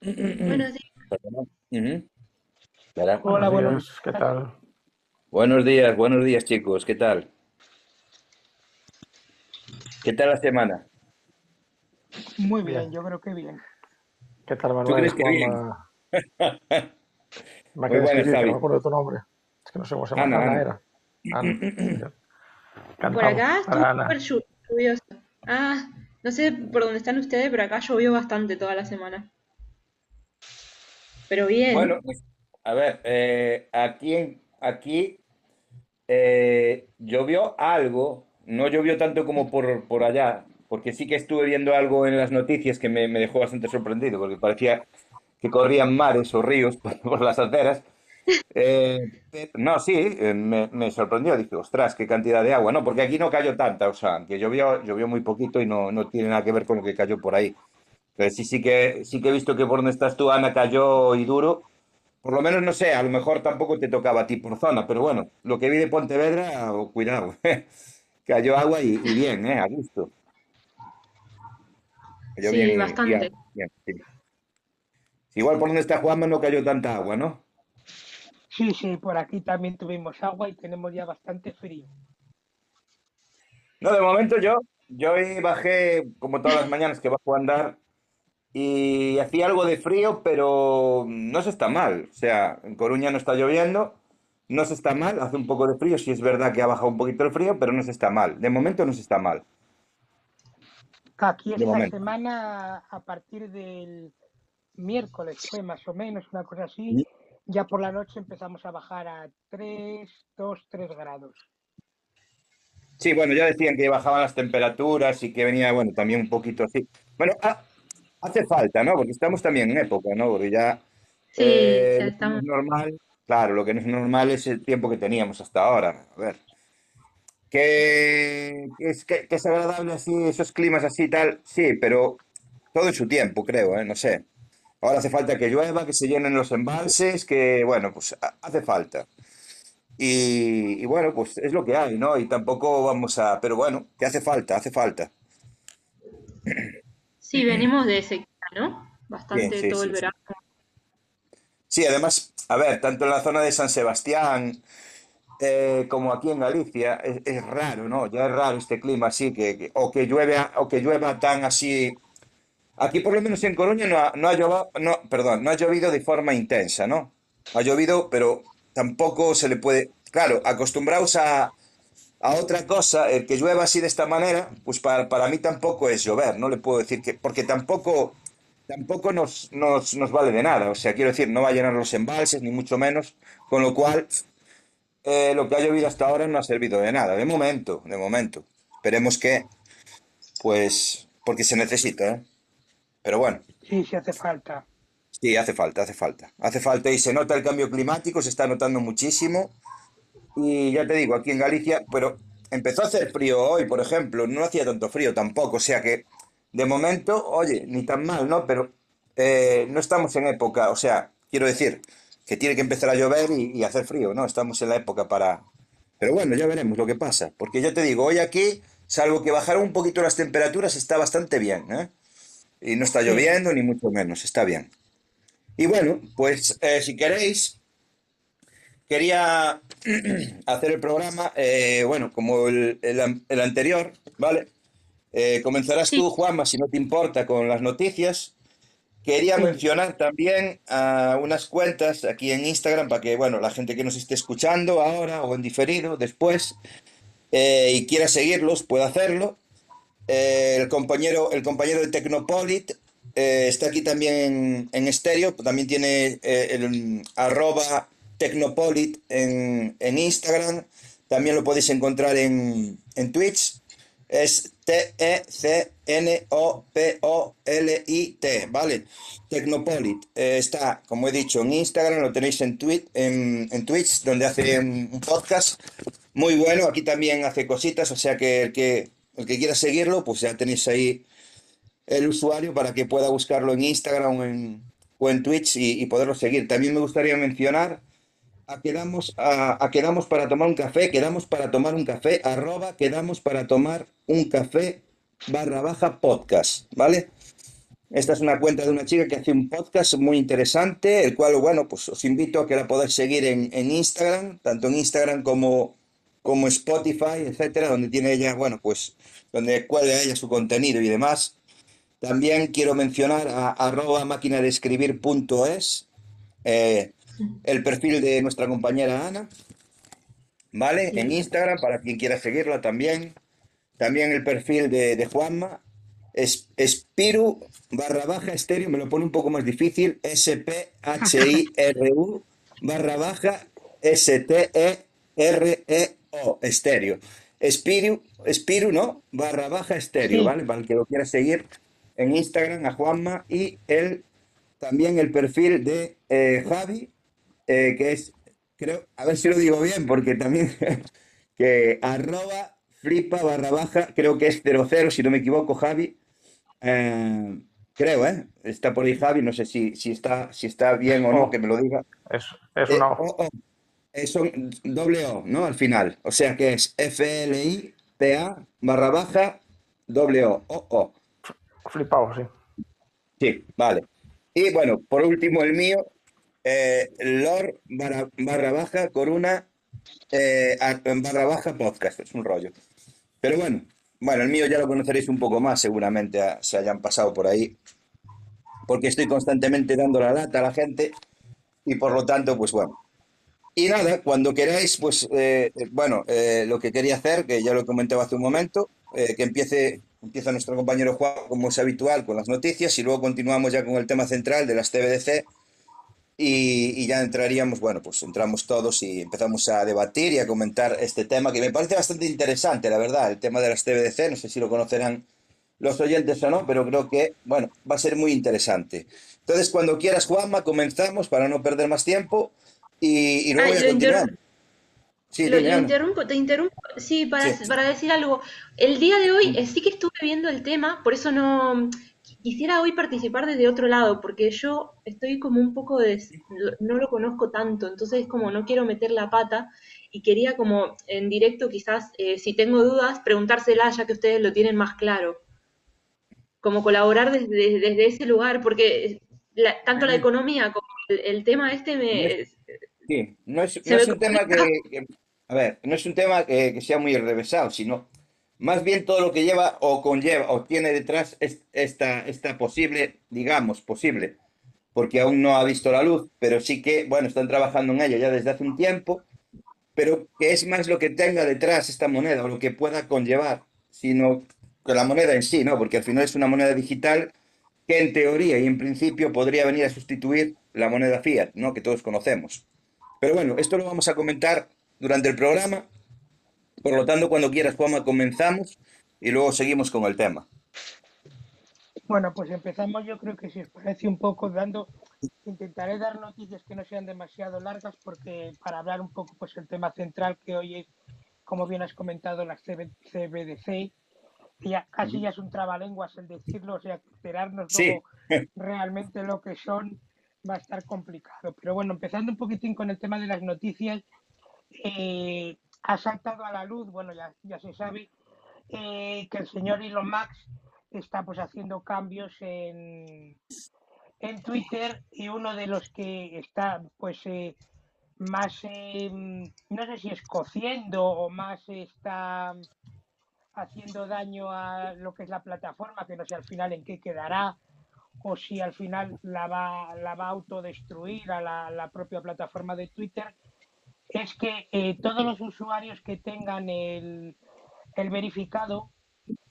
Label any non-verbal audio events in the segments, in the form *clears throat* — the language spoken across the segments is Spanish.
Buenos días. Hola, Buenos ¿qué tal? Buenos días, buenos días, chicos. ¿Qué tal? ¿Qué tal la semana? Muy bien, Bien. yo creo que bien. ¿Qué tal, Manuel? ¿Tú crees que bien? *laughs* Me Muy buenas, Javi. no me acuerdo de tu nombre. Es que no sé cómo se llama. Ana, Ana, Ana. era. Ana. *clears throat* Por acá estuvo súper llu- lluvioso. Ah, no sé por dónde están ustedes, pero acá llovió bastante toda la semana. Pero bien. Bueno, pues, a ver, eh, aquí, aquí eh, llovió algo, no llovió tanto como por, por allá, porque sí que estuve viendo algo en las noticias que me, me dejó bastante sorprendido, porque parecía que corrían mares o ríos *laughs* por, las aceras. Eh, no, sí, me, me sorprendió, dije, ostras, qué cantidad de agua, no, porque aquí no cayó tanta, o sea, que llovió, llovió muy poquito y no, no tiene nada que ver con lo que cayó por ahí. Pero sí, sí que, sí que he visto que por donde estás tú, Ana, cayó y duro. Por lo menos no sé, a lo mejor tampoco te tocaba a ti por zona, pero bueno, lo que vi de Pontevedra, oh, cuidado, *laughs* cayó agua y, y bien, ¿eh? A gusto. Cayó Sí, bien bastante. a- bien, sí. Igual por donde está Juanma no cayó tanta agua, ¿no? Sí, sí, por aquí también tuvimos agua y tenemos ya bastante frío. No, de momento yo, yo hoy bajé como todas las mañanas que bajo a andar y hacía algo de frío, pero no se está mal. O sea, en Coruña no está lloviendo, no se está mal, hace un poco de frío, sí es verdad que ha bajado un poquito el frío, pero no se está mal. De momento no se está mal, Aquí de esta momento. semana, a partir del miércoles, fue más o menos una cosa así, ya por la noche empezamos a bajar a 3, 2, 3 grados. Sí, bueno, ya decían que bajaban las temperaturas y que venía, bueno, también un poquito así. Bueno, ha- hace falta, ¿no? Porque estamos también en época, ¿no? Porque ya Sí, eh, ya estamos. normal, claro, lo que no es normal es el tiempo que teníamos hasta ahora. A ver. Que es, que, que es agradable así, esos climas así y tal, sí, pero todo en su tiempo, creo, ¿eh? No sé. Ahora hace falta que llueva, que se llenen los embalses, que, bueno, pues ha- hace falta. Y, y bueno, pues es lo que hay, ¿no? Y tampoco vamos a... Pero bueno, que hace falta, hace falta. Sí, venimos de sequía, ¿no? Bastante sí, todo el sí, verano. Sí, además, a ver, tanto en la zona de San Sebastián eh, como aquí en Galicia, es, es raro, ¿no? Ya es raro este clima así, que, que- o que llueve, o que llueva tan así. Aquí por lo menos en Coruña no ha, no ha llovido, no, perdón, no ha llovido de forma intensa, ¿no? Ha llovido, pero tampoco se le puede, claro, acostumbrados a, a otra cosa, el que llueva así de esta manera, pues para, para mí tampoco es llover, no le puedo decir que, porque tampoco, tampoco nos, nos, nos vale de nada, o sea, quiero decir, no va a llenar los embalses, ni mucho menos, con lo cual eh, lo que ha llovido hasta ahora no ha servido de nada, de momento, de momento. Esperemos que, pues, porque se necesita, ¿eh? Pero bueno, Sí, sí hace falta. sí, hace falta, hace falta. Hace falta y se nota el cambio climático, se está notando muchísimo. Y ya te digo, aquí en Galicia, pero empezó a hacer frío hoy, por ejemplo, no hacía tanto frío tampoco, o sea que de momento, oye, ni tan mal, ¿no? Pero eh, no estamos en época, o sea, quiero decir que tiene que empezar a llover y, y hacer frío, ¿no? Estamos en la época para... Pero bueno, ya veremos lo que pasa, porque ya te digo, hoy aquí, salvo que bajaron un poquito las temperaturas, está bastante bien, ¿eh? Y no está lloviendo, ni mucho menos, está bien. Y bueno, pues eh, si queréis, quería *clears throat* hacer el programa, eh, bueno, como el, el an- el anterior, ¿vale? Eh, comenzarás Sí, tú, Juanma, si no te importa, con las noticias quería Sí. mencionar también a unas cuentas aquí en Instagram para que, bueno, la gente que nos esté escuchando ahora o en diferido después eh, y quiera seguirlos pueda hacerlo. El compañero, el compañero de Tecnopolit está aquí también en, en estéreo, también tiene el arroba Tecnopolit en, en Instagram, también lo podéis encontrar en, en Twitch, es E T-E-C-N-O-P-O-L-I-T, ¿vale? Tecnopolit, eh, está, como he dicho, en Instagram, lo tenéis en, Twitch, en, en Twitch, donde hace un, podcast muy bueno, aquí también hace cositas, o sea que el que, el que quiera seguirlo, pues ya tenéis ahí el usuario para que pueda buscarlo en Instagram o en, o en Twitch y poderlo seguir. También me gustaría mencionar quedamos, a quedamos para tomar un café, quedamos para tomar un café, arroba quedamos para tomar un café barra baja podcast, ¿vale? Esta es una cuenta de una chica que hace un podcast muy interesante, el cual, bueno, pues os invito a que la podáis seguir en, en Instagram, tanto en Instagram como, como Spotify, etcétera, donde tiene ella, bueno, pues, donde cuelga ella su contenido y demás. También quiero mencionar a arroba máquina de escribir punto es, eh, el perfil de nuestra compañera Ana, ¿vale? En Instagram, para quien quiera seguirla también. También el perfil de, de Juanma, es, Espiru barra baja estéreo, me lo pone un poco más difícil, S-P-H-I-R-U barra baja S-T-E-R-E-O, estéreo. Espiru, Espiru, ¿no? Barra baja estéreo, Sí. ¿vale? Para el que lo quiera seguir en Instagram a Juanma y el, también el perfil de eh, Javi, eh, que es, creo, a ver si lo digo bien, porque también, *laughs* que arroba flipa barra baja, creo que es 00, si no me equivoco, Javi. Eh, creo, ¿eh? Está por ahí Javi, no sé si, si, está, si está bien o no, O. que me lo diga. Es, es Eh, una o, O. o. Eh, son doble O, ¿no? Al final. O sea que es F-L-I-P-A barra baja doble O, O, O. Flipado, sí. Sí, vale. Y bueno, por último el mío, eh, Lord barra, baja Coruna eh, a- barra baja podcast, es un rollo. Pero bueno, bueno, el mío ya lo conoceréis un poco más, seguramente ah, se hayan pasado por ahí, porque estoy constantemente dando la lata a la gente y por lo tanto, pues bueno. Y nada, cuando queráis, pues eh, bueno, lo que quería hacer, que ya lo comentaba hace un momento, que empiece, empieza nuestro compañero Juan, como es habitual, con las noticias y luego continuamos ya con el tema central de las TBDC y, y ya entraríamos, bueno, pues entramos todos y empezamos a debatir y a comentar este tema que me parece bastante interesante, la verdad, el tema de las TBDC, no sé si lo conocerán los oyentes o no, pero creo que, bueno, va a ser muy interesante. Entonces, cuando quieras, Juanma, comenzamos para no perder más tiempo y, y luego Ay, ya lo continuamos. interrumpo. Sí, Lo, Ana. interrumpo, te interrumpo, sí, para, Sí. para decir algo. El día de hoy eh, sí que estuve viendo el tema, por eso no quisiera hoy participar desde otro lado, porque yo estoy como un poco de, no lo conozco tanto, entonces como no quiero meter la pata y quería como en directo quizás, eh, si tengo dudas, preguntársela ya que ustedes lo tienen más claro. Como colaborar desde, desde ese lugar, porque la- tanto la economía como el, el tema este me... es, sí, no es, no es un tema que- a ver, no es un tema que, que sea muy enrevesado, sino más bien todo lo que lleva o conlleva o tiene detrás es- esta, esta posible, digamos, posible, porque aún no ha visto la luz, pero sí que, bueno, están trabajando en ella ya desde hace un tiempo, pero que es más lo que tenga detrás esta moneda o lo que pueda conllevar, sino que la moneda en sí, ¿no? Porque al final es una moneda digital que en teoría y en principio podría venir a sustituir la moneda fiat, ¿no? Que todos conocemos. Pero bueno, esto lo vamos a comentar durante el programa. Por lo tanto, cuando quieras, Juanma, comenzamos y luego seguimos con el tema. Bueno, pues empezamos yo creo que si os parece un poco dando, intentaré dar noticias que no sean demasiado largas porque para hablar un poco pues el tema central que hoy es, como bien has comentado, las CB CBDC, ya casi ya es un trabalenguas el decirlo, o sea, enterarnos Sí, luego realmente lo que son va a estar complicado. Pero bueno, empezando un poquitín con el tema de las noticias, eh, ha saltado a la luz, bueno, ya, ya se sabe, eh, que el señor Elon Musk está pues haciendo cambios en, en Twitter y uno de los que está pues eh, más, eh, no sé si es cociendo o más está haciendo daño a lo que es la plataforma, que no sé al final en qué quedará o si al final la va, la va a autodestruir a la propia plataforma de Twitter, es que eh, todos los usuarios que tengan el, el verificado,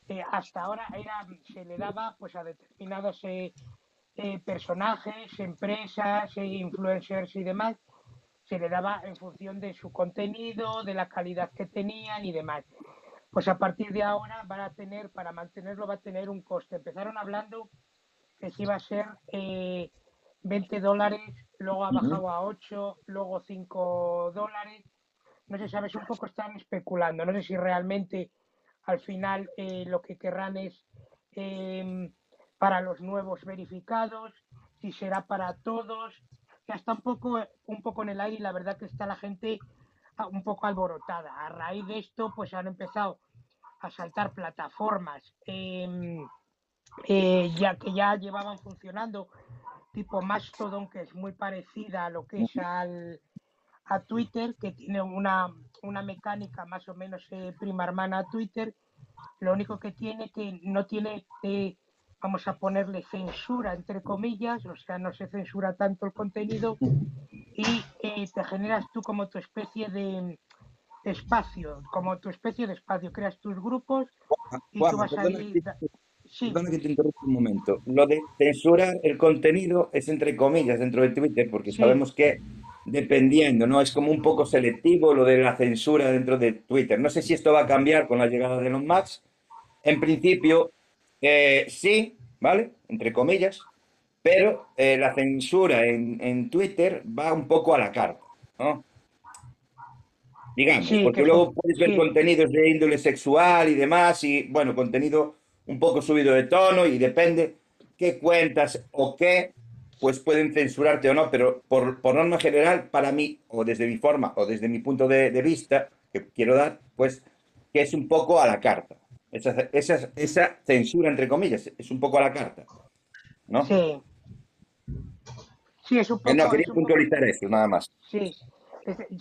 eh, hasta ahora era, se le daba pues a determinados eh, personajes, empresas, influencers y demás, se le daba en función de su contenido, de la calidad que tenían y demás. Pues a partir de ahora van a tener, para mantenerlo va a tener un coste. Empezaron hablando que si iba a ser 20 dólares, luego ha bajado a 8, luego 5 dólares. No sé, sabes, un poco están especulando. No sé si realmente al final eh, lo que querrán es em, para los nuevos verificados, si será para todos. Ya está un poco, un poco en el aire y la verdad que está la gente ah, un poco alborotada. A raíz de esto, pues han empezado a saltar plataformas em, eh, ya que ya llevaban funcionando, tipo Mastodon, que es muy parecida a lo que es al, a Twitter, que tiene una, una mecánica más o menos eh, prima hermana a Twitter. Lo único que tiene que no tiene, eh, vamos a ponerle censura, entre comillas, o sea, no se censura tanto el contenido y eh, te generas tú como tu especie de de espacio, como tu especie de espacio, creas tus grupos y tú vas perdona ahí. Sí, que te interrumpa un momento. Lo de censurar el contenido es entre comillas dentro de Twitter, porque sí, sabemos que dependiendo, ¿no? Es como un poco selectivo lo de la censura dentro de Twitter. No sé si esto va a cambiar con la llegada de Elon Musk. En principio, eh, sí, ¿vale? Entre comillas, pero eh, la censura en, en Twitter va un poco a la carta, ¿no? Digamos, sí, porque que luego puedes ver sí, contenidos de índole sexual y demás, y bueno, contenido un poco subido de tono, y depende qué cuentas o qué, pues pueden censurarte o no, pero por, por norma general, para mí, o desde mi forma, o desde mi punto de, de vista que quiero dar, pues que es un poco a la carta. Esa, esa, esa censura, entre comillas, es un poco a la carta, ¿no? sí, sí, es un Eh, no, poco, quería es un poco, puntualizar eso, nada más. sí,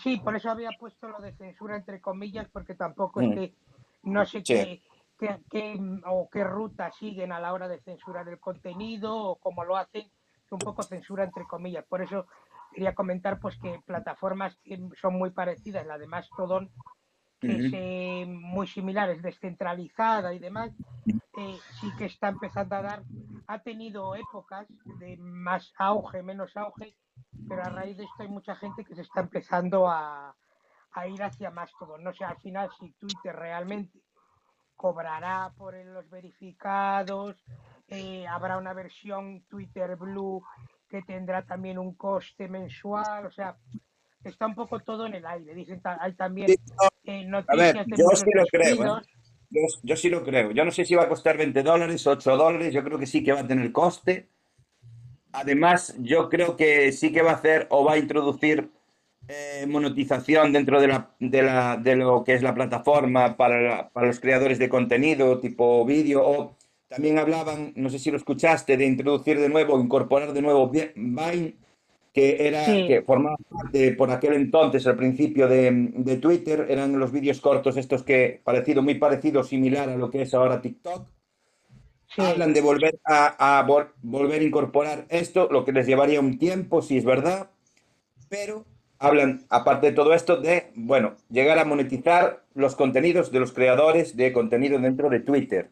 sí, por eso había puesto lo de censura entre comillas, porque tampoco es Mm, que no sé Sí. qué, qué, qué, o qué ruta siguen a la hora de censurar el contenido o cómo lo hacen, es un poco censura entre comillas. Por eso quería comentar pues que plataformas que son muy parecidas, la de Mastodon, que es Ujú. eh, muy similar, es descentralizada y demás, eh, sí que está empezando a dar, ha tenido épocas de más auge, menos auge, pero a raíz de esto hay mucha gente que se está empezando a, a ir hacia Mastodon. No sé al final si Twitter realmente cobrará por los verificados, eh, habrá una versión Twitter Blue que tendrá también un coste mensual, o sea, está un poco todo en el aire. Dicen, hay también eh, a ver, noticias de yo sí lo creo, ¿eh? Yo, yo sí lo creo. Yo no sé si va a costar 20 dólares, 8 dólares. Yo creo que sí que va a tener coste. Además, yo creo que sí que va a hacer o va a introducir eh, monetización dentro de, la, de, la, de lo que es la plataforma para, la- para los creadores de contenido, tipo vídeo. O también hablaban, no sé si lo escuchaste, de introducir de nuevo, incorporar de nuevo Vi- Vine, que era Sí, que formaba parte por aquel entonces, al principio de, de Twitter, eran los vídeos cortos estos que parecido, muy parecido, similar a lo que es ahora TikTok. sí, Hablan de volver a, a vol- volver a incorporar esto, lo que les llevaría un tiempo, si es verdad, pero hablan, aparte de todo esto, de, bueno, llegar a monetizar los contenidos de los creadores de contenido dentro de Twitter.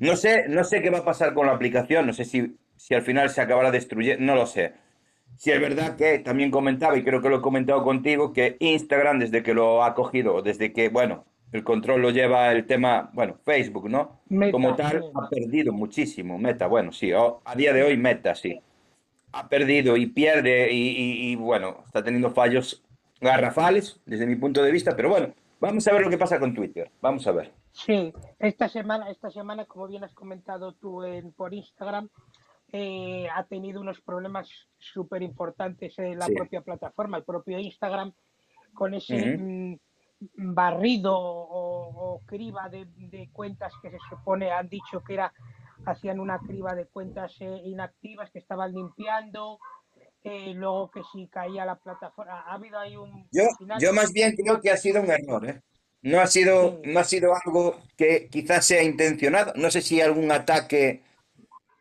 No sé, no sé qué va a pasar con la aplicación, no sé si, si al final se acabará destruyendo, no lo sé. Si es verdad que también comentaba, y creo que lo he comentado contigo, que Instagram, desde que lo ha cogido, desde que, bueno, el control lo lleva el tema, bueno, Facebook, ¿no? Como Meta, tal, sí, ha perdido muchísimo. Meta, bueno, sí, a día de hoy Meta, sí. Ha perdido y pierde y, y- y, bueno, está teniendo fallos garrafales desde mi punto de vista, pero bueno, vamos a ver lo que pasa con Twitter. Vamos a ver. sí. Esta semana, esta semana, como bien has comentado tú en, por Instagram, eh, ha tenido unos problemas súper importantes en la Sí. propia plataforma, el propio Instagram, con ese mm, barrido o, o criba de, de cuentas que se supone han dicho que era hacían una criba de cuentas eh, inactivas que estaban limpiando, eh, luego que si caía la plataforma, ha habido ahí un, Yo, yo más bien creo que ha sido un error, ¿eh? No ha sido, sí, no ha sido algo que quizás sea intencionado. No sé si algún ataque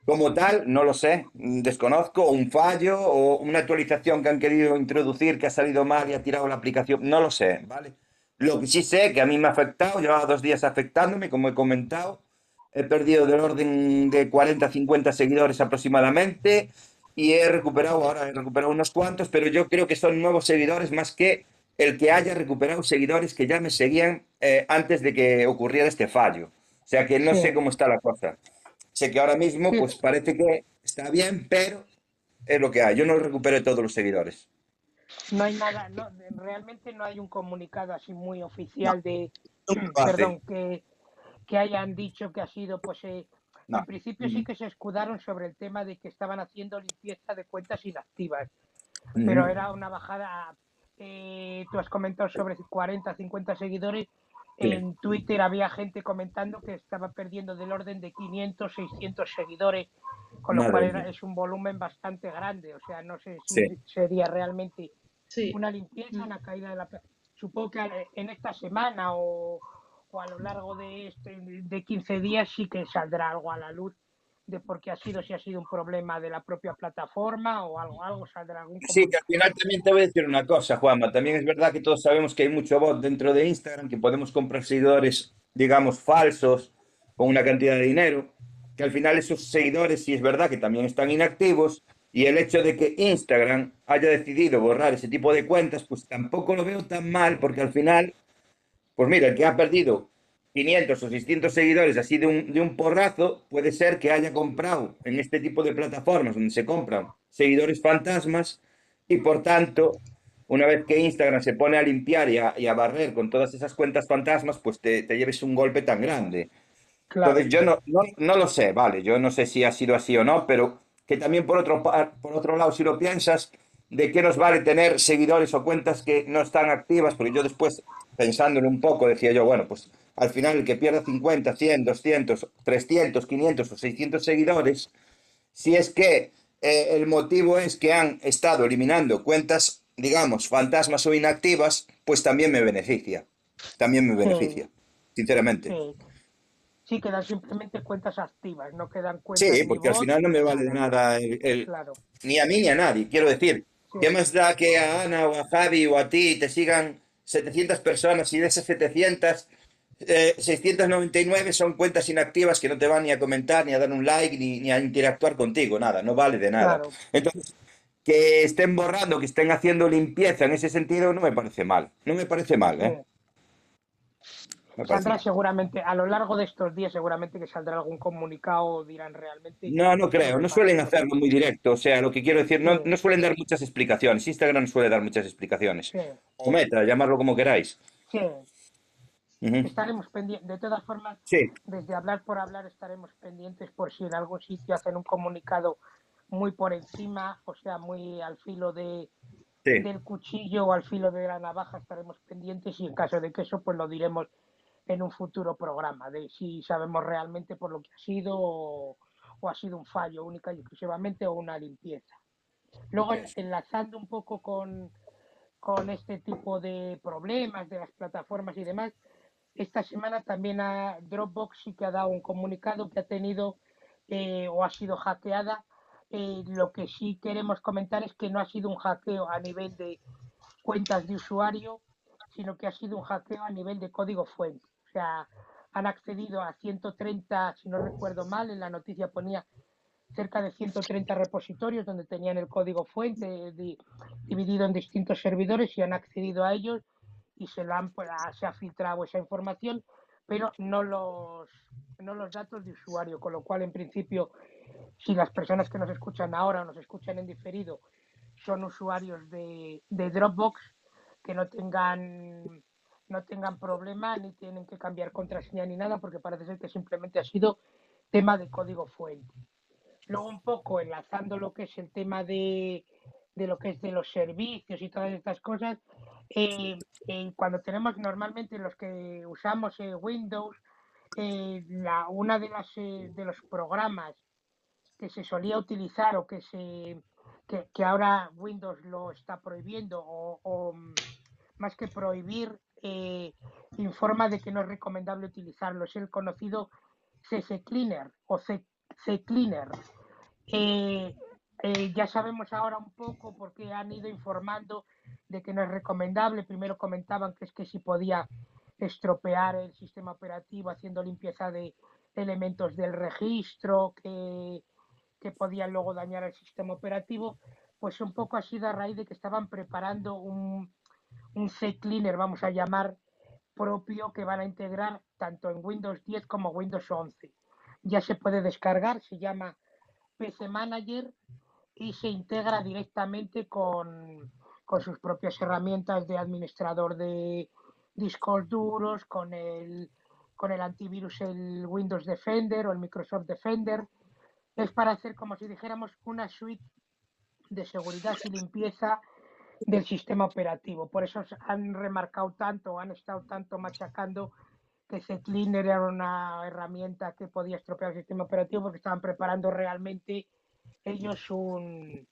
Como tal, no lo sé, desconozco, un fallo o una actualización que han querido introducir que ha salido mal y ha tirado la aplicación, no lo sé, ¿vale? Lo que sí sé que a mí me ha afectado, llevaba dos días afectándome, como he comentado, he perdido del orden de 40 50 seguidores aproximadamente y he recuperado, ahora he recuperado unos cuantos, pero yo creo que son nuevos seguidores más que el que haya recuperado seguidores que ya me seguían eh, antes de que ocurriera este fallo. O sea que no Sí, sé cómo está la cosa. Sé que ahora mismo pues parece que está bien, pero es lo que hay. Yo no recuperé todos los seguidores. no hay nada, no, realmente no hay un comunicado así muy oficial de, no hace. perdón, que, que hayan dicho que ha sido, pues eh, No. en principio sí que se escudaron sobre el tema de que estaban haciendo limpieza de cuentas inactivas, pero Ujú. era una bajada, eh, tú has comentado sobre 40, 50 seguidores, Sí. en Twitter había gente comentando que estaba perdiendo del orden de 500, 600 seguidores, con lo cual era, es un volumen bastante grande, o sea, no sé si Sí. sería realmente Sí. una limpieza, una caída de la... Supongo que al- en esta semana o, o a lo largo de, este, de 15 días sí que saldrá algo a la luz de por qué ha sido, si ha sido un problema de la propia plataforma o algo, algo saldrá algún Sí, que al final también te voy a decir una cosa, Juanma. También es verdad que todos sabemos que hay mucho bot dentro de Instagram, que podemos comprar seguidores, digamos, falsos, con una cantidad de dinero, que al final esos seguidores sí es verdad que también están inactivos, y el hecho de que Instagram haya decidido borrar ese tipo de cuentas, pues tampoco lo veo tan mal, porque al final, pues mira, el que ha perdido 500 o 600 seguidores así de un, de un porrazo, puede ser que haya comprado en este tipo de plataformas donde se compran seguidores fantasmas y por tanto, una vez que Instagram se pone a limpiar y a, y a barrer con todas esas cuentas fantasmas, pues te, te lleves un golpe tan grande. Claro, Entonces yo no, no, no lo sé, vale, yo no sé si ha sido así o no, pero que también por otro, por otro lado, si lo piensas, ¿de qué nos vale tener seguidores o cuentas que no están activas? Porque yo después, pensándolo un poco, decía yo, bueno, pues al final el que pierda 50, 100, 200, 300, 500 o 600 seguidores, si es que eh, el motivo es que han estado eliminando cuentas, digamos, fantasmas o inactivas, pues también me beneficia, también me sí, beneficia, sinceramente. sí. Sí, quedan simplemente cuentas activas, no quedan cuentas Sí, porque al final no me vale nada. nada el, el- Claro, ni a mí ni a nadie. Quiero decir, sí, ¿qué más da que a Ana o a Javi o a ti te sigan 700 personas y de esas 700, eh, 699 son cuentas inactivas que no te van ni a comentar, ni a dar un like, ni, ni a interactuar contigo, nada, no vale de nada. claro. Entonces, que estén borrando, que estén haciendo limpieza en ese sentido, no me parece mal. No me parece mal. ¿eh? Saldrá seguramente, a lo largo de estos días seguramente que saldrá algún comunicado, dirán realmente No, no creo, no suelen hacerlo muy directo, o sea, lo que quiero decir, no, no suelen dar muchas explicaciones, Instagram suele dar muchas explicaciones, sí, o Meta, llamarlo como queráis. sí. Estaremos pendientes. De todas formas, Sí, desde hablar por hablar estaremos pendientes por si en algún sitio hacen un comunicado muy por encima, o sea, muy al filo de, sí, del cuchillo o al filo de la navaja, estaremos pendientes y en caso de que eso, pues lo diremos en un futuro programa, de si sabemos realmente por lo que ha sido o, o ha sido un fallo única y exclusivamente o una limpieza. Luego, en- enlazando un poco con, con este tipo de problemas de las plataformas y demás, esta semana también a Dropbox sí que ha dado un comunicado que ha tenido eh, o ha sido hackeada. Eh, lo que sí queremos comentar es que no ha sido un hackeo a nivel de cuentas de usuario, sino que ha sido un hackeo a nivel de código fuente. Sea, han accedido a 130, si no recuerdo mal, en la noticia ponía cerca de 130 repositorios donde tenían el código fuente di- dividido en distintos servidores y han accedido a ellos y se, lo han, pues, se ha filtrado esa información, pero no los, datos de usuario, con lo cual en principio si las personas que nos escuchan ahora o nos escuchan en diferido son usuarios de Dropbox, que no tengan no tengan problema ni tienen que cambiar contraseña ni nada, porque parece ser que simplemente ha sido tema de código fuente. Luego un poco enlazando lo que es el tema de, de lo que es de los servicios y todas estas cosas, eh, eh, cuando tenemos normalmente los que usamos eh, Windows, la, una de las de los programas que se solía utilizar o que se que, ahora Windows lo está prohibiendo o, o, mm, más que prohibir eh, informa de que no es recomendable utilizarlo es el conocido CC Cleaner o C- CCleaner. Eh, eh, ya sabemos ahora un poco porque han ido informando de que no es recomendable. Primero comentaban que es que si podía estropear el sistema operativo haciendo limpieza de elementos del registro que, que podían luego dañar el sistema operativo, pues un poco ha sido a raíz de que estaban preparando un, un CCleaner, vamos a llamar, propio que van a integrar tanto en Windows 10 como Windows 11. Ya se puede descargar, se llama PC Manager y se integra directamente con, con sus propias herramientas de administrador de discos duros, con el, con el antivirus, el Windows Defender o el Microsoft Defender. Es para hacer como si dijéramos una suite de seguridad y limpieza del sistema operativo. Por eso han remarcado tanto, han estado tanto machacando que CCleaner era una herramienta que podía estropear el sistema operativo porque estaban preparando realmente ellos un,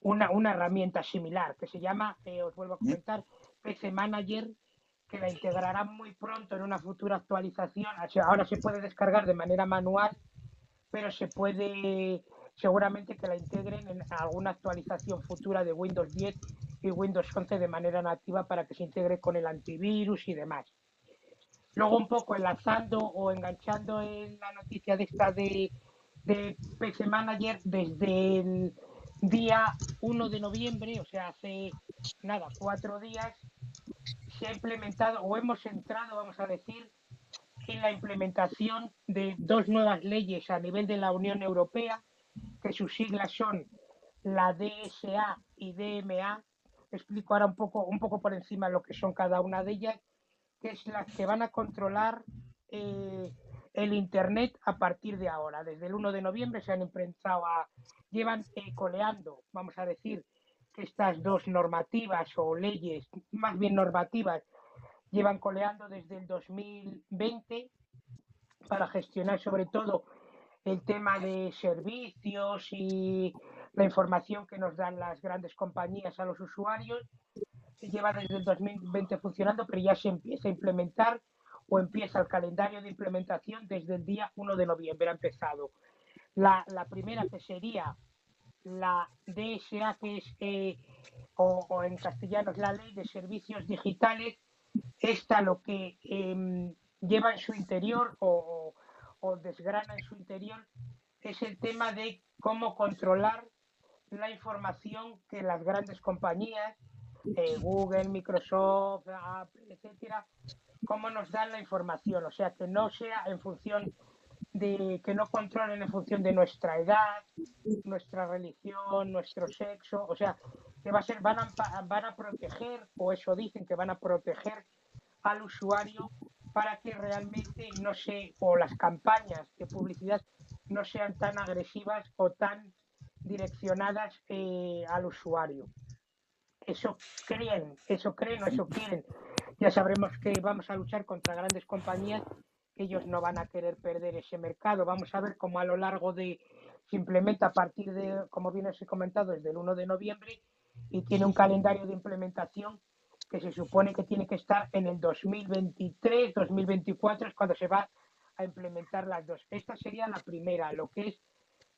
una, una herramienta similar que se llama, eh, os vuelvo a comentar, PC Manager, que la integrarán muy pronto en una futura actualización. Ahora se puede descargar de manera manual, pero se puede seguramente que la integren en alguna actualización futura de Windows 10 y Windows 11 de manera nativa para que se integre con el antivirus y demás. Luego un poco enlazando o enganchando en la noticia de esta de, de PC Manager desde el día 1 de noviembre, o sea, hace nada, cuatro días, se ha implementado o hemos entrado, vamos a decir, en la implementación de dos nuevas leyes a nivel de la Unión Europea, que sus siglas son la DSA y DMA. Explico ahora un poco, un poco por encima lo que son cada una de ellas, que es las que van a controlar eh, el Internet a partir de ahora. Desde el 1 de noviembre se han implementado a, llevan eh, coleando, vamos a decir, que estas dos normativas o leyes, más bien normativas, llevan coleando desde el 2020 para gestionar sobre todo el tema de servicios y la información que nos dan las grandes compañías a los usuarios. Se lleva desde el 2020 funcionando, pero ya se empieza a implementar o empieza el calendario de implementación desde el día 1 de noviembre. Ha empezado. La, la primera que sería la DSA, que es, eh, o, o, en castellano es la Ley de Servicios Digitales, esta lo que eh, lleva en su interior o, o, desgrana en su interior es el tema de cómo controlar la información que las grandes compañías, eh, Google, Microsoft, Apple, etcétera, cómo nos dan la información, o sea, que no sea en función de que no controlen en función de nuestra edad, nuestra religión, nuestro sexo, o sea, que va a ser, van a, van a proteger, o eso dicen que van a proteger al usuario para que realmente no se, o las campañas de publicidad no sean tan agresivas o tan direccionadas eh, al usuario. Eso creen, eso creen o eso quieren. Ya sabremos que vamos a luchar contra grandes compañías ellos no van a querer perder ese mercado. Vamos a ver cómo a lo largo de, se implementa a partir de, como bien os he comentado, desde el 1 de noviembre y tiene un calendario de implementación que se supone que tiene que estar en el 2023, 2024 es cuando se va a implementar las dos. Esta sería la primera, lo que es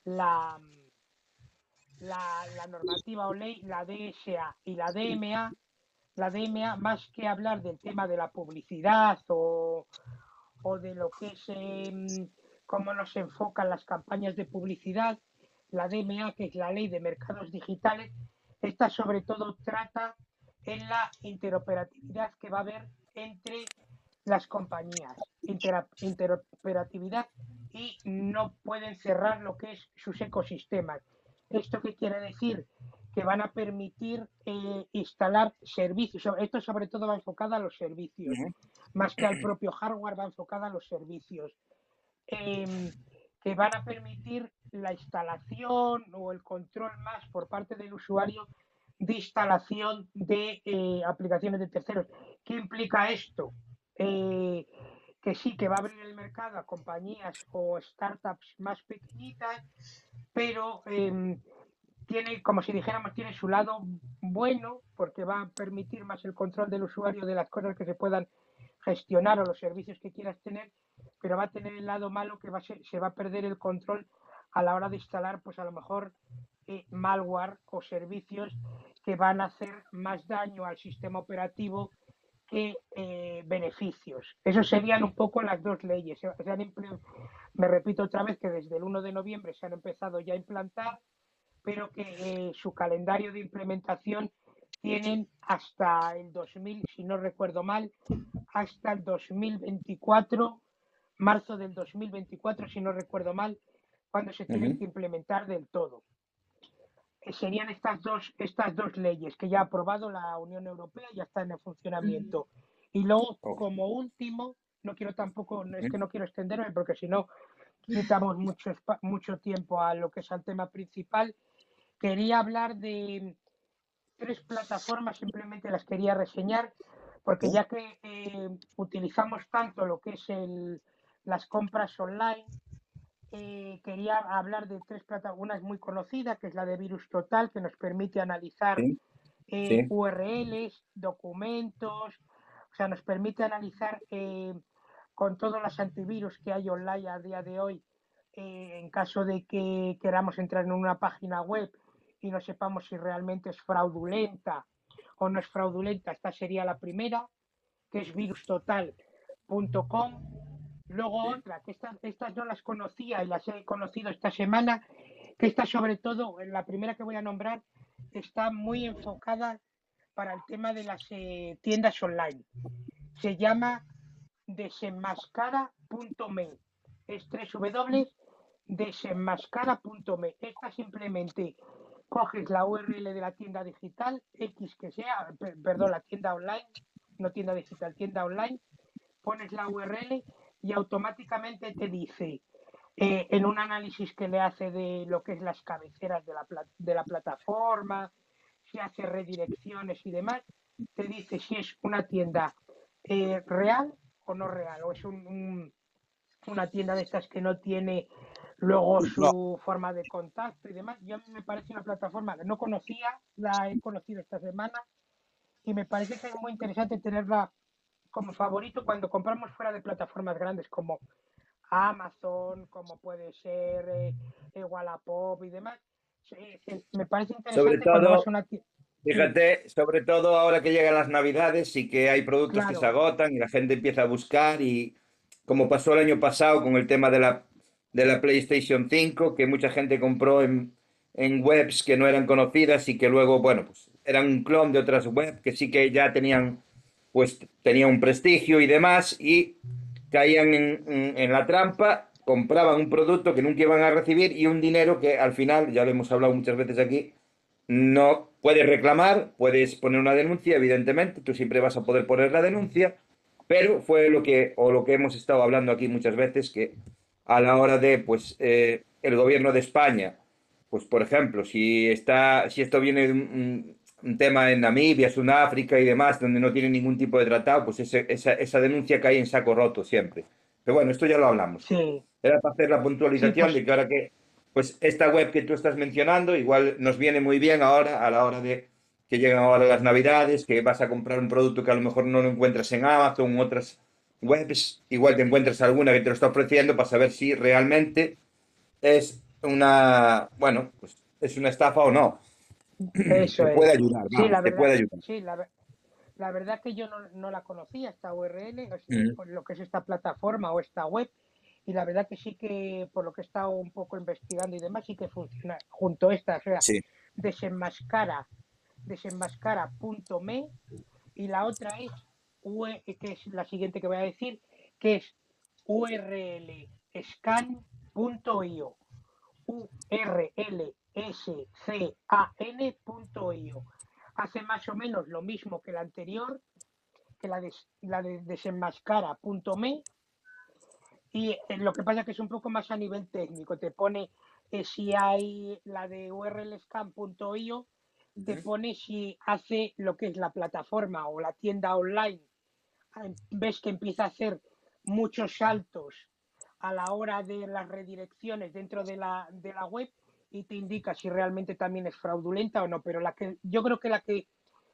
la, la, normativa o ley, la DSA y la DMA. La DMA, más que hablar del tema de la publicidad o, o de lo que es eh, cómo nos enfocan las campañas de publicidad, la DMA, que es la ley de mercados digitales, esta sobre todo trata en la interoperatividad que va a haber entre las compañías, Inter interoperatividad y no pueden cerrar lo que es sus ecosistemas. ¿Esto qué quiere decir? Que van a permitir eh, instalar servicios. Esto sobre todo va enfocado a los servicios más que al propio hardware, va enfocada a los servicios, eh, que van a permitir la instalación o el control más por parte del usuario de instalación de eh, aplicaciones de terceros. ¿Qué implica esto? Que sí, que va a abrir el mercado a compañías o startups más pequeñitas, pero eh, tiene, como si dijéramos, tiene su lado bueno, porque va a permitir más el control del usuario de las cosas que se puedan gestionar o los servicios que quieras tener, pero va a tener el lado malo que va a ser, se va a perder el control a la hora de instalar, pues a lo mejor eh, malware o servicios que van a hacer más daño al sistema operativo que eh, beneficios. Eso serían un poco las dos leyes. Se han me repito otra vez que desde el 1 de noviembre se han empezado ya a implantar, pero que eh, su calendario de implementación tienen hasta el 2000, si no recuerdo mal, hasta el 2024, marzo del 2024, si no recuerdo mal, cuando se tienen que implementar del todo. Eh, Serían estas dos, estas dos leyes que ya ha aprobado la Unión Europea y ya están en funcionamiento. Y luego, Oh. como último, no quiero tampoco, es que no quiero extenderme porque si no quitamos mucho, mucho tiempo a lo que es al tema principal. Quería hablar de tres plataformas, simplemente las quería reseñar, porque ya que eh, utilizamos tanto lo que es el, las compras online, eh, quería hablar de tres plataformas. Una es muy conocida, que es la de Virus Total, que nos permite analizar Sí, eh, sí. URLs, documentos, o sea, nos permite analizar eh, con todos los antivirus que hay online a día de hoy, eh, en caso de que queramos entrar en una página web y no sepamos si realmente es fraudulenta o no es fraudulenta, esta sería la primera, que es virustotal.com. Luego otra, que estas, estas no las conocía y las he conocido esta semana, que esta sobre todo, la primera que voy a nombrar, está muy enfocada para el tema de las eh, tiendas online. Se llama desenmascara.me. Es www.desenmascara.me. Esta simplemente coges la URL de la tienda digital, X que sea, per- perdón, la tienda online, no tienda digital, tienda online, pones la URL y automáticamente te dice, eh, en un análisis que le hace de lo que es las cabeceras de la, de la plataforma, si hace redirecciones y demás, te dice si es una tienda eh, real o no real, o es un- un- una tienda de estas que no tiene luego su forma de contacto y demás. Yo a mí me parece una plataforma que no conocía, la he conocido esta semana y me parece que es muy interesante tenerla como favorito cuando compramos fuera de plataformas grandes como Amazon, como puede ser eh, eh, Wallapop y demás. Sí, me parece interesante cuando todo, una. Fíjate, sobre todo ahora que llegan las Navidades y que hay productos que se Claro, agotan y la gente empieza a buscar y como pasó el año pasado con el tema de la, de la PlayStation 5, que mucha gente compró en, en webs que no eran conocidas y que luego, bueno, pues eran un clon de otras webs que sí que ya tenían, pues tenían un prestigio y demás y caían en la trampa, compraban un producto que nunca iban a recibir y un dinero que al final, ya lo hemos hablado muchas veces aquí, no puedes reclamar, puedes poner una denuncia, evidentemente, tú siempre vas a poder poner la denuncia, pero fue lo que, o lo que hemos estado hablando aquí muchas veces, que a la hora de, pues, eh, el gobierno de España, pues, por ejemplo, si está, si esto viene de un, un- tema en Namibia, Sudáfrica y demás, donde no tiene ningún tipo de tratado, pues ese- esa, esa denuncia cae en saco roto siempre. Pero bueno, esto ya lo hablamos. sí, Era para hacer la sí, puntualización pues de que ahora que, pues esta web que tú estás mencionando, igual nos viene muy bien ahora a la hora de que llegan ahora las Navidades, que vas a comprar un producto que a lo mejor no lo encuentras en Amazon u otras webs, igual te encuentras alguna que te lo está ofreciendo para saber si realmente es una, bueno, pues es una estafa o no. *clears throat* eso Te puede es. ayudar, Sí, la vamos, te verdad, puede ayudar. sí, la, ver- la verdad que yo no, no la conocía, esta URL, o sea, Mm, lo que es esta plataforma o esta web, y la verdad que sí que, por lo que he estado un poco investigando y demás, sí que funciona junto a esta, o sea, Sí. desenmascara, desenmascara.me, y la otra es, UE que es la siguiente que voy a decir, que es urlscan.io. urlscan.io. Hace más o menos lo mismo que la anterior, que la de, desenmascara.me, y eh, lo que pasa es que es un poco más a nivel técnico. Te pone eh, si hay la de urlscan.io, te pone si hace lo que es la plataforma o la tienda online. Ah, Ves que empieza a hacer muchos saltos a la hora de las redirecciones dentro de la, de la web y te indica si realmente también es fraudulenta o no. Pero la que yo creo que la que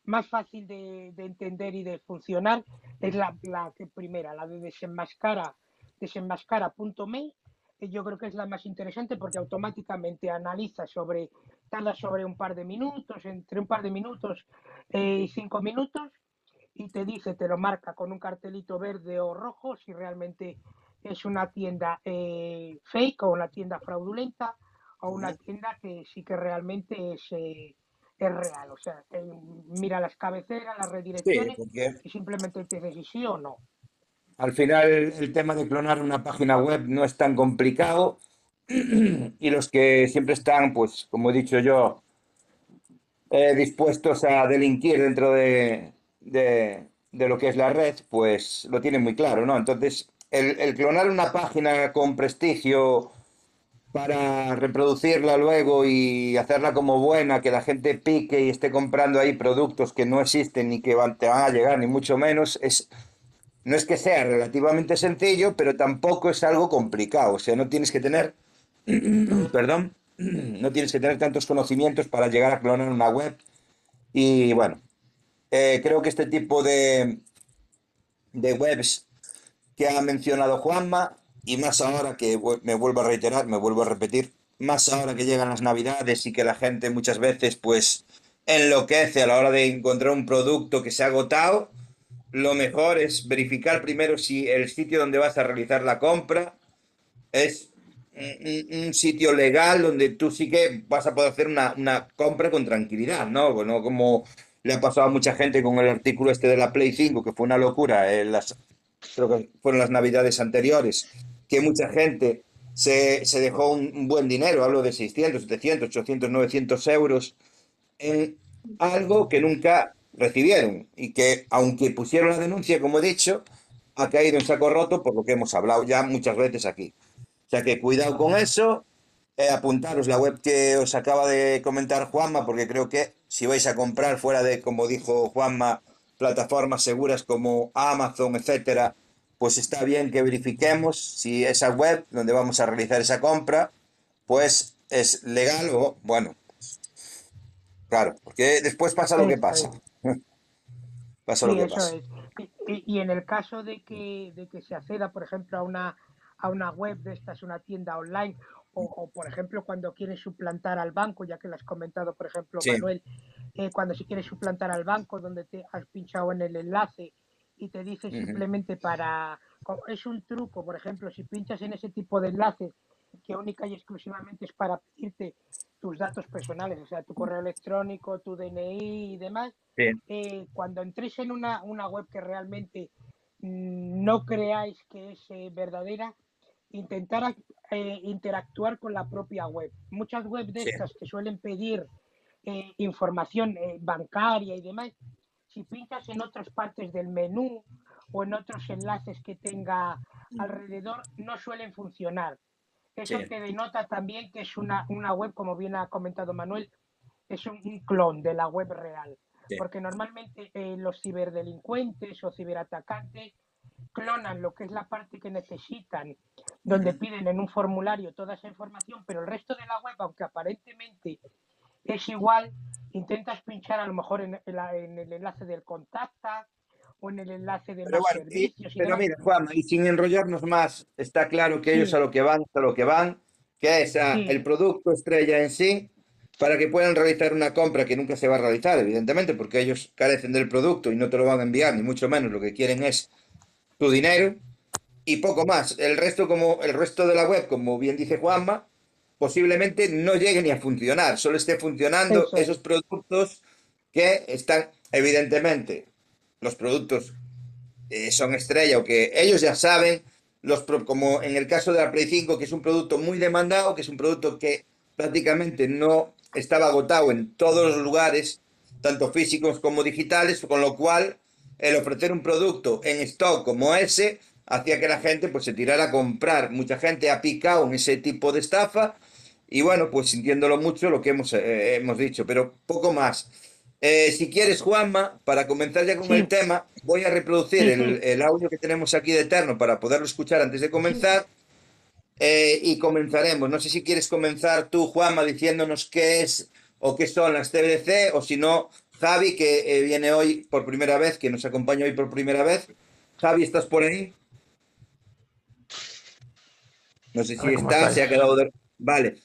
más fácil de, de entender y de funcionar es la, la que primera, la de desenmascara, desenmascara.me. yo creo que es la más interesante porque automáticamente analiza sobre, tarda sobre un par de minutos, entre un par de minutos eh, y cinco minutos, y te dice, te lo marca con un cartelito verde o rojo si realmente es una tienda eh, fake o una tienda fraudulenta o una tienda que sí que realmente es, eh, es real. O sea, eh, mira las cabeceras, las redirecciones y simplemente te dice si sí o no. al final el tema de clonar una página web no es tan complicado *clears throat* y los que siempre están, pues, como he dicho yo, eh, dispuestos a delinquir dentro de, de- de lo que es la red, pues lo tienen muy claro, ¿no? Entonces, el, el clonar una página con prestigio para reproducirla luego y hacerla como buena, que la gente pique y esté comprando ahí productos que no existen ni que van, te van a llegar, ni mucho menos, es, no es que sea relativamente sencillo, pero tampoco es algo complicado. O sea, no tienes que tener, *clears throat* perdón, *clears throat* no tienes que tener tantos conocimientos para llegar a clonar una web. Y bueno, eh, creo que este tipo de, de webs que ha mencionado Juanma, y más ahora que me vuelvo a reiterar, me vuelvo a repetir, más ahora que llegan las navidades y que la gente muchas veces pues enloquece a la hora de encontrar un producto que se ha agotado, lo mejor es verificar primero si el sitio donde vas a realizar la compra es un, sitio legal donde tú sí que vas a poder hacer una, una compra con tranquilidad, ¿no? Bueno, como le ha pasado a mucha gente con el artículo este de la Play 5, que fue una locura, en las, creo que fueron las navidades anteriores, que mucha gente se, se dejó un, buen dinero, hablo de 600, 700, 800, 900 euros, en algo que nunca recibieron y que, aunque pusieron la denuncia, como he dicho, ha caído en saco roto por lo que hemos hablado ya muchas veces aquí. O sea que cuidado con eso, eh, apuntaros la web que os acaba de comentar Juanma, porque creo que si vais a comprar fuera de, como dijo Juanma, plataformas seguras como Amazon, etcétera, pues está bien que verifiquemos si esa web donde vamos a realizar esa compra, pues es legal o, bueno, claro, porque después pasa lo que pasa. es. Pasa lo que eso pasa. es. *laughs* Y, en el caso de que, de que se acceda, por ejemplo, a una, a una web de estas, una tienda online, o, o, por ejemplo, cuando quieres suplantar al banco, ya que lo has comentado, por ejemplo, Sí, Manuel, eh, cuando si quieres suplantar al banco, donde te has pinchado en el enlace y te dice simplemente para... Es un truco, por ejemplo, si pinchas en ese tipo de enlaces que única y exclusivamente es para pedirte tus datos personales, o sea, tu correo electrónico, tu DNI y demás, eh, cuando entréis en una, una web que realmente no creáis que es eh, verdadera, intentar eh, interactuar con la propia web. Muchas webs de sí, estas que suelen pedir eh, información bancaria y demás, si pinchas en otras partes del menú o en otros enlaces que tenga alrededor, no suelen funcionar. Eso sí, te denota también que es una, una web, como bien ha comentado Manuel, es un, un clon de la web real. sí, Porque normalmente eh, los ciberdelincuentes o ciberatacantes clonan lo que es la parte que necesitan, donde piden en un formulario toda esa información, pero el resto de la web, aunque aparentemente es igual, intentas pinchar a lo mejor en, en la- en el enlace del contacta o en el enlace de Pero más bueno, y- servicios y pero demás. mira, Juan, y sin enrollarnos más, está claro que ellos a Sí, lo que van, a lo que van, que es a el sí, producto estrella en sí, para que puedan realizar una compra que nunca se va a realizar, evidentemente, porque ellos carecen del producto y no te lo van a enviar, ni mucho menos, lo que quieren es tu dinero y poco más. El resto, como el resto de la web, como bien dice Juanma, posiblemente no llegue ni a funcionar, solo esté funcionando eso es. esos productos que están, evidentemente, los productos eh, son estrella o que ellos ya saben, los pro- como en el caso de la Play 5, que es un producto muy demandado, que es un producto que prácticamente no estaba agotado en todos los lugares, tanto físicos como digitales, con lo cual el ofrecer un producto en stock como ese hacía que la gente pues se tirara a comprar. Mucha gente ha picado en ese tipo de estafa y bueno, pues sintiéndolo mucho lo que hemos, eh, hemos dicho, pero poco más. Eh, si quieres, Juanma, para comenzar ya con el tema, voy a reproducir sí, el, sí, el audio que tenemos aquí de Eterno para poderlo escuchar antes de comenzar eh, y comenzaremos. No sé si quieres comenzar tú, Juanma, diciéndonos qué es o qué son las CBDC o si no, Javi, que eh, viene hoy por primera vez, que nos acompaña hoy por primera vez. Javi, ¿estás por ahí? No sé si Hola, ¿cómo está, se ha quedado... de- Vale.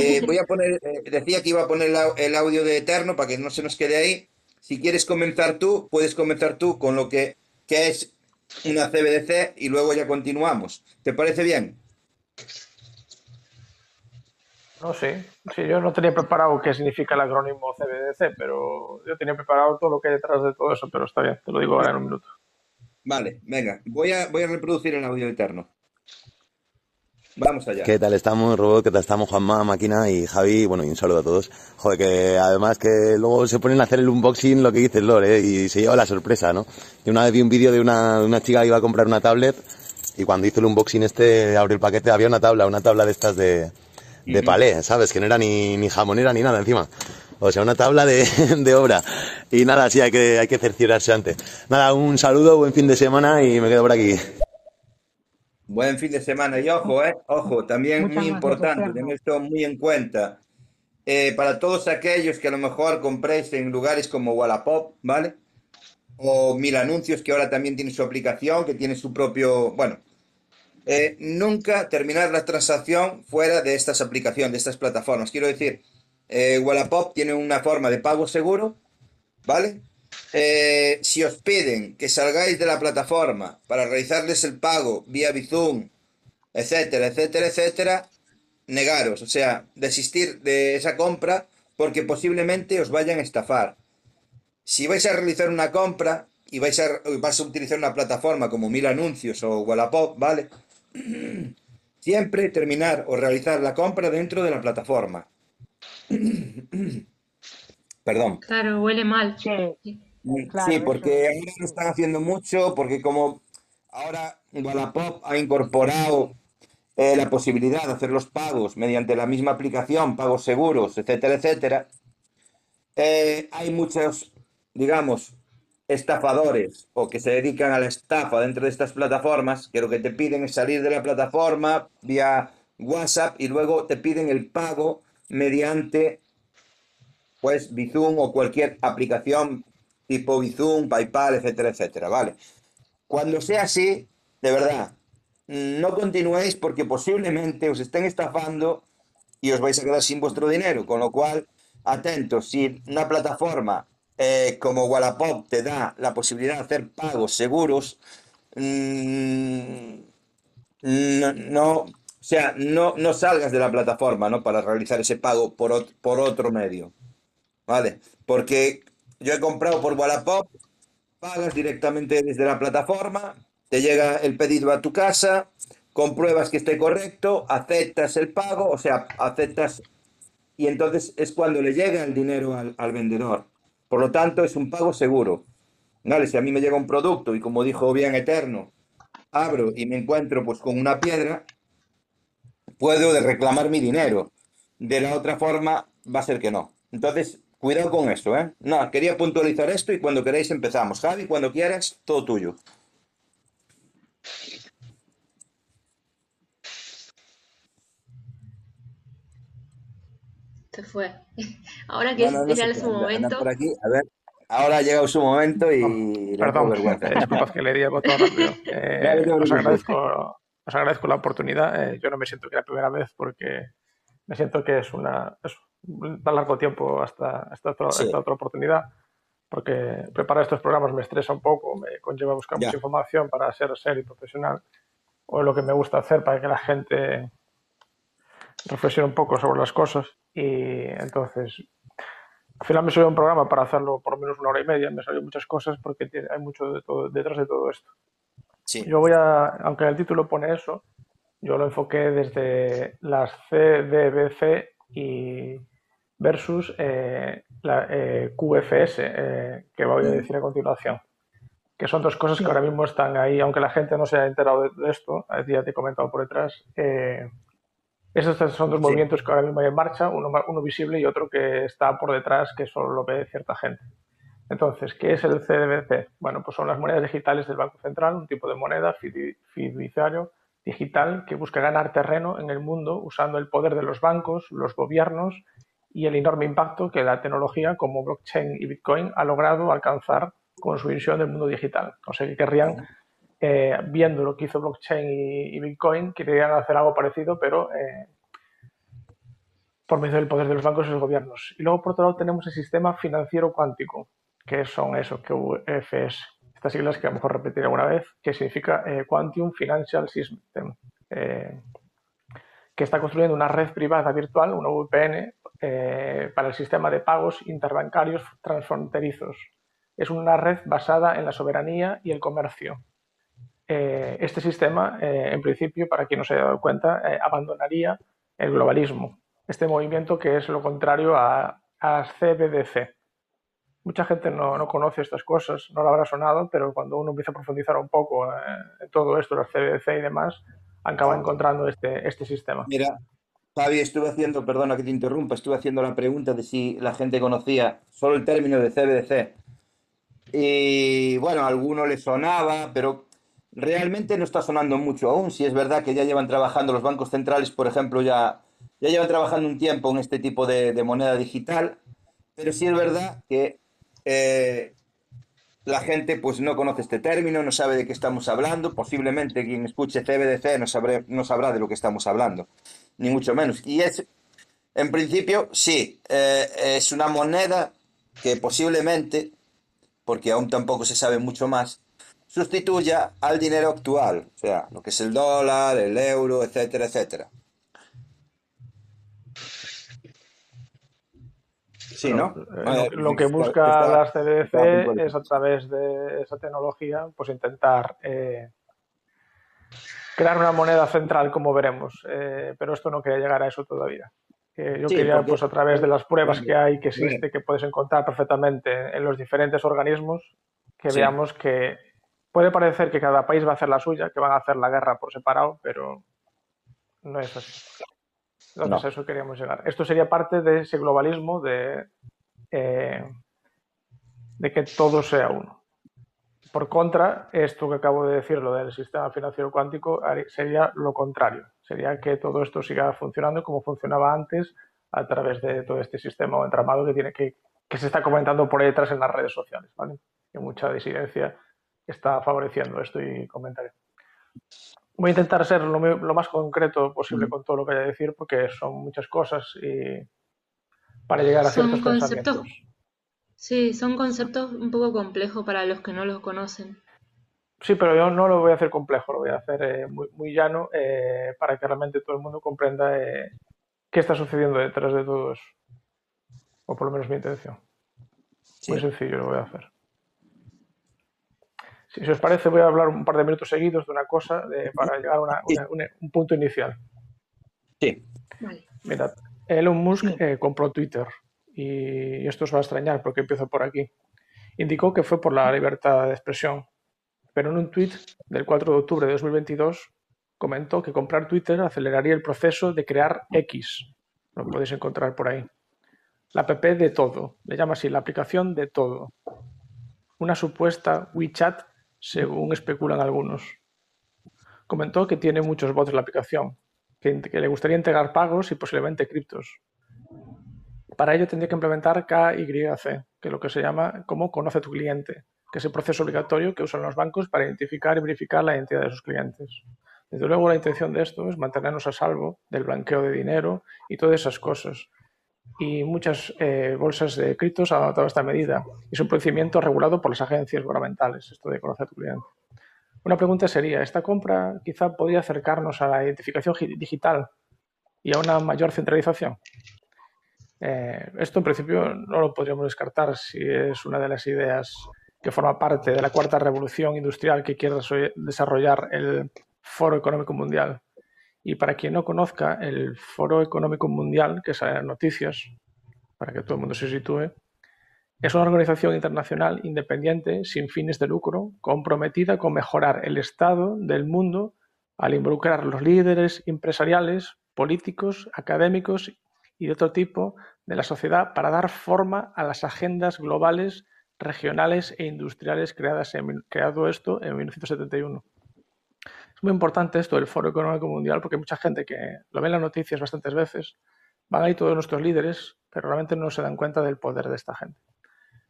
Eh, voy a poner, eh, decía que iba a poner la- el audio de Eterno para que no se nos quede ahí. Si quieres comenzar tú, puedes comenzar tú con lo que, que es una CBDC y luego ya continuamos. ¿Te parece bien? No, sí. Sí, yo no tenía preparado qué significa el acrónimo CBDC, pero yo tenía preparado todo lo que hay detrás de todo eso, pero está bien, te lo digo ahora en un minuto. Vale, venga, voy a, voy a reproducir el audio de Eterno. Vamos allá. ¿Qué tal estamos, Robot? ¿Qué tal estamos, Juanma, Máquina y Javi? Bueno, y un saludo a todos. Joder, que además que luego se ponen a hacer el unboxing, lo que dice el Lore, ¿eh? y se lleva la sorpresa, ¿no? Yo una vez vi un vídeo de una, una chica que iba a comprar una tablet y cuando hizo el unboxing este, abrió el paquete, había una tabla, una tabla de estas de, de palé, ¿sabes? Que no era ni, ni jamonera ni nada encima. O sea, una tabla de, *laughs* de obra. Y nada, sí, hay que, hay que cerciorarse antes. Nada, un saludo, buen fin de semana y me quedo por aquí. Buen fin de semana y ojo, eh, ojo, también Muchas muy importante, tener esto muy en cuenta. Eh, para todos aquellos que a lo mejor compréis en lugares como Wallapop, ¿vale? O Mil Anuncios, que ahora también tiene su aplicación, que tiene su propio, bueno, eh, nunca terminar la transacción fuera de estas aplicaciones, de estas plataformas. Quiero decir, eh, Wallapop tiene una forma de pago seguro, ¿vale? Eh, si os piden que salgáis de la plataforma para realizarles el pago vía Bizum, etcétera, etcétera, etcétera, negaros, o sea, desistir de esa compra porque posiblemente os vayan a estafar. Si vais a realizar una compra y vais a, vais a utilizar una plataforma como Mil Anuncios o Wallapop, ¿vale? *clears throat* Siempre terminar o realizar la compra dentro de la plataforma. *clears throat* Perdón. Claro, huele mal. Sí, Claro, Sí, porque ahora lo están haciendo mucho, porque como ahora Wallapop ha incorporado eh, la posibilidad de hacer los pagos mediante la misma aplicación, pagos seguros, etcétera, etcétera, eh, hay muchos, digamos, estafadores o que se dedican a la estafa dentro de estas plataformas, que lo que te piden es salir de la plataforma vía WhatsApp y luego te piden el pago mediante pues Bizum o cualquier aplicación tipo Bizum, PayPal, etcétera, etcétera, ¿vale? Cuando sea así, de verdad, no continuéis porque posiblemente os estén estafando y os vais a quedar sin vuestro dinero, con lo cual, atentos, si una plataforma eh, como Wallapop te da la posibilidad de hacer pagos seguros, mm, no, no, o sea, no, no salgas de la plataforma, ¿no? Para realizar ese pago por, por otro medio. ¿Vale? Porque yo he comprado por Wallapop, pagas directamente desde la plataforma, te llega el pedido a tu casa, compruebas que esté correcto, aceptas el pago, o sea, aceptas y entonces es cuando le llega el dinero al, vendedor. Por lo tanto, es un pago seguro. ¿Vale? Si a mí me llega un producto y como dijo bien Eterno, abro y me encuentro pues con una piedra, puedo reclamar mi dinero. De la otra forma, va a ser que no. Entonces, cuidado con eso, ¿eh? No, quería puntualizar esto y cuando queráis empezamos. Javi, cuando quieras, todo tuyo. Se fue. *laughs* Ahora que No, no, se su anda momento. por aquí. A ver, ahora ha llegado su momento y perdón, vergüenza. eh, disculpad que le di el botón rápido. *laughs* Eh, os, agradezco, os agradezco la oportunidad. Eh, yo no me siento que la primera vez porque me siento que es una es tan largo tiempo hasta esta otra, Sí. esta otra oportunidad. Porque preparar estos programas me estresa un poco, me conlleva buscar mucha información para ser serio y profesional. O lo que me gusta hacer para que la gente reflexione un poco sobre las cosas. Y entonces al final me salió un programa para hacerlo por lo menos una hora y media, me salió muchas cosas porque hay mucho de todo, detrás de todo esto. Sí, Yo voy a, aunque el título pone eso, yo lo enfoqué desde las CDBC y versus eh, la eh, QFS, eh, que voy a decir a continuación, que son dos cosas que ahora mismo están ahí, aunque la gente no se haya enterado de, de esto, ya te he comentado por detrás, eh, esos son dos Sí. movimientos que ahora mismo hay en marcha, uno, uno visible y otro que está por detrás, que solo lo ve cierta gente. Entonces, ¿qué es el CDBC? Bueno, pues son las monedas digitales del Banco Central, un tipo de moneda fiduciario digital que busca ganar terreno en el mundo usando el poder de los bancos, los gobiernos y el enorme impacto que la tecnología como blockchain y Bitcoin ha logrado alcanzar con su visión del mundo digital. O sea que querrían eh, viendo lo que hizo blockchain y, Bitcoin, querían hacer algo parecido, pero eh, por medio del poder de los bancos y los gobiernos. Y luego, por otro lado, tenemos el sistema financiero cuántico, que son eso, QFS. Estas siglas que a lo mejor repetiré alguna vez, que significa eh, Quantum Financial System, que está construyendo una red privada virtual, una VPN, para el sistema de pagos interbancarios transfronterizos. Es una red basada en la soberanía y el comercio eh, este sistema, eh, en principio, para quien no se haya dado cuenta, eh, abandonaría el globalismo, este movimiento que es lo contrario a, CBDC. Mucha gente no, conoce estas cosas, no lo habrá sonado, pero cuando uno empieza a profundizar un poco en todo esto, los CBDC y demás, acaba encontrando este, este sistema. Mira, Javi, estuve haciendo, perdona que te interrumpa, estuve haciendo la pregunta de si la gente conocía solo el término de CBDC. Y bueno, a alguno le sonaba, pero realmente no está sonando mucho aún. Si es verdad que ya llevan trabajando los bancos centrales, por ejemplo, ya, ya llevan trabajando un tiempo en este tipo de, moneda digital, pero sí es verdad que eh, la gente pues no conoce este término, no sabe de qué estamos hablando. Posiblemente quien escuche CBDC no, sabré, no sabrá de lo que estamos hablando, ni mucho menos. Y es, en principio, sí, eh, es una moneda que posiblemente, porque aún tampoco se sabe mucho más, sustituya al dinero actual, o sea, lo que es el dólar, el euro, etcétera, etcétera. Sí, ¿no? Eh, lo, que busca las CDC es a través de esa tecnología, pues intentar eh, crear una moneda central, como veremos. Eh, pero esto no quería llegar a eso todavía. yo quería, pues a través de las pruebas que hay, que existe, que puedes encontrar perfectamente en los diferentes organismos, que veamos que Puede parecer que cada país va a hacer la suya, que van a hacer la guerra por separado, pero no es así. A eso queríamos llegar. Esto sería parte de ese globalismo de, eh, de que todo sea uno. Por contra, esto que acabo de decir, lo del sistema financiero cuántico, sería lo contrario. Sería que todo esto siga funcionando como funcionaba antes a través de todo este sistema o entramado que, tiene que, que se está comentando por detrás en las redes sociales. ¿vale? Hay mucha disidencia está favoreciendo esto y comentario. Voy a intentar ser lo, más concreto posible con todo lo que haya a decir porque son muchas cosas y para llegar a ciertos conceptos. Sí, son conceptos un poco complejos para los que no los conocen. Sí, pero yo no lo voy a hacer complejo, lo voy a hacer eh, muy, llano eh, para que realmente todo el mundo comprenda eh, qué está sucediendo detrás de todo eso. O por lo menos mi intención. Muy sencillo lo voy a hacer. Si os parece, voy a hablar un par de minutos seguidos de una cosa para llegar a un punto inicial. Sí. Mirad, Elon Musk eh, compró Twitter y esto os va a extrañar porque empiezo por aquí. Indicó que fue por la libertad de expresión, pero en un tweet del 4 de octubre de 2022 comentó que comprar Twitter aceleraría el proceso de crear X. Lo podéis encontrar por ahí. La app de todo, le llama así, la aplicación de todo. Una supuesta WeChat según especulan algunos. Comentó que tiene muchos bots la aplicación, que, le gustaría integrar pagos y posiblemente criptos. Para ello tendría que implementar KYC, que es lo que se llama como conoce tu cliente, que es el proceso obligatorio que usan los bancos para identificar y verificar la identidad de sus clientes. Desde luego la intención de esto es mantenernos a salvo del blanqueo de dinero y todas esas cosas, y muchas eh, bolsas de criptos han adoptado esta medida. Es un procedimiento regulado por las agencias gubernamentales, esto de conocer a tu cliente. Una pregunta sería, ¿esta compra quizá podría acercarnos a la identificación digital y a una mayor centralización? Eh, esto en principio no lo podríamos descartar si es una de las ideas que forma parte de la cuarta revolución industrial que quiere desarrollar el Foro Económico Mundial. Y para quien no conozca, el Foro Económico Mundial, que es noticias, para que todo el mundo se sitúe, es una organización internacional independiente, sin fines de lucro, comprometida con mejorar el estado del mundo al involucrar los líderes empresariales, políticos, académicos y de otro tipo de la sociedad para dar forma a las agendas globales, regionales e industriales creadas en, creado esto en 1971 muy importante esto del Foro Económico Mundial porque mucha gente que lo ve en las noticias bastantes veces, van ahí todos nuestros líderes, pero realmente no se dan cuenta del poder de esta gente.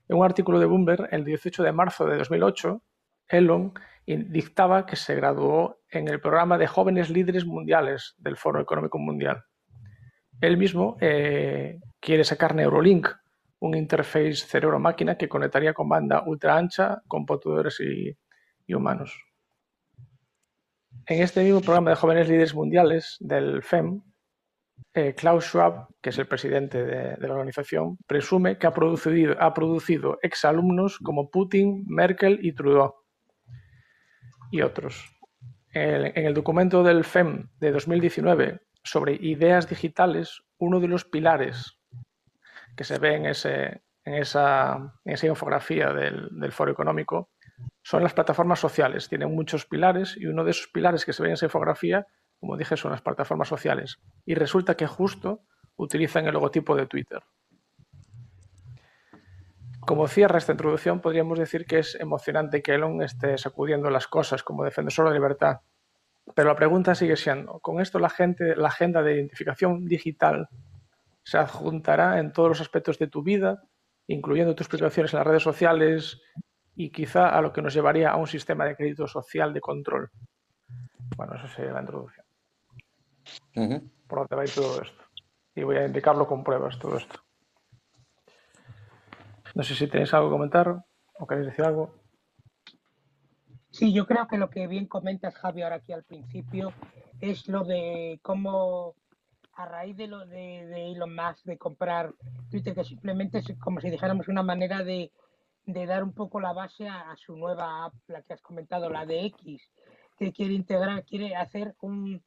En un artículo de Bloomberg, el 18 de marzo de 2008, Elon dictaba que se graduó en el programa de jóvenes líderes mundiales del Foro Económico Mundial. Él mismo eh, quiere sacar Neurolink, un interface cerebro-máquina que conectaría con banda ultra ancha, computadores y, humanos. En este mismo programa de jóvenes líderes mundiales del FEM, eh, Klaus Schwab, que es el presidente de, la organización, presume que ha producido, exalumnos como Putin, Merkel y Trudeau y otros. en el documento del FEM de 2019 sobre ideas digitales, uno de los pilares que se ve en, esa, infografía del, foro económico son las plataformas sociales. Tienen muchos pilares y uno de esos pilares que se ve en esa infografía, como dije, son las plataformas sociales. Y resulta que justo utilizan el logotipo de Twitter. Como cierra esta introducción, podríamos decir que es emocionante que Elon esté sacudiendo las cosas como defensor de la libertad. Pero la pregunta sigue siendo, ¿con esto la, gente, la agenda de identificación digital se adjuntará en todos los aspectos de tu vida, incluyendo tus privaciones en las redes sociales y quizá a lo que nos llevaría a un sistema de crédito social de control. Bueno, esa sería la introducción. Por dónde va a ir todo esto. Y voy a indicarlo con pruebas todo esto. No sé si tenéis algo que comentar o queréis decir algo. Sí, yo creo que lo que bien comentas, Javi, ahora aquí al principio, es lo de cómo a raíz de lo de, Elon Musk de comprar Twitter, que simplemente es como si dijéramos una manera de, dar un poco la base a, su nueva app, la que has comentado, la de X, que quiere integrar, quiere hacer un,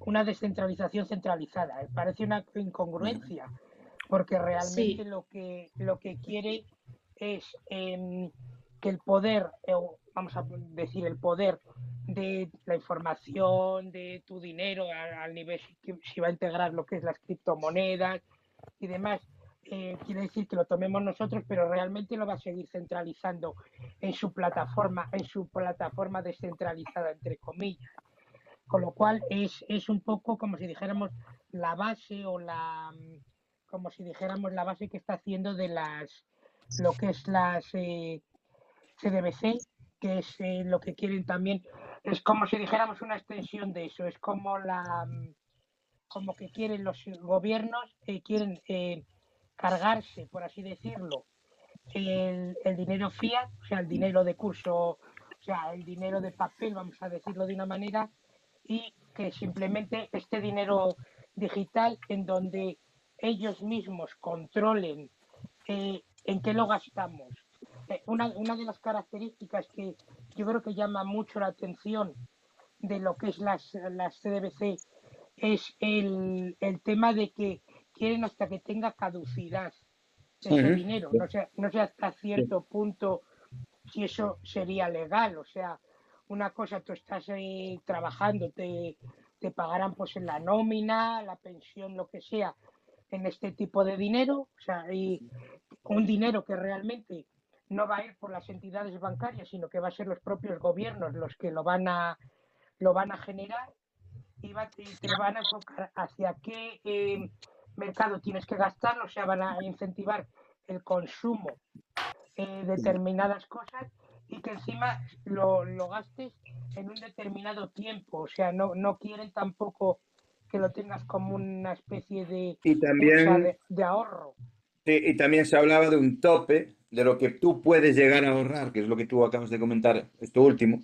una descentralización centralizada. Parece una incongruencia, porque realmente lo, que, lo que quiere es em, que el poder, vamos a decir, el poder de la información, de tu dinero, al, nivel si, va a integrar lo que es las criptomonedas y demás, eh, quiere decir que lo tomemos nosotros, pero realmente lo va a seguir centralizando en su plataforma, en su plataforma descentralizada, entre comillas. Con lo cual es, es un poco como si dijéramos la base o la como si dijéramos la base que está haciendo de las lo que es las eh, CDBC, que es eh, lo que quieren también es como si dijéramos una extensión de eso, es como la como que quieren los gobiernos, eh, quieren cargarse, por así decirlo, el, dinero fiat, o sea, el dinero de curso, o sea, el dinero de papel, vamos a decirlo de una manera, y que simplemente este dinero digital en donde ellos mismos controlen eh, en qué lo gastamos. una, una de las características que yo creo que llama mucho la atención de lo que es las, las CDBC es el, tema de que quieren hasta que tenga caducidad ese dinero. No sé, no sé hasta cierto punto si eso sería legal. O sea, una cosa, tú estás ahí trabajando, te, te pagarán pues en la nómina, la pensión, lo que sea, en este tipo de dinero. O sea, y un dinero que realmente no va a ir por las entidades bancarias, sino que va a ser los propios gobiernos los que lo van a, lo van a generar y, va, te van a enfocar hacia qué eh, mercado tienes que gastar, o sea, van a incentivar el consumo de determinadas cosas y que encima lo, lo, gastes en un determinado tiempo, o sea, no, no quieren tampoco que lo tengas como una especie de, y también, de ahorro. Sí, y también se hablaba de un tope de lo que tú puedes llegar a ahorrar, que es lo que tú acabas de comentar, esto último,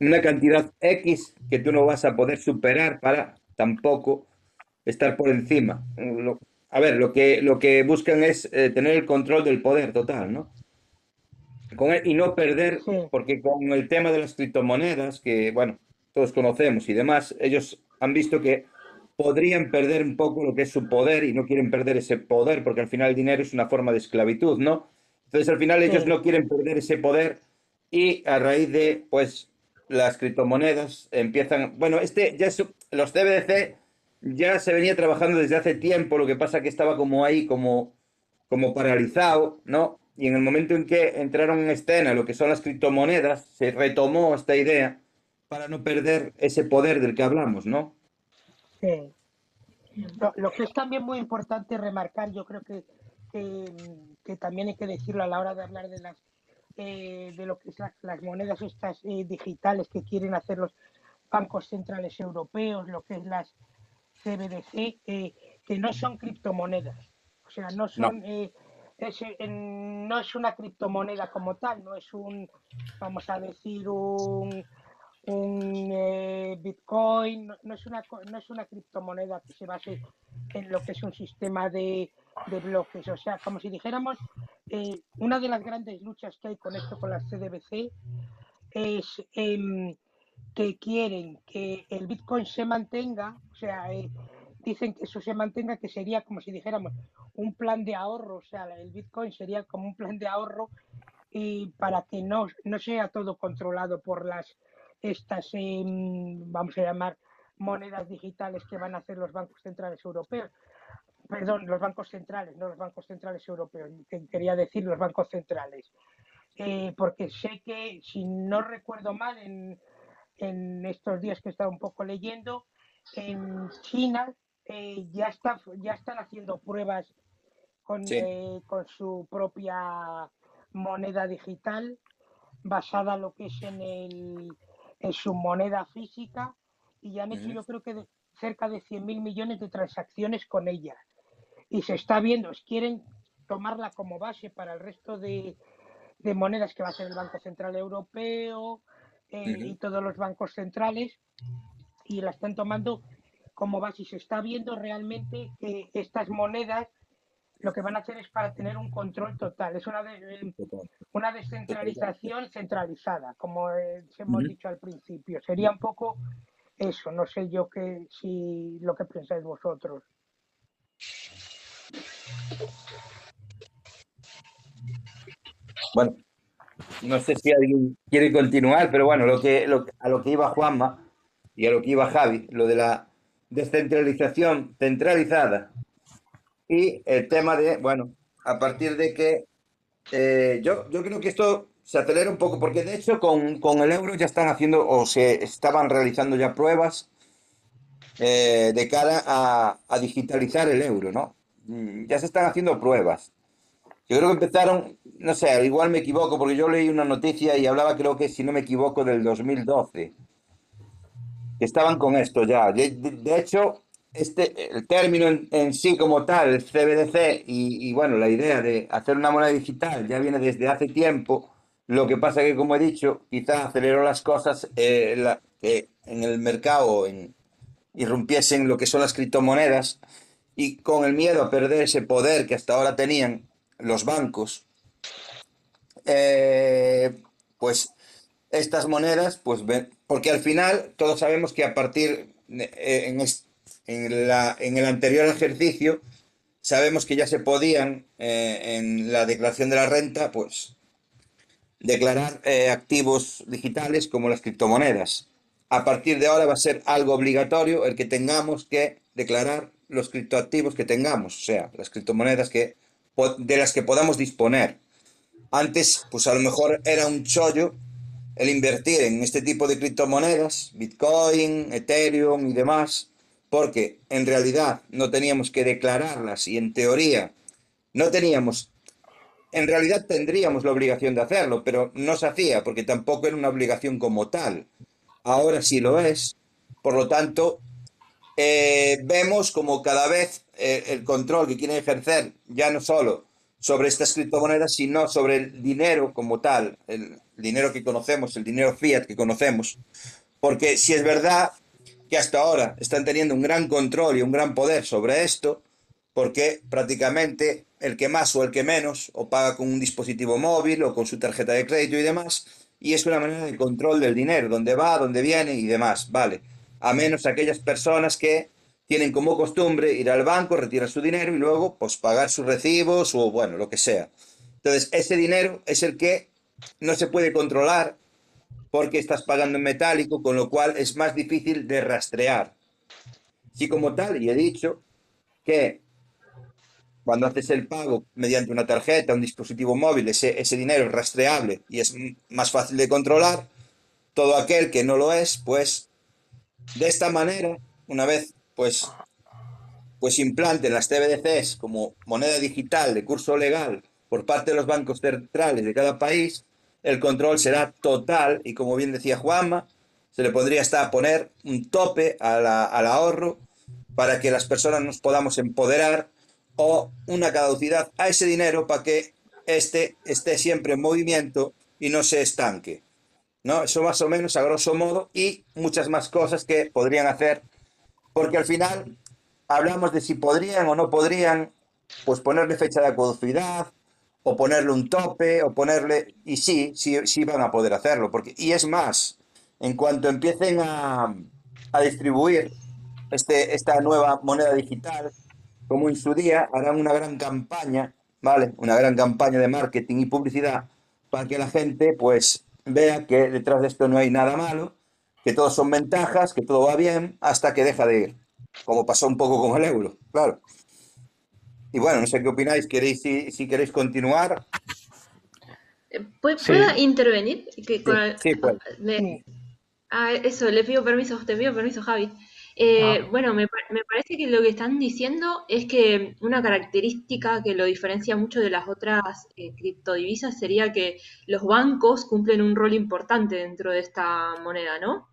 una cantidad X que tú no vas a poder superar para tampoco estar por encima. a ver, lo que, lo que buscan es eh, tener el control del poder total, ¿no? Con y no perder, porque con el tema de las criptomonedas, que, bueno, todos conocemos y demás, ellos han visto que podrían perder un poco lo que es su poder y no quieren perder ese poder porque al final el dinero es una forma de esclavitud, ¿no? Entonces al final ellos no quieren perder ese poder y a raíz de pues las criptomonedas empiezan, bueno, este ya es, los CBDC ya se venía trabajando desde hace tiempo, lo que pasa que estaba como ahí como como paralizado, ¿no? Y en el momento en que entraron en escena lo que son las criptomonedas, se retomó esta idea para no perder ese poder del que hablamos, ¿no? Sí. Lo, que es también muy importante remarcar, yo creo que, que, también hay que decirlo a la hora de hablar de las eh, de lo que son las monedas estas eh, digitales que quieren hacer los bancos centrales europeos, lo que es las CBDC, eh, que no son criptomonedas. O sea, no son... Es, no es una criptomoneda como tal, no es un, vamos a decir, un, un Bitcoin, no, es una, no es una criptomoneda que se base en lo que es un sistema de, de bloques. O sea, como si dijéramos, eh, una de las grandes luchas que hay con esto, con las CDBC, es em, que quieren que el Bitcoin se mantenga, o sea, eh, dicen que eso se mantenga, que sería como si dijéramos un plan de ahorro, o sea, el Bitcoin sería como un plan de ahorro y para que no, no sea todo controlado por las estas, em, vamos a llamar, monedas digitales que van a hacer los bancos centrales europeos, perdón, los bancos centrales, no los bancos centrales europeos, quería decir los bancos centrales. Eh, porque sé que, si no recuerdo mal, en, estos días que he estado un poco leyendo, en China eh, ya, está, ya están haciendo pruebas con, eh, con su propia moneda digital basada lo que es en, el, en su moneda física y ya han hecho yo creo que cerca de 100.000 millones de transacciones con ella. Y se está viendo, quieren tomarla como base para el resto de, monedas que va a ser el Banco Central Europeo eh, y todos los bancos centrales y la están tomando como base y se está viendo realmente que estas monedas lo que van a hacer es para tener un control total. Es una, una descentralización centralizada, como hemos dicho al principio. Sería un poco eso, no sé yo qué, si lo que pensáis vosotros. Bueno, no sé si alguien quiere continuar, pero bueno, lo que, a lo que iba Juanma y a lo que iba Javi, lo de la descentralización centralizada y el tema de, bueno, a partir de que eh, yo, yo creo que esto se acelera un poco, porque de hecho con, el euro ya están haciendo o se estaban realizando ya pruebas eh, de cara a, a digitalizar el euro, ¿no? Mm, ya se están haciendo pruebas. Yo creo que empezaron, no sé, igual me equivoco, porque yo leí una noticia y hablaba, creo que si no me equivoco, del 2012. Que estaban con esto ya. De, hecho, este, el término en, sí como tal, el CBDC, y, bueno, la idea de hacer una moneda digital ya viene desde hace tiempo. Lo que pasa que, como he dicho, quizás aceleró las cosas eh, en el mercado en, irrumpiesen lo que son las criptomonedas y con el miedo a perder ese poder que hasta ahora tenían los bancos, eh, pues estas monedas, pues porque al final todos sabemos que a partir eh, en, el anterior ejercicio sabemos que ya se podían eh, en la declaración de la renta, pues declarar activos digitales como las criptomonedas. A partir de ahora va a ser algo obligatorio el que tengamos que declarar los criptoactivos que tengamos, o sea, las criptomonedas que, de las que podamos disponer. Antes, pues a lo mejor era un chollo el invertir en este tipo de criptomonedas, Bitcoin, Ethereum y demás, porque en realidad no teníamos que declararlas y en teoría no teníamos, en realidad tendríamos la obligación de hacerlo, pero no se hacía porque tampoco era una obligación como tal. Ahora sí lo es. Por lo tanto, eh, vemos como cada vez eh, el control que quieren ejercer ya no solo sobre estas criptomonedas, sino sobre el dinero como tal, el dinero que conocemos, el dinero fiat que conocemos. Porque si es verdad que hasta ahora están teniendo un gran control y un gran poder sobre esto, porque prácticamente el que más o el que menos o paga con un dispositivo móvil o con su tarjeta de crédito y demás, y es una manera de control del dinero, dónde va, dónde viene y demás, vale a menos aquellas personas que tienen como costumbre ir al banco, retirar su dinero y luego pues pagar sus recibos o bueno, lo que sea. Entonces, ese dinero es el que no se puede controlar porque estás pagando en metálico, con lo cual es más difícil de rastrear. Sí, como tal, y he dicho que cuando haces el pago mediante una tarjeta, un dispositivo móvil, ese, ese dinero es rastreable y es más fácil de controlar. Todo aquel que no lo es, pues de esta manera, una vez pues, pues implanten las TBDCs como moneda digital de curso legal por parte de los bancos centrales de cada país, el control será total y como bien decía Juanma, se le podría hasta poner un tope al ahorro para que las personas nos podamos empoderar o una caducidad a ese dinero para que este esté siempre en movimiento y no se estanque. ¿No? Eso más o menos a grosso modo y muchas más cosas que podrían hacer, porque al final hablamos de si podrían o no podrían, pues ponerle fecha de caducidad o ponerle un tope o ponerle... Y sí, sí, sí van a poder hacerlo, porque... Y es más, en cuanto empiecen a, a distribuir este, esta nueva moneda digital, como en su día harán una gran campaña, ¿vale? Una gran campaña de marketing y publicidad para que la gente, pues, vea que detrás de esto no hay nada malo, que todo son ventajas, que todo va bien, hasta que deja de ir, como pasó un poco con el euro, claro. Y bueno, no sé qué opináis, ¿queréis si, queréis continuar? Eh, ¿Puedo intervenir? sí, sí ah, eso, le pido permiso, te pido permiso, Javi. Eh, bueno, me, parece que lo que están diciendo es que una característica que lo diferencia mucho de las otras eh, criptodivisas sería que los bancos cumplen un rol importante dentro de esta moneda, ¿no?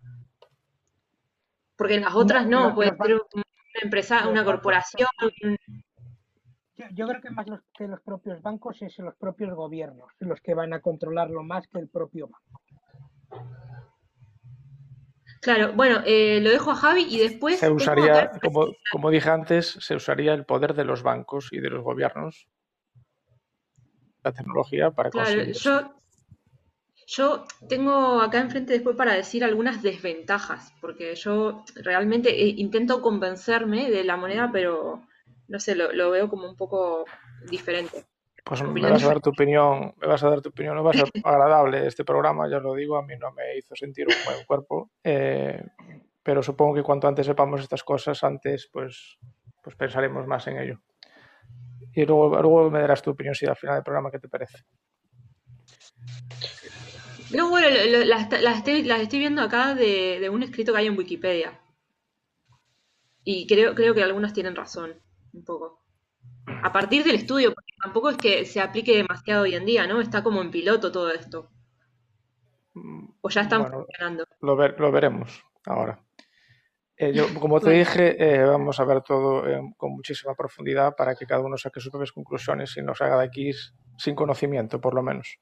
Porque en las otras no, puede ser una empresa, una corporación. Yo, creo que más que los propios bancos es los propios gobiernos los que van a controlarlo más que el propio banco. Claro, bueno, eh, lo dejo a Javi y después... Se usaría, como, como, dije antes, se usaría el poder de los bancos y de los gobiernos, la tecnología para claro, yo, yo tengo acá enfrente después para decir algunas desventajas, porque yo realmente eh, intento convencerme de la moneda, pero no sé, lo veo como un poco diferente. Pues me vas a dar tu opinión, me vas a dar tu opinión, no va a ser *laughs* agradable este programa, ya os lo digo, a mí no me hizo sentir un buen cuerpo, eh, pero supongo que cuanto antes sepamos estas cosas, antes pues, pues pensaremos más en ello. Y luego, luego me darás tu opinión si al final del programa qué te parece. No, bueno, las, estoy, viendo acá de, de, un escrito que hay en Wikipedia. Y creo, creo que algunas tienen razón, un poco a partir del estudio, tampoco es que se aplique demasiado hoy en día, ¿no? Está como en piloto todo esto. O ya están funcionando. Lo, lo, veremos ahora. Eh, yo, como te *laughs* dije, eh, vamos a ver todo con muchísima profundidad para que cada uno saque sus propias conclusiones y nos haga de aquí sin conocimiento, por lo menos.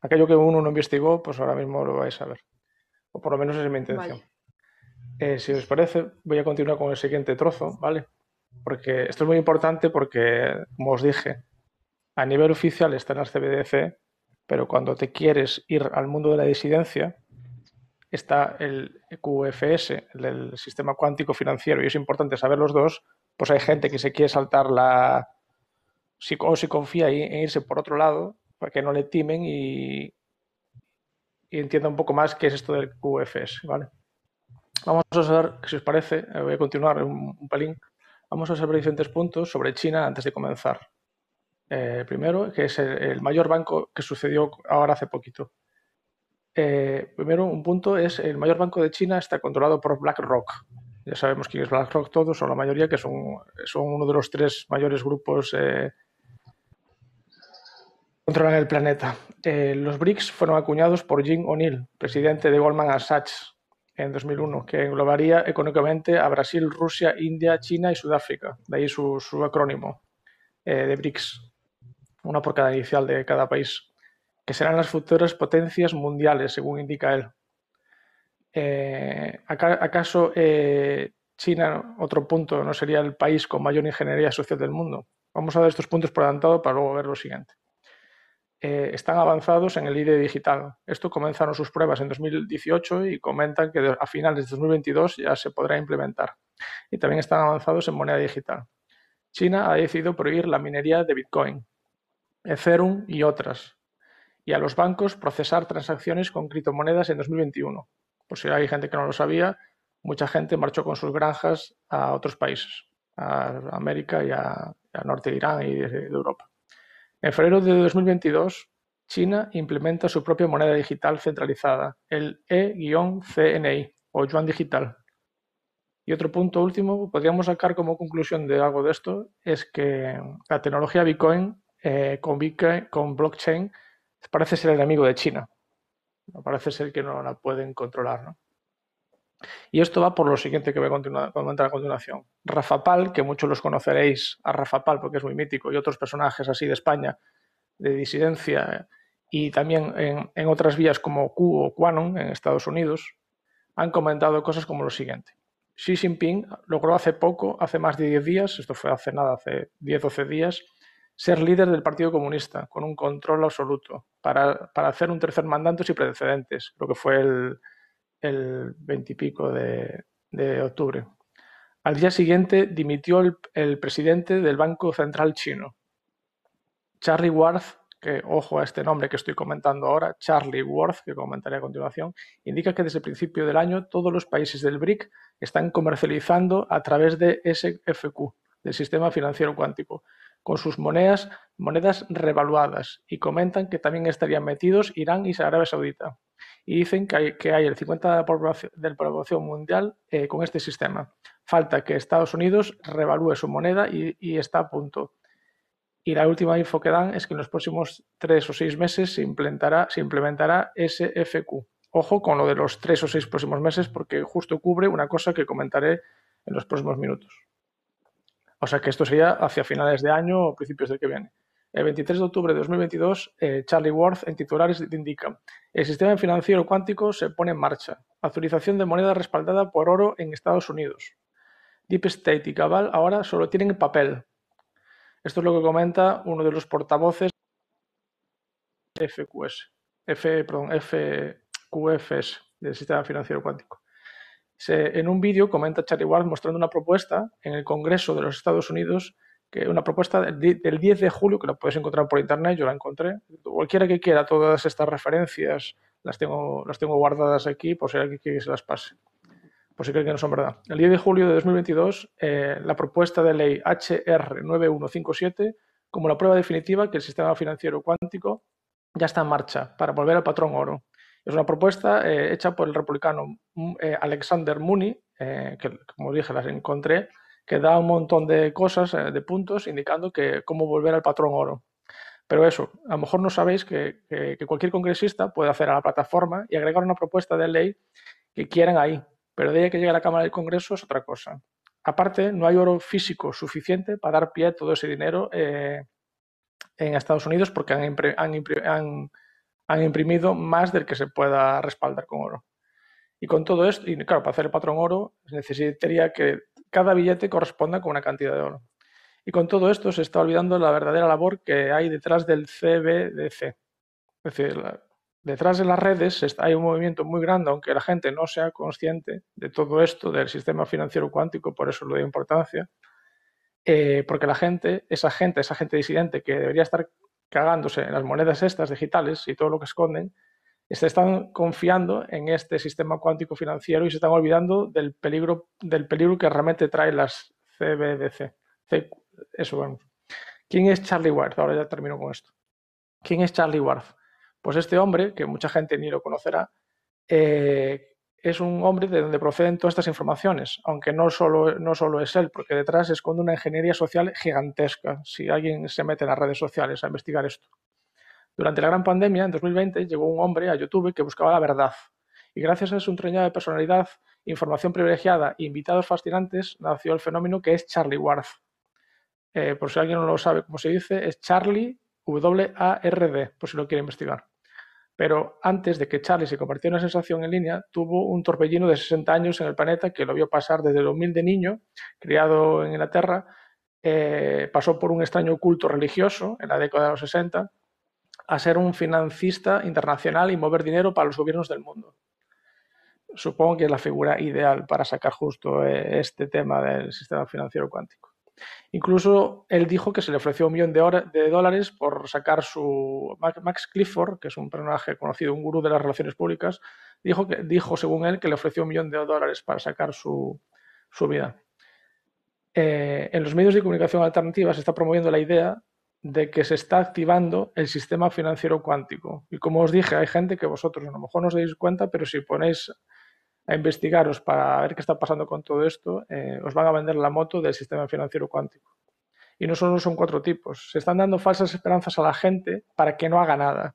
Aquello que uno no investigó, pues ahora mismo lo vais a ver. O por lo menos es mi intención. Eh, si os parece, voy a continuar con el siguiente trozo, ¿vale? Porque esto es muy importante porque, como os dije, a nivel oficial está en las CBDC, pero cuando te quieres ir al mundo de la disidencia, está el QFS, el sistema cuántico financiero, y es importante saber los dos, pues hay gente que se quiere saltar la... o si confía en irse por otro lado, para que no le timen y, entienda un poco más qué es esto del QFS, ¿vale? Vamos a ver, si os parece, voy a continuar un pelín Vamos a observar diferentes puntos sobre China antes de comenzar. Eh, primero, que es el, mayor banco que sucedió ahora hace poquito. Eh, primero, un punto es el mayor banco de China está controlado por BlackRock. Ya sabemos quién es BlackRock, todos o la mayoría, que son, son uno de los tres mayores grupos eh, controlan el planeta. los BRICS fueron acuñados por Jim O'Neill, presidente de Goldman Sachs, en 2001, que englobaría económicamente a Brasil, Rusia, India, China y Sudáfrica. De ahí su, acrónimo eh, de BRICS, una por cada inicial de cada país, que serán las futuras potencias mundiales, según indica él. Eh, ¿Acaso eh, China, otro punto, no sería el país con mayor ingeniería social del mundo? Vamos a ver estos puntos por adelantado para luego ver lo siguiente. Eh, están avanzados en el IDE digital. Esto comenzaron sus pruebas en 2018 y comentan que a finales de 2022 ya se podrá implementar. Y también están avanzados en moneda digital. China ha decidido prohibir la minería de Bitcoin, Ethereum y otras, y a los bancos procesar transacciones con criptomonedas en 2021. Por si hay gente que no lo sabía, mucha gente marchó con sus granjas a otros países, a América y a, norte de Irán y de Europa. En febrero de 2022, China implementa su propia moneda digital centralizada, el E-CNI o yuan digital. Y otro punto último, podríamos sacar como conclusión de algo de esto, es que la tecnología Bitcoin, eh, con, Bitcoin con blockchain parece ser el enemigo de China. Parece ser que no la pueden controlar. ¿no? Y esto va por lo siguiente que voy a comentar a continuación. Rafa Pal, que muchos los conoceréis a Rafa Pal porque es muy mítico, y otros personajes así de España, de disidencia, y también en, otras vías como Q o Quanon en Estados Unidos, han comentado cosas como lo siguiente. Xi Jinping logró hace poco, hace más de 10 días, esto fue hace nada, hace 10 o 12 días, ser líder del Partido Comunista, con un control absoluto, para, hacer un tercer mandato sin precedentes, lo que fue el, el 20 y pico de, octubre. Al día siguiente dimitió el, presidente del Banco Central chino. Charlie Worth, que ojo a este nombre que estoy comentando ahora, Charlie Worth, que comentaré a continuación, indica que desde el principio del año todos los países del BRIC están comercializando a través de SFQ, del sistema financiero cuántico, con sus monedas, monedas revaluadas, y comentan que también estarían metidos Irán y Arabia Saudita y dicen que hay, que hay el 50% de la población, población mundial eh, con este sistema. Falta que Estados Unidos revalúe su moneda y, está a punto. Y la última info que dan es que en los próximos tres o seis meses se implementará, se implementará SFQ. Ojo con lo de los tres o seis próximos meses porque justo cubre una cosa que comentaré en los próximos minutos. O sea que esto sería hacia finales de año o principios del que viene. El 23 de octubre de 2022, eh, Charlie Worth en titulares indica, el sistema financiero cuántico se pone en marcha. Actualización de moneda respaldada por oro en Estados Unidos. Deep State y Cabal ahora solo tienen papel. Esto es lo que comenta uno de los portavoces FQFS del sistema financiero cuántico. en un vídeo comenta Charlie Worth mostrando una propuesta en el Congreso de los Estados Unidos una propuesta del 10 de julio, que la puedes encontrar por internet, yo la encontré. Cualquiera que quiera todas estas referencias, las tengo, las tengo guardadas aquí por si alguien quiere que se las pase, por si creen que no son verdad. El 10 de julio de 2022, eh, la propuesta de ley HR 9157, como la prueba definitiva que el sistema financiero cuántico ya está en marcha para volver al patrón oro. Es una propuesta eh, hecha por el republicano mm, eh, Alexander Mooney, que como dije las encontré, que da un montón de cosas, eh, de puntos, indicando que cómo volver al patrón oro. Pero eso, a lo mejor no sabéis que, cualquier congresista puede hacer a la plataforma y agregar una propuesta de ley que quieran ahí, pero de que llegue a la Cámara del Congreso es otra cosa. Aparte, no hay oro físico suficiente para dar pie a todo ese dinero eh, en Estados Unidos porque han, han, han, imprimido más del que se pueda respaldar con oro. Y con todo esto, y claro, para hacer el patrón oro necesitaría que cada billete corresponda con una cantidad de oro. Y con todo esto se está olvidando la verdadera labor que hay detrás del CBDC. Es decir, detrás de las redes hay un movimiento muy grande, aunque la gente no sea consciente de todo esto del sistema financiero cuántico, por eso le doy importancia, eh, porque la gente, esa gente, esa gente disidente que debería estar cagándose en las monedas estas digitales y todo lo que esconden, se están confiando en este sistema cuántico financiero y se están olvidando del peligro, del peligro que realmente trae las CBDC. Eso vamos. ¿Quién es Charlie Worth? Ahora ya termino con esto. ¿Quién es Charlie Worth? Pues este hombre, que mucha gente ni lo conocerá, eh, es un hombre de donde proceden todas estas informaciones, aunque no solo, no solo es él, porque detrás esconde una ingeniería social gigantesca, si alguien se mete en las redes sociales a investigar esto. Durante la gran pandemia, en 2020, llegó un hombre a YouTube que buscaba la verdad. Y gracias a su entrañada personalidad, información privilegiada e invitados fascinantes, nació el fenómeno que es Charlie Worth. Eh, por si alguien no lo sabe cómo se dice, es Charlie W-A-R-D, por si lo quiere investigar. Pero antes de que Charlie se convirtiera en una sensación en línea, tuvo un torbellino de 60 años en el planeta que lo vio pasar desde el humilde niño, criado en Inglaterra, eh, pasó por un extraño culto religioso en la década de los 60, a ser un financista internacional y mover dinero para los gobiernos del mundo. Supongo que es la figura ideal para sacar justo eh, este tema del sistema financiero cuántico. Incluso él dijo que se le ofreció un millón de, dólares por sacar su... Max Clifford, que es un personaje conocido, un gurú de las relaciones públicas, dijo, que, dijo según él que le ofreció un millón de dólares para sacar su, vida. Eh, en los medios de comunicación alternativas se está promoviendo la idea de que se está activando el sistema financiero cuántico. Y como os dije, hay gente que vosotros a lo mejor no os dais cuenta, pero si ponéis a investigaros para ver qué está pasando con todo esto, eh, os van a vender la moto del sistema financiero cuántico. Y no solo son cuatro tipos, se están dando falsas esperanzas a la gente para que no haga nada.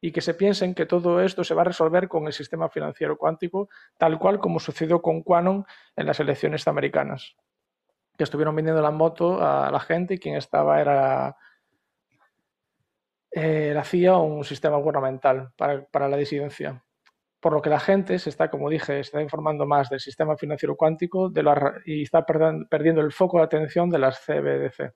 y que se piensen que todo esto se va a resolver con el sistema financiero cuántico, tal cual como sucedió con Quanon en las elecciones americanas, que estuvieron vendiendo la moto a la gente y quien estaba era eh, la CIA un sistema gubernamental para, para la disidencia por lo que la gente se está, como dije, está informando más del sistema financiero cuántico de la, y está perdiendo el foco de atención de las CBDC.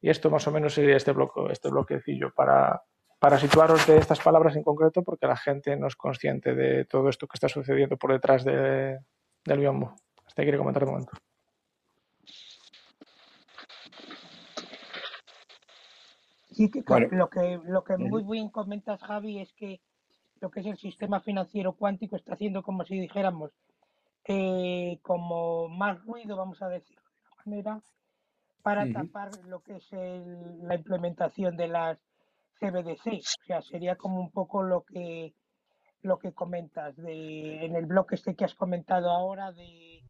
Y esto más o menos sería este, bloque, este bloquecillo para, para situaros de estas palabras en concreto, porque la gente no es consciente de todo esto que está sucediendo por detrás de, del biombo. Hasta quiere comentar un momento. Sí, que, lo que lo que muy bien comentas, Javi, es que lo que es el sistema financiero cuántico está haciendo como si dijéramos eh, como más ruido, vamos a decirlo de una manera, para tapar lo que es la implementación de las CBDC. O sea, sería como un poco lo que lo que comentas de en el bloque este que has comentado ahora de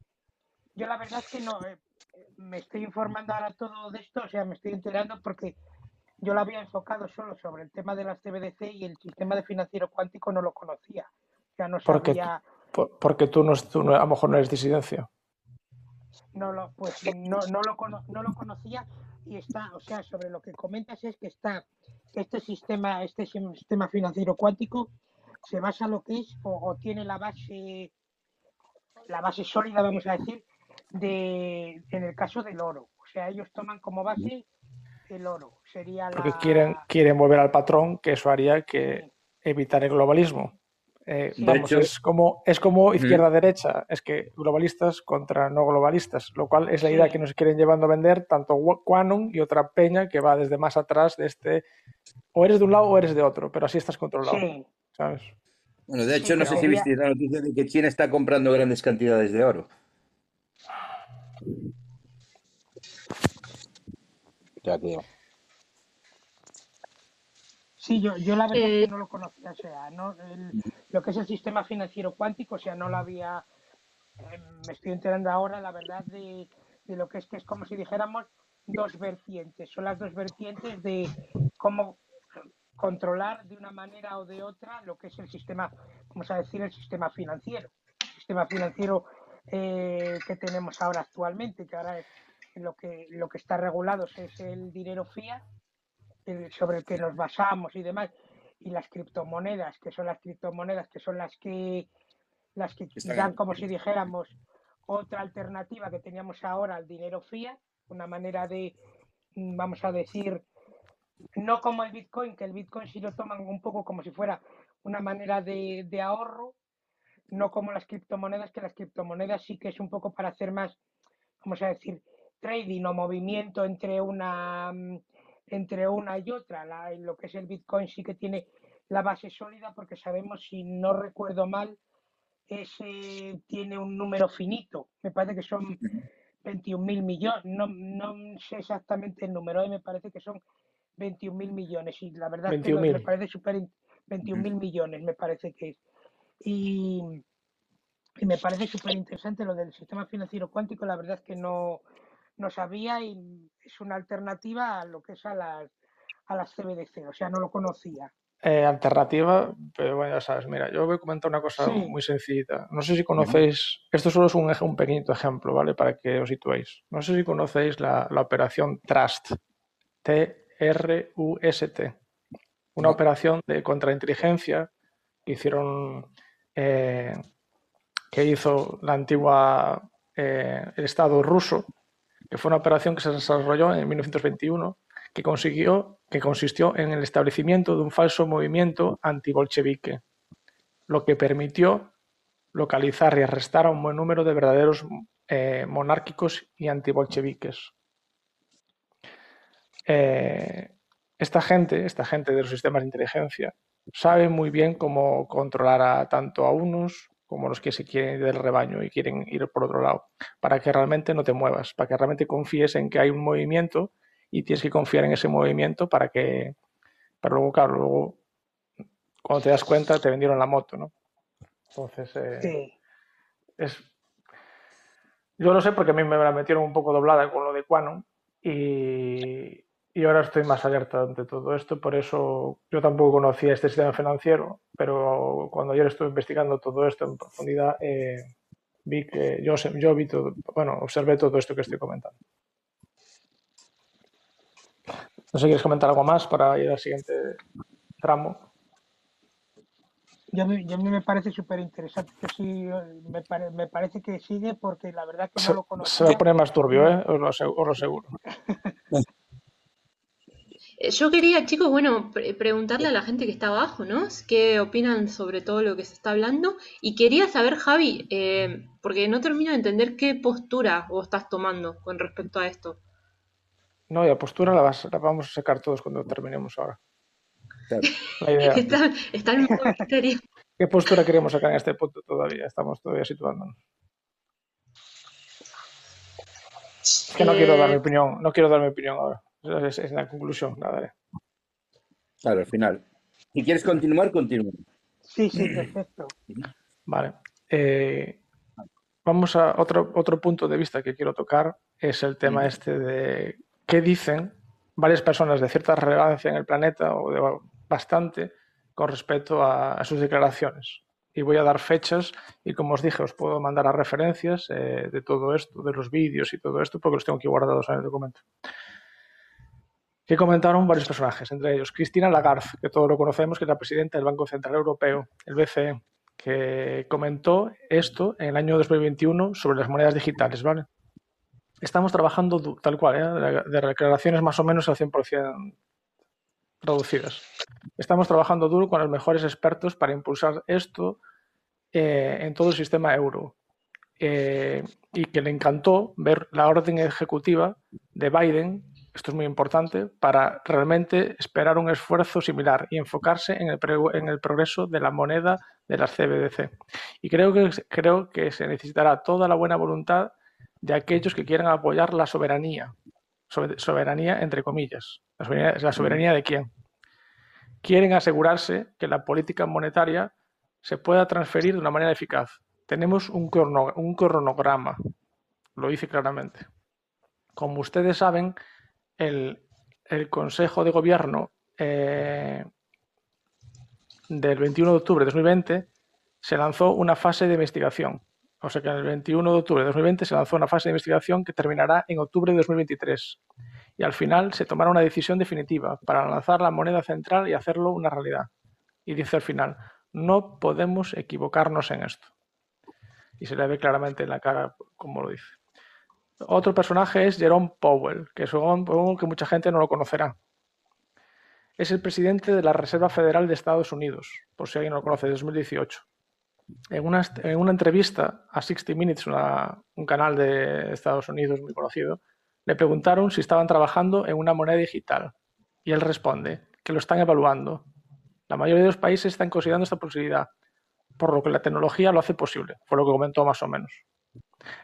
yo la verdad es que no eh, me estoy informando ahora todo de esto, o sea, me estoy enterando porque yo lo había enfocado solo sobre el tema de las CBDC y el sistema de financiero cuántico no lo conocía. Ya no sabía... Porque, porque tú, no, tú a lo mejor no eres disidencia. No lo, pues no, no, lo, no lo conocía y está, o sea, sobre lo que comentas es que está este sistema, este sistema financiero cuántico se basa lo que es o, o tiene la base, la base sólida, vamos a decir, de en el caso del oro. O sea, ellos toman como base el oro. Sería Porque quieren, quieren volver al patrón, que eso haría que evitar el globalismo. Eh, vamos, es como, es como izquierda-derecha, es que globalistas contra no globalistas, lo cual es la idea que nos quieren llevando a vender tanto Quanum y otra peña que va desde más atrás de este, o eres de un lado o eres de otro, pero así estás controlado, ¿sabes? Bueno, de hecho, no sé si viste la noticia de que China está comprando grandes cantidades de oro. Ya, Sí, yo, yo la verdad que eh, no lo conocía, o sea, no, lo que es el sistema financiero cuántico, o sea, no lo había, eh, me estoy enterando ahora, la verdad, de, de, lo que es que es como si dijéramos dos vertientes, son las dos vertientes de cómo controlar de una manera o de otra lo que es el sistema, vamos a decir, el sistema financiero, el sistema financiero eh, que tenemos ahora actualmente, que ahora es lo que, lo que está regulado es el dinero fiat, sobre el que nos basamos y demás, y las criptomonedas, que son las criptomonedas, que son las que las que dan como si dijéramos otra alternativa que teníamos ahora al dinero fiat, una manera de, vamos a decir, no como el Bitcoin, que el Bitcoin sí lo toman un poco como si fuera una manera de, de ahorro, no como las criptomonedas, que las criptomonedas sí que es un poco para hacer más, vamos a decir, trading o movimiento entre una entre una y otra. La, lo que es el Bitcoin sí que tiene la base sólida porque sabemos, si no recuerdo mal, ese tiene un número finito. Me parece que son 21 mil millones. No, no sé exactamente el número, ¿eh? me parece que son 21 mil millones. Y la verdad es que me parece súper. 21 mil millones, me parece que es. Y, y me parece súper interesante lo del sistema financiero cuántico. La verdad es que no, no sabía y es una alternativa a lo que es a las, a las CBDC, o sea, no lo conocía. Eh, alternativa, pero bueno, ya sabes, mira, yo voy a comentar una cosa muy sencillita. No sé si conocéis, esto solo es un, un pequeñito ejemplo, ¿vale? Para que os situéis. No sé si conocéis la, la operación Trust, T-R-U-S-T, una operación de contrainteligencia que hicieron, eh, que hizo la antigua, eh, el Estado ruso que fue una operación que se desarrolló en 1921 que, consiguió, que consistió en el establecimiento de un falso movimiento antibolchevique, lo que permitió localizar y arrestar a un buen número de verdaderos eh, monárquicos y antibolcheviques. Eh, esta gente, esta gente de los sistemas de inteligencia, sabe muy bien cómo controlar a, tanto a unos como los que se quieren ir del rebaño y quieren ir por otro lado, para que realmente no te muevas, para que realmente confíes en que hay un movimiento y tienes que confiar en ese movimiento para que, para luego, claro, luego cuando te das cuenta te vendieron la moto, ¿no? Entonces, eh, es... Yo lo sé porque a mí me la metieron un poco doblada con lo de Quanon y, y ahora estoy más alerta ante todo esto, por eso yo tampoco conocía este sistema financiero, pero cuando ayer estuve investigando todo esto en profundidad, eh, vi que yo, yo vi todo, bueno, observé todo esto que estoy comentando. No sé si quieres comentar algo más para ir al siguiente tramo. Yo, a mí me parece súper interesante que sí, me, me, parece que sigue porque la verdad que no lo conozco. Se va a poner más turbio, ¿eh? os, lo, os lo aseguro. *laughs* Eh, yo quería, chicos, bueno, preguntarle a la gente que está abajo, ¿no? ¿Qué opinan sobre todo lo que se está hablando? Y quería saber, Javi, eh, porque no termino de entender qué postura vos estás tomando con respecto a esto. No, la postura la, vamos a sacar todos cuando terminemos ahora. La idea. está, en misterio. ¿Qué postura queremos sacar en este punto todavía? Estamos todavía situándonos. Es que no quiero dar mi eh, opinión, no quiero dar mi opinión ahora. Es, es la conclusión, nada. Claro, al final. Si quieres continuar, continúa. Sí, sí, perfecto. Vale. Eh, vamos a otro, otro punto de vista que quiero tocar, es el tema este de qué dicen varias personas de cierta relevancia en el planeta o de bastante con respecto a, sus declaraciones. Y voy a dar fechas y como os dije, os puedo mandar a referencias eh, de todo esto, de los vídeos y todo esto, porque los tengo aquí guardados en el documento que comentaron varios personajes, entre ellos Cristina Lagarde, que todos lo conocemos, que es la presidenta del Banco Central Europeo, el BCE, que comentó esto en el año 2021 sobre las monedas digitales, ¿vale? Estamos trabajando tal cual, ¿eh? de declaraciones más o menos al 100% reducidas. Estamos trabajando duro con los mejores expertos para impulsar esto eh, en todo el sistema euro. Eh, y que le encantó ver la orden ejecutiva de Biden esto es muy importante, para realmente esperar un esfuerzo similar y enfocarse en el, en el progreso de la moneda de las CBDC. Y creo que, creo que se necesitará toda la buena voluntad de aquellos que quieran apoyar la soberanía. Soberanía entre comillas. ¿La soberanía, ¿La soberanía de quién? Quieren asegurarse que la política monetaria se pueda transferir de una manera eficaz. Tenemos un, un cronograma, lo dice claramente. Como ustedes saben, el, Consejo de Gobierno eh, del 21 de octubre de 2020 se lanzó una fase de investigación. O sea que el 21 de octubre de 2020 se lanzó una fase de investigación que terminará en octubre de 2023. Y al final se tomará una decisión definitiva para lanzar la moneda central y hacerlo una realidad. Y dice al final, no podemos equivocarnos en esto. Y se le ve claramente en la cara como lo dice. Otro personaje es Jerome Powell, que supongo que mucha gente no lo conocerá. Es el presidente de la Reserva Federal de Estados Unidos, por si alguien no lo conoce, de 2018. En una, una entrevista a 60 Minutes, un canal de Estados Unidos muy conocido, le preguntaron si estaban trabajando en una moneda digital. Y él responde que lo están evaluando. La mayoría de los países están considerando esta posibilidad, por lo que la tecnología lo hace posible, fue lo que comentó más o menos.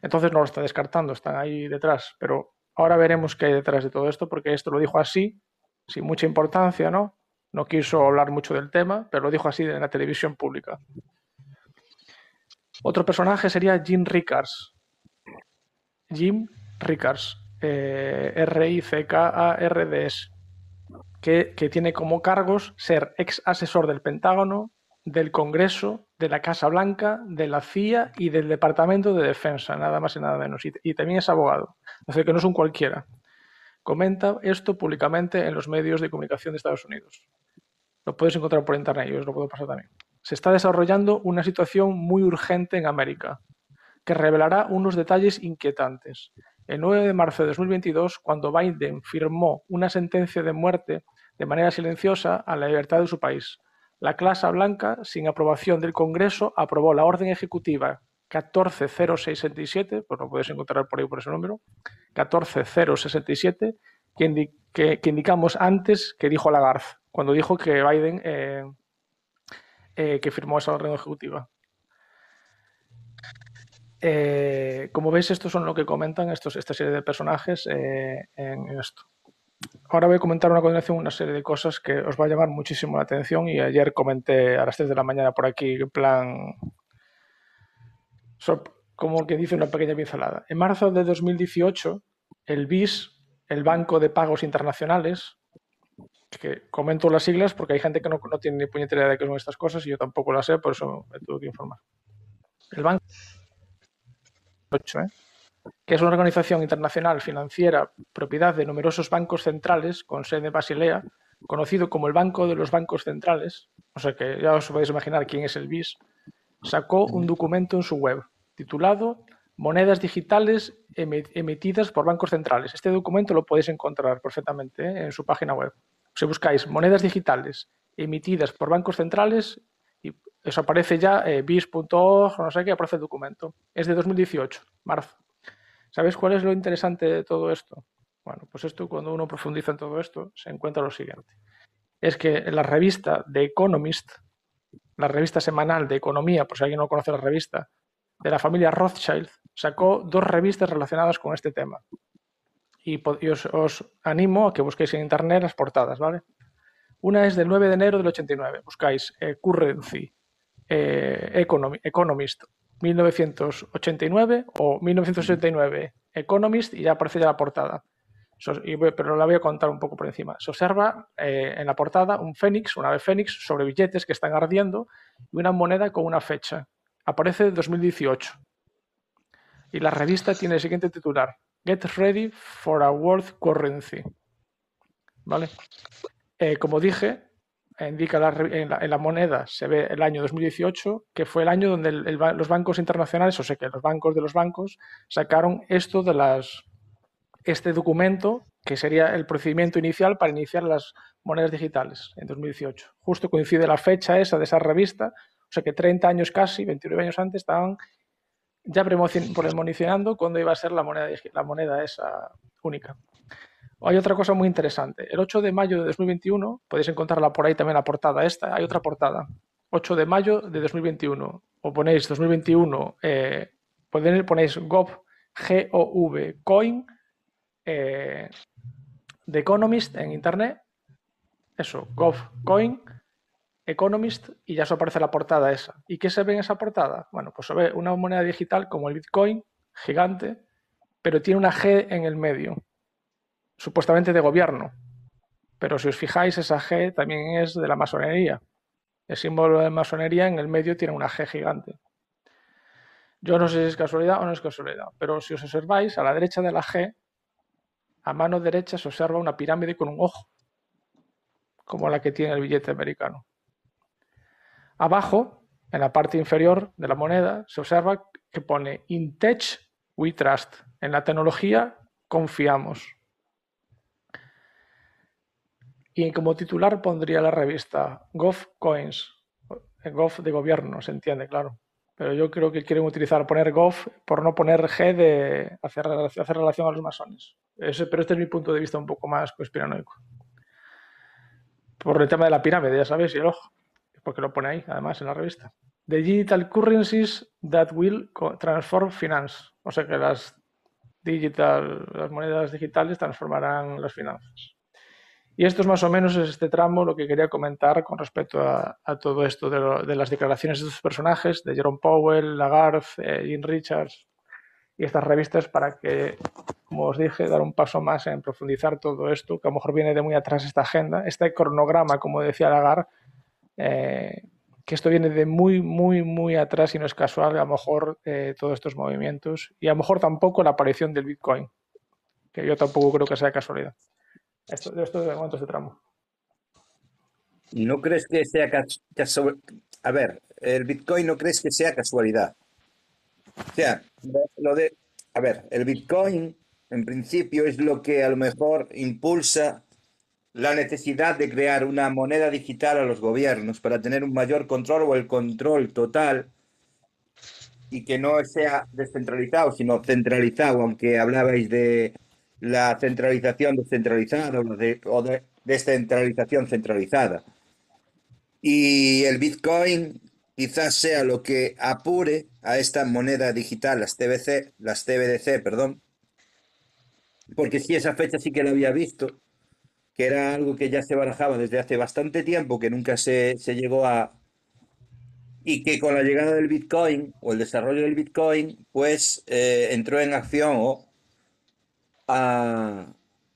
Entonces no lo está descartando, están ahí detrás, pero ahora veremos qué hay detrás de todo esto, porque esto lo dijo así, sin mucha importancia, ¿no? No quiso hablar mucho del tema, pero lo dijo así en la televisión pública. Otro personaje sería Jim Rickards. Jim Rickards, eh, R-I-C-K-A-R-D-S, que, que tiene como cargos ser ex asesor del Pentágono, del Congreso, de la Casa Blanca, de la CIA y del Departamento de Defensa, nada más y nada menos. Y, también es abogado, así que no es un cualquiera. Comenta esto públicamente en los medios de comunicación de Estados Unidos. Lo puedes encontrar por internet, yo os lo puedo pasar también. Se está desarrollando una situación muy urgente en América, que revelará unos detalles inquietantes. El 9 de marzo de 2022, cuando Biden firmó una sentencia de muerte de manera silenciosa a la libertad de su país, la Casa Blanca, sin aprobación del Congreso, aprobó la orden ejecutiva 140667, pues lo puedes encontrar por ahí por ese número, 14067, que, que, indicamos antes que dijo Lagarde, cuando dijo que Biden eh, eh, que firmó esa orden ejecutiva. Eh, como veis, estos son lo que comentan estos, esta serie de personajes en esto. Ahora voy a comentar una continuación una serie de cosas que os va a llamar muchísimo la atención y ayer comenté a las 3 de la mañana por aquí, en plan, como que dice una pequeña pincelada. En marzo de 2018, el BIS el Banco de Pagos Internacionales, que comento las siglas porque hay gente que no, no tiene ni puñetera idea de qué son estas cosas y yo tampoco las sé, por eso me tuve que informar. El Banco 8, ¿eh? Que es una organización internacional financiera propiedad de numerosos bancos centrales con sede en Basilea, conocido como el Banco de los Bancos Centrales, o sea que ya os podéis imaginar quién es el BIS, sacó un documento en su web titulado Monedas digitales emitidas por bancos centrales. Este documento lo podéis encontrar perfectamente ¿eh? en su página web. Si buscáis monedas digitales emitidas por bancos centrales, y eso aparece ya eh, bis.org, no sé qué, aparece el documento. Es de 2018, marzo. ¿Sabéis cuál es lo interesante de todo esto? Bueno, pues esto cuando uno profundiza en todo esto se encuentra lo siguiente. Es que la revista The Economist, la revista semanal de economía, por si alguien no conoce la revista, de la familia Rothschild, sacó dos revistas relacionadas con este tema. Y, os, animo a que busquéis en internet las portadas, ¿vale? Una es del 9 de enero del 89. Buscáis eh, Currency, eh, Economist 1989 o 1989 Economist y ya aparece ya la portada. pero la voy a contar un poco por encima. Se observa eh, en la portada un fénix, una ave fénix, sobre billetes que están ardiendo y una moneda con una fecha. Aparece 2018. Y la revista tiene el siguiente titular: Get ready for a world currency. ¿Vale? Eh, como dije, indica en, la, moneda, se ve el año 2018, que fue el año donde los bancos internacionales, o sea que los bancos de los bancos, sacaron esto de las, este documento, que sería el procedimiento inicial para iniciar las monedas digitales en 2018. Justo coincide la fecha esa de esa revista, o sea que 30 años casi, 29 años antes, estaban ya premonicionando cuándo iba a ser la moneda, la moneda esa única. Hay otra cosa muy interesante. El 8 de mayo de 2021, podéis encontrarla por ahí también la portada esta, hay otra portada. 8 de mayo de 2021. O ponéis 2021, eh, ponéis gov, G-O-V, coin, eh, The Economist en internet. Eso, gov, coin, Economist, y ya os aparece la portada esa. ¿Y qué se ve en esa portada? Bueno, pues se ve una moneda digital como el Bitcoin, gigante, pero tiene una G en el medio supuestamente de gobierno. Pero si os fijáis, esa G también es de la masonería. El símbolo de masonería en el medio tiene una G gigante. Yo no sé si es casualidad o no es casualidad, pero si os observáis, a la derecha de la G, a mano derecha se observa una pirámide con un ojo, como la que tiene el billete americano. Abajo, en la parte inferior de la moneda, se observa que pone In Tech We Trust. En la tecnología confiamos. Y como titular pondría la revista Gov Coins, Gov de gobierno, se entiende, claro. Pero yo creo que quieren utilizar, poner Gov por no poner G de hacer, relación a los masones. Pero este es mi punto de vista un poco más conspiranoico. Por el tema de la pirámide, ya sabéis, y el ojo, porque lo pone ahí, además, en la revista. The Digital Currencies that will transform finance. O sea que las digital, las monedas digitales transformarán las finanzas. Y esto es más o menos este tramo lo que quería comentar con respecto a, todo esto de, las declaraciones de estos personajes, de Jerome Powell, Lagarde, eh, Jim Richards y estas revistas para que, como os dije, dar un paso más en profundizar todo esto, que a lo mejor viene de muy atrás esta agenda, este cronograma, como decía Lagarde, eh, que esto viene de muy, muy, muy atrás y no es casual, a lo mejor eh, todos estos movimientos y a lo mejor tampoco la aparición del Bitcoin, que yo tampoco creo que sea casualidad. Esto, de momento tramo. ¿No crees que sea casualidad? A ver, el Bitcoin no crees que sea casualidad. O sea, lo de. A ver, el Bitcoin en principio es lo que a lo mejor impulsa la necesidad de crear una moneda digital a los gobiernos para tener un mayor control o el control total y que no sea descentralizado, sino centralizado, aunque hablabais de la centralización descentralizada o, de, descentralización centralizada. Y el Bitcoin quizás sea lo que apure a esta moneda digital, las TBC, las TBDC, perdón, porque si esa fecha sí que la había visto, que era algo que ya se barajaba desde hace bastante tiempo, que nunca se, se llegó a... y que con la llegada del Bitcoin o el desarrollo del Bitcoin, pues eh, entró en acción o a,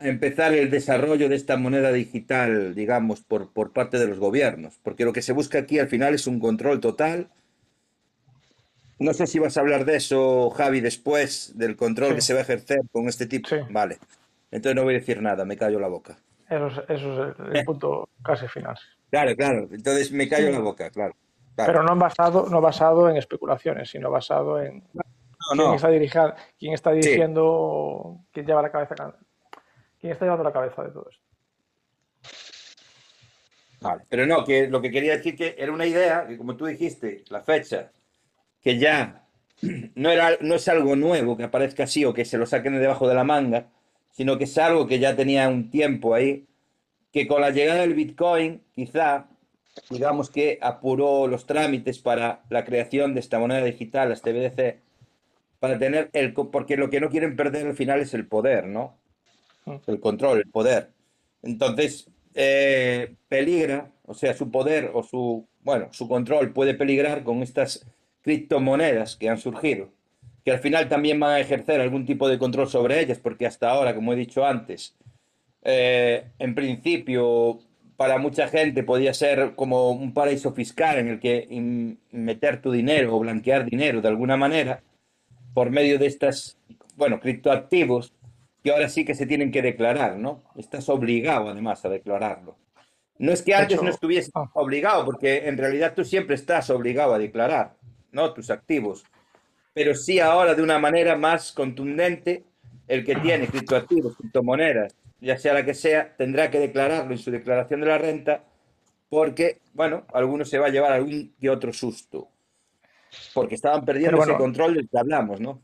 empezar el desarrollo de esta moneda digital, digamos, por, por parte de los gobiernos, porque lo que se busca aquí al final es un control total. No sé si vas a hablar de eso, Javi, después del control Sí. que se va a ejercer con este tipo. Sí. Vale. Entonces no voy a decir nada, me callo la boca. Eso es, eso es el, el punto casi final. Claro, claro. Entonces me callo Sí. la boca, claro. claro. Pero no basado, no basado en especulaciones, sino basado en no, quién no. está, dirija- quién está dirigiendo, quién lleva la cabeza, quién está llevando la cabeza de todo esto. Vale, pero no, que lo que quería decir que era una idea, que como tú dijiste, la fecha, que ya *clears throat* no, era, no es algo nuevo que aparezca así o que se lo saquen de debajo de la manga, sino que es algo que ya tenía un tiempo ahí, que con la llegada del Bitcoin, quizá, digamos que apuró los trámites para la creación de esta moneda digital, este BDC, para tener el, porque lo que no quieren perder al final es el poder, ¿no? El control, el poder. Entonces, eh, peligra, o sea, su poder o su, bueno, su control puede peligrar con estas criptomonedas que han surgido, que al final también van a ejercer algún tipo de control sobre ellas, porque hasta ahora, como he dicho antes, eh, en principio, para mucha gente podía ser como un paraíso fiscal en el que meter tu dinero o blanquear dinero de alguna manera por medio de estas, bueno, criptoactivos que ahora sí que se tienen que declarar, ¿no? Estás obligado además a declararlo. No es que antes hecho, no estuviese ah. obligado, porque en realidad tú siempre estás obligado a declarar, ¿no? Tus activos. Pero sí ahora de una manera más contundente, el que tiene criptoactivos, criptomonedas, ya sea la que sea, tendrá que declararlo en su declaración de la renta, porque, bueno, alguno se va a llevar algún que otro susto. Porque estaban perdiendo Pero ese bueno. control del que hablamos, ¿no?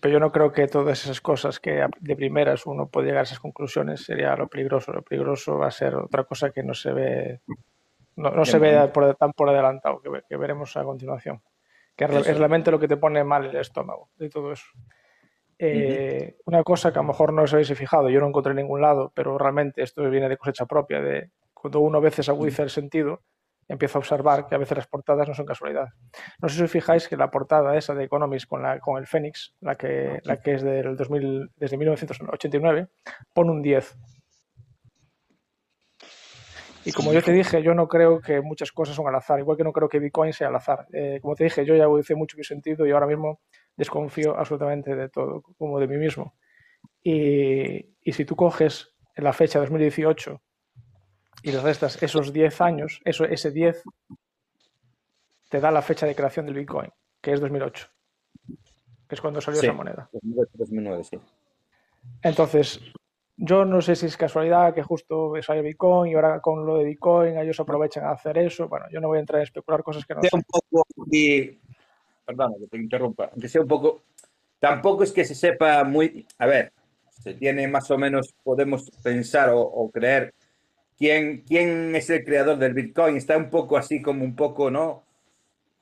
Pero yo no creo que todas esas cosas que de primeras uno puede llegar a esas conclusiones sería lo peligroso. Lo peligroso va a ser otra cosa que no se ve, no, se ve por, tan por adelantado, que, que veremos a continuación. Que Eso. es realmente lo que te pone mal el estómago de todo eso. Eh, Una cosa que a lo mejor no os habéis fijado, yo no encontré en ningún lado, pero realmente esto viene de cosecha propia, de cuando uno a veces agudiza el sentido, empieza a observar que a veces las portadas no son casualidad. No sé si os fijáis que la portada esa de Economist con, la, con el Fénix, la que, la que es del 2000, desde 1989, pone un 10. Y como yo te dije, yo no creo que muchas cosas son al azar, igual que no creo que Bitcoin sea al azar. Eh, como te dije, yo ya agudicé mucho mi sentido y ahora mismo desconfío absolutamente de todo, como de mí mismo. Y, y si tú coges la fecha 2018 y le restas esos 10 años, eso, ese 10 te da la fecha de creación del Bitcoin, que es 2008, que es cuando salió Sí. esa moneda. 2008, 2009, sí. Entonces, yo no sé si es casualidad que justo sale Bitcoin y ahora con lo de Bitcoin ellos aprovechan a hacer eso. Bueno, yo no voy a entrar a especular cosas que no sea sé. un poco y perdona que te interrumpa, aunque sea un poco tampoco es que se sepa muy, a ver, se tiene más o menos podemos pensar o, o creer quién quién es el creador del Bitcoin, está un poco así como un poco, ¿no?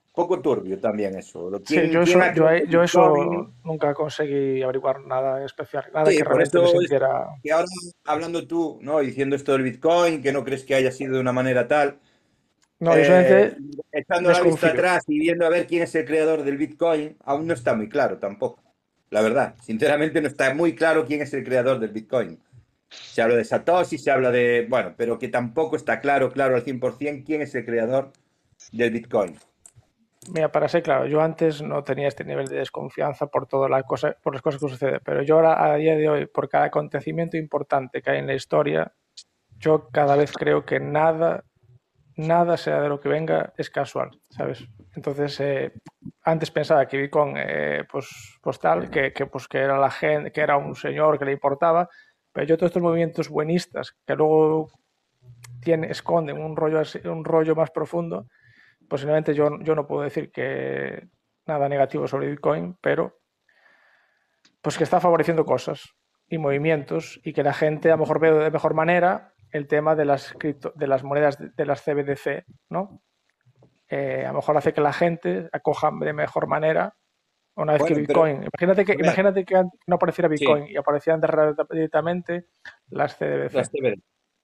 Un poco turbio también eso. Sí, ¿quién- yo eso, yo, yo eso nunca conseguí averiguar nada especial, nada Sí, que realmente me es- ahora hablando tú, ¿no? Diciendo esto del Bitcoin, que no crees que haya sido de una manera tal, No, Eh, echando la vista atrás y viendo a ver quién es el creador del Bitcoin, aún no está muy claro tampoco. La verdad, sinceramente no está muy claro quién es el creador del Bitcoin. Se habla de Satoshi, se habla de, bueno, pero que tampoco está claro, claro al 100% quién es el creador del Bitcoin. Mira, para ser claro, yo antes no tenía este nivel de desconfianza por todas las cosas, por las cosas que suceden, pero yo ahora, a día de hoy, por cada acontecimiento importante que hay en la historia, yo cada vez creo que nada, nada sea de lo que venga es casual, ¿sabes? Entonces, eh, antes pensaba que Bitcoin, eh, pues, pues tal, que, que, pues que era la gente, que era un señor que le importaba, pero yo todos estos movimientos buenistas que luego tiene, esconden un rollo, un rollo más profundo, posiblemente yo, yo no puedo decir que nada negativo sobre Bitcoin, pero pues que está favoreciendo cosas y movimientos y que la gente a lo mejor ve de mejor manera el tema de las cripto- de las monedas de, de las CBDC, ¿no? Eh, a lo mejor hace que la gente acoja de mejor manera una vez que pero- Bitcoin. Imagínate que, imagínate que no apareciera Sí. Bitcoin y aparecían de- directamente las CBDC Las.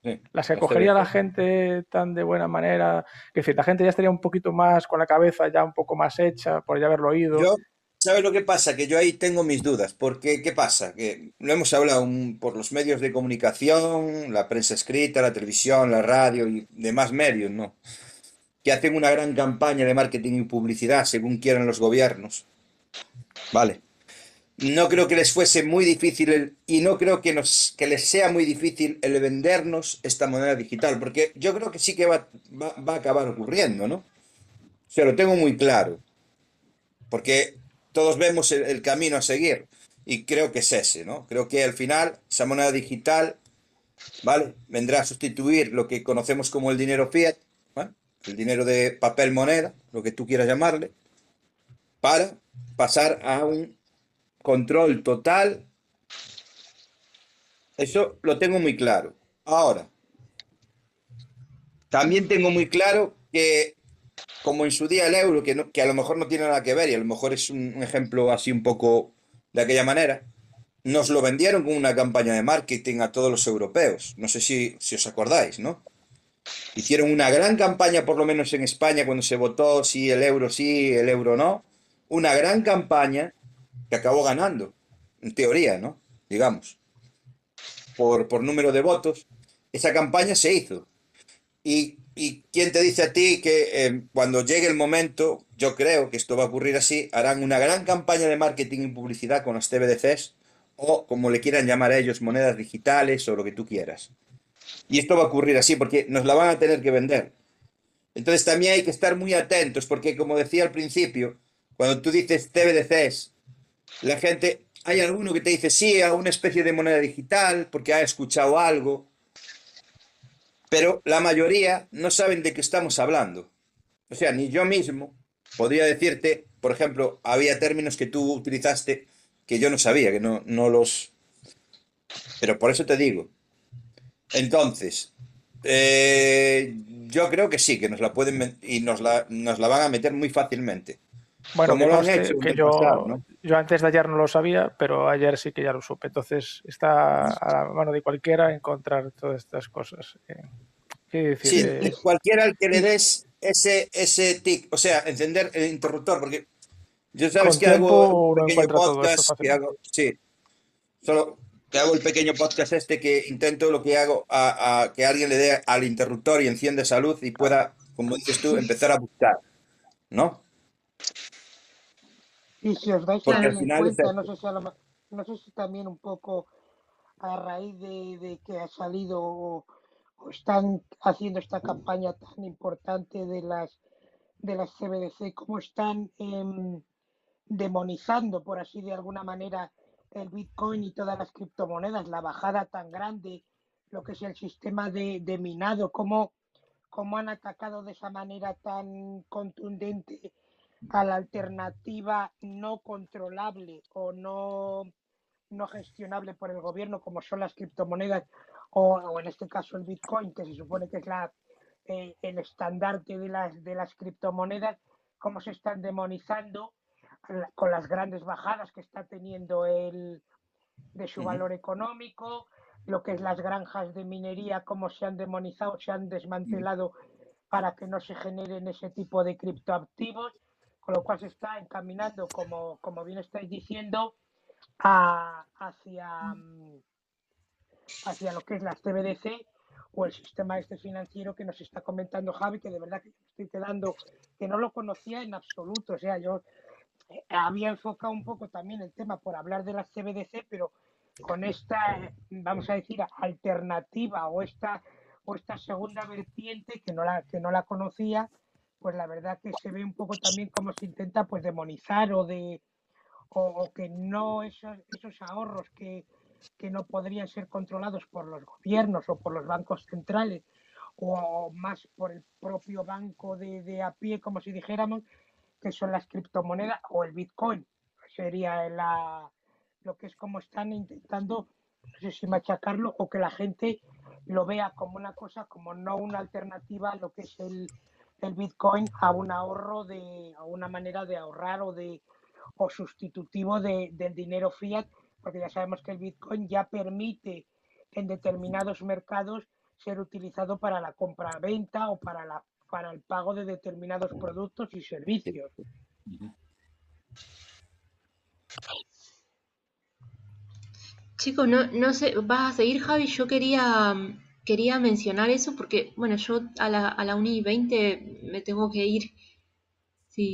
Sí, las que las cogería la gente tan de buena manera, que decir, la gente ya estaría un poquito más con la cabeza ya un poco más hecha por ya haberlo oído. Yo, ¿Sabes lo que pasa? Que yo ahí tengo mis dudas, porque ¿qué pasa? Que lo hemos hablado un- por los medios de comunicación, la prensa escrita, la televisión, la radio y demás medios, ¿no? Que hacen una gran campaña de marketing y publicidad según quieran los gobiernos. Vale. No creo que les fuese muy difícil y no creo que nos que les sea muy difícil el vendernos esta moneda digital, porque yo creo que sí que va, va, a acabar ocurriendo, ¿no? O sea, lo tengo muy claro, porque todos vemos el, camino a seguir y creo que es ese, ¿no? Creo que al final esa moneda digital, ¿vale? Vendrá a sustituir lo que conocemos como el dinero fiat. El dinero de papel moneda, lo que tú quieras llamarle, para pasar a un control total. Eso lo tengo muy claro. Ahora, también tengo muy claro que, como en su día el euro, que, no- que a lo mejor no tiene nada que ver y a lo mejor es un, ejemplo así un poco de aquella manera, nos lo vendieron con una campaña de marketing a todos los europeos. No sé si, si os acordáis, ¿no? Hicieron una gran campaña, por lo menos en España, cuando se votó si el euro sí, el euro no. Una gran campaña que acabó ganando, en teoría, ¿no? Digamos, por, por número de votos. Esa campaña se hizo. ¿Y, y quién te dice a ti que eh, cuando llegue el momento, yo creo que esto va a ocurrir así, harán una gran campaña de marketing y publicidad con las TBDCs o como le quieran llamar a ellos, monedas digitales o lo que tú quieras. Y esto va a ocurrir así porque nos la van a tener que vender. Entonces también hay que estar muy atentos porque como decía al principio, cuando tú dices TBDCs, la gente, hay alguno que te dice sí a una especie de moneda digital porque ha escuchado algo, pero la mayoría no saben de qué estamos hablando. O sea, ni yo mismo podría decirte, por ejemplo, había términos que tú utilizaste que yo no sabía, que no, no los... Pero por eso te digo. Entonces, eh, yo creo que sí, que nos la pueden y nos la, nos la van a meter muy fácilmente. Bueno, que lo han hecho que yo, pasado, ¿no? yo antes de ayer no lo sabía, pero ayer sí que ya lo supe. Entonces está a la mano de cualquiera encontrar todas estas cosas. Eh, quiero decir, Sí, eh, cualquiera al que le des ese, ese tic, o sea, encender el interruptor, porque yo sabes Con que hago un pequeño podcast, que hago, sí, solo que hago el pequeño podcast este que intento lo que hago a, a que alguien le dé al interruptor y encienda esa luz y pueda, como dices tú, empezar a buscar, ¿no? Y si os dais Porque final es cuenta, no sé si, a lo no sé si también un poco a raíz de, de que ha salido o, o están haciendo esta campaña tan importante de las de las CBDC, cómo están em, demonizando, por así de alguna manera, el Bitcoin y todas las criptomonedas, la bajada tan grande, lo que es el sistema de, de minado, cómo, cómo han atacado de esa manera tan contundente a la alternativa no controlable o no, no gestionable por el gobierno, como son las criptomonedas o, o en este caso el Bitcoin, que se supone que es la, eh, el estandarte de las, de las criptomonedas, cómo se están demonizando con las grandes bajadas que está teniendo el, de su valor económico, lo que es las granjas de minería, cómo se han demonizado, se han desmantelado para que no se generen ese tipo de criptoactivos, con lo cual se está encaminando, como, como bien estáis diciendo, a- hacia, mm, hacia lo que es las CBDC o el sistema este financiero que nos está comentando Javi, que de verdad que estoy quedando, que no lo conocía en absoluto. O sea, yo eh, había enfocado un poco también el tema por hablar de las CBDC, pero con esta, vamos a decir, alternativa o esta, o esta segunda vertiente que no la, que no la conocía, pues la verdad que se ve un poco también cómo se intenta pues demonizar o de o, que no esos, esos ahorros que, que no podrían ser controlados por los gobiernos o por los bancos centrales o más por el propio banco de, de a pie, como si dijéramos, que son las criptomonedas o el Bitcoin. Sería la, lo que es como están intentando, no sé si machacarlo o que la gente lo vea como una cosa, como no una alternativa a lo que es el, el Bitcoin a un ahorro de, a una manera de ahorrar o de o sustitutivo de, del dinero fiat, porque ya sabemos que el Bitcoin ya permite en determinados mercados ser utilizado para la compra-venta o para la para el pago de determinados productos y servicios. Chicos, no, no sé, ¿vas a seguir, Javi? Yo quería, quería mencionar eso porque, bueno, yo a la, a la uni 20 me tengo que ir. Si,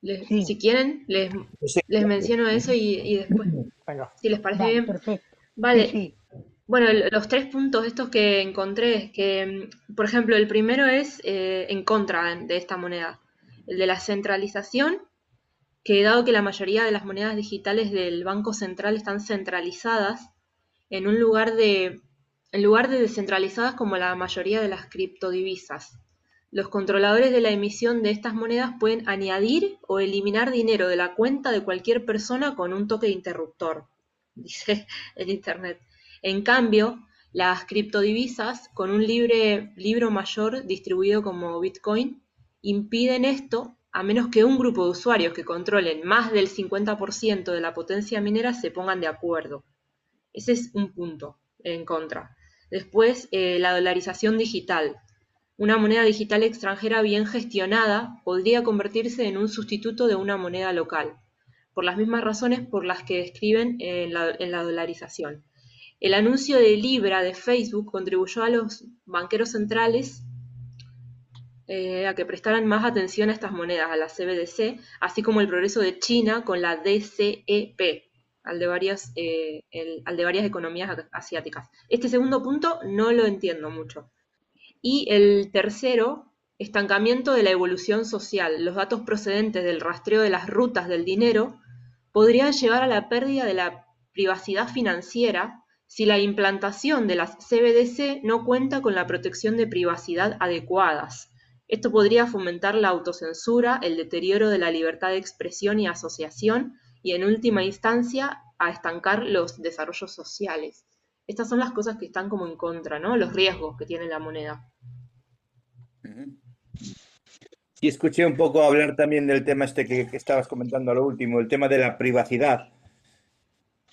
les- Sí. si quieren, les, Sí, les menciono eso y, y después, Venga. si les parece Va, bien. perfecto. Vale, Sí, Bueno, los tres puntos estos que encontré, que, mm, por ejemplo, el primero es eh, en contra de esta moneda, el de la centralización, que dado que la mayoría de las monedas digitales del Banco Central están centralizadas, en un lugar de, en lugar de descentralizadas como la mayoría de las criptodivisas. Los controladores de la emisión de estas monedas pueden añadir o eliminar dinero de la cuenta de cualquier persona con un toque de interruptor, *laughs* dice el Internet. En cambio, las criptodivisas, con un libre libro mayor distribuido como Bitcoin, impiden esto a menos que un grupo de usuarios que controlen más del 50% de la potencia minera se pongan de acuerdo. Ese es un punto en contra. Después, eh, la dolarización digital. Una moneda digital extranjera bien gestionada podría convertirse en un sustituto de una moneda local, por las mismas razones por las que describen en la, en la dolarización. El anuncio de Libra de Facebook contribuyó a los banqueros centrales eh, a que prestaran más atención a estas monedas, a la CBDC, así como el progreso de China con la DCEP, al de varias, eh, al de varias economías asiáticas. Este segundo punto no lo entiendo mucho. Y el tercero, estancamiento de la evolución social. Los datos procedentes del rastreo de las rutas del dinero podrían llevar a la pérdida de la privacidad financiera si la implantación de las CBDC no cuenta con la protección de privacidad adecuadas. Esto podría fomentar la autocensura, el deterioro de la libertad de expresión y asociación y, en última instancia, a estancar los desarrollos sociales. Estas son las cosas que están como en contra, ¿no? Los riesgos que tiene la moneda. Y escuché un poco hablar también del tema este que, que estabas comentando a lo último, el tema de la privacidad.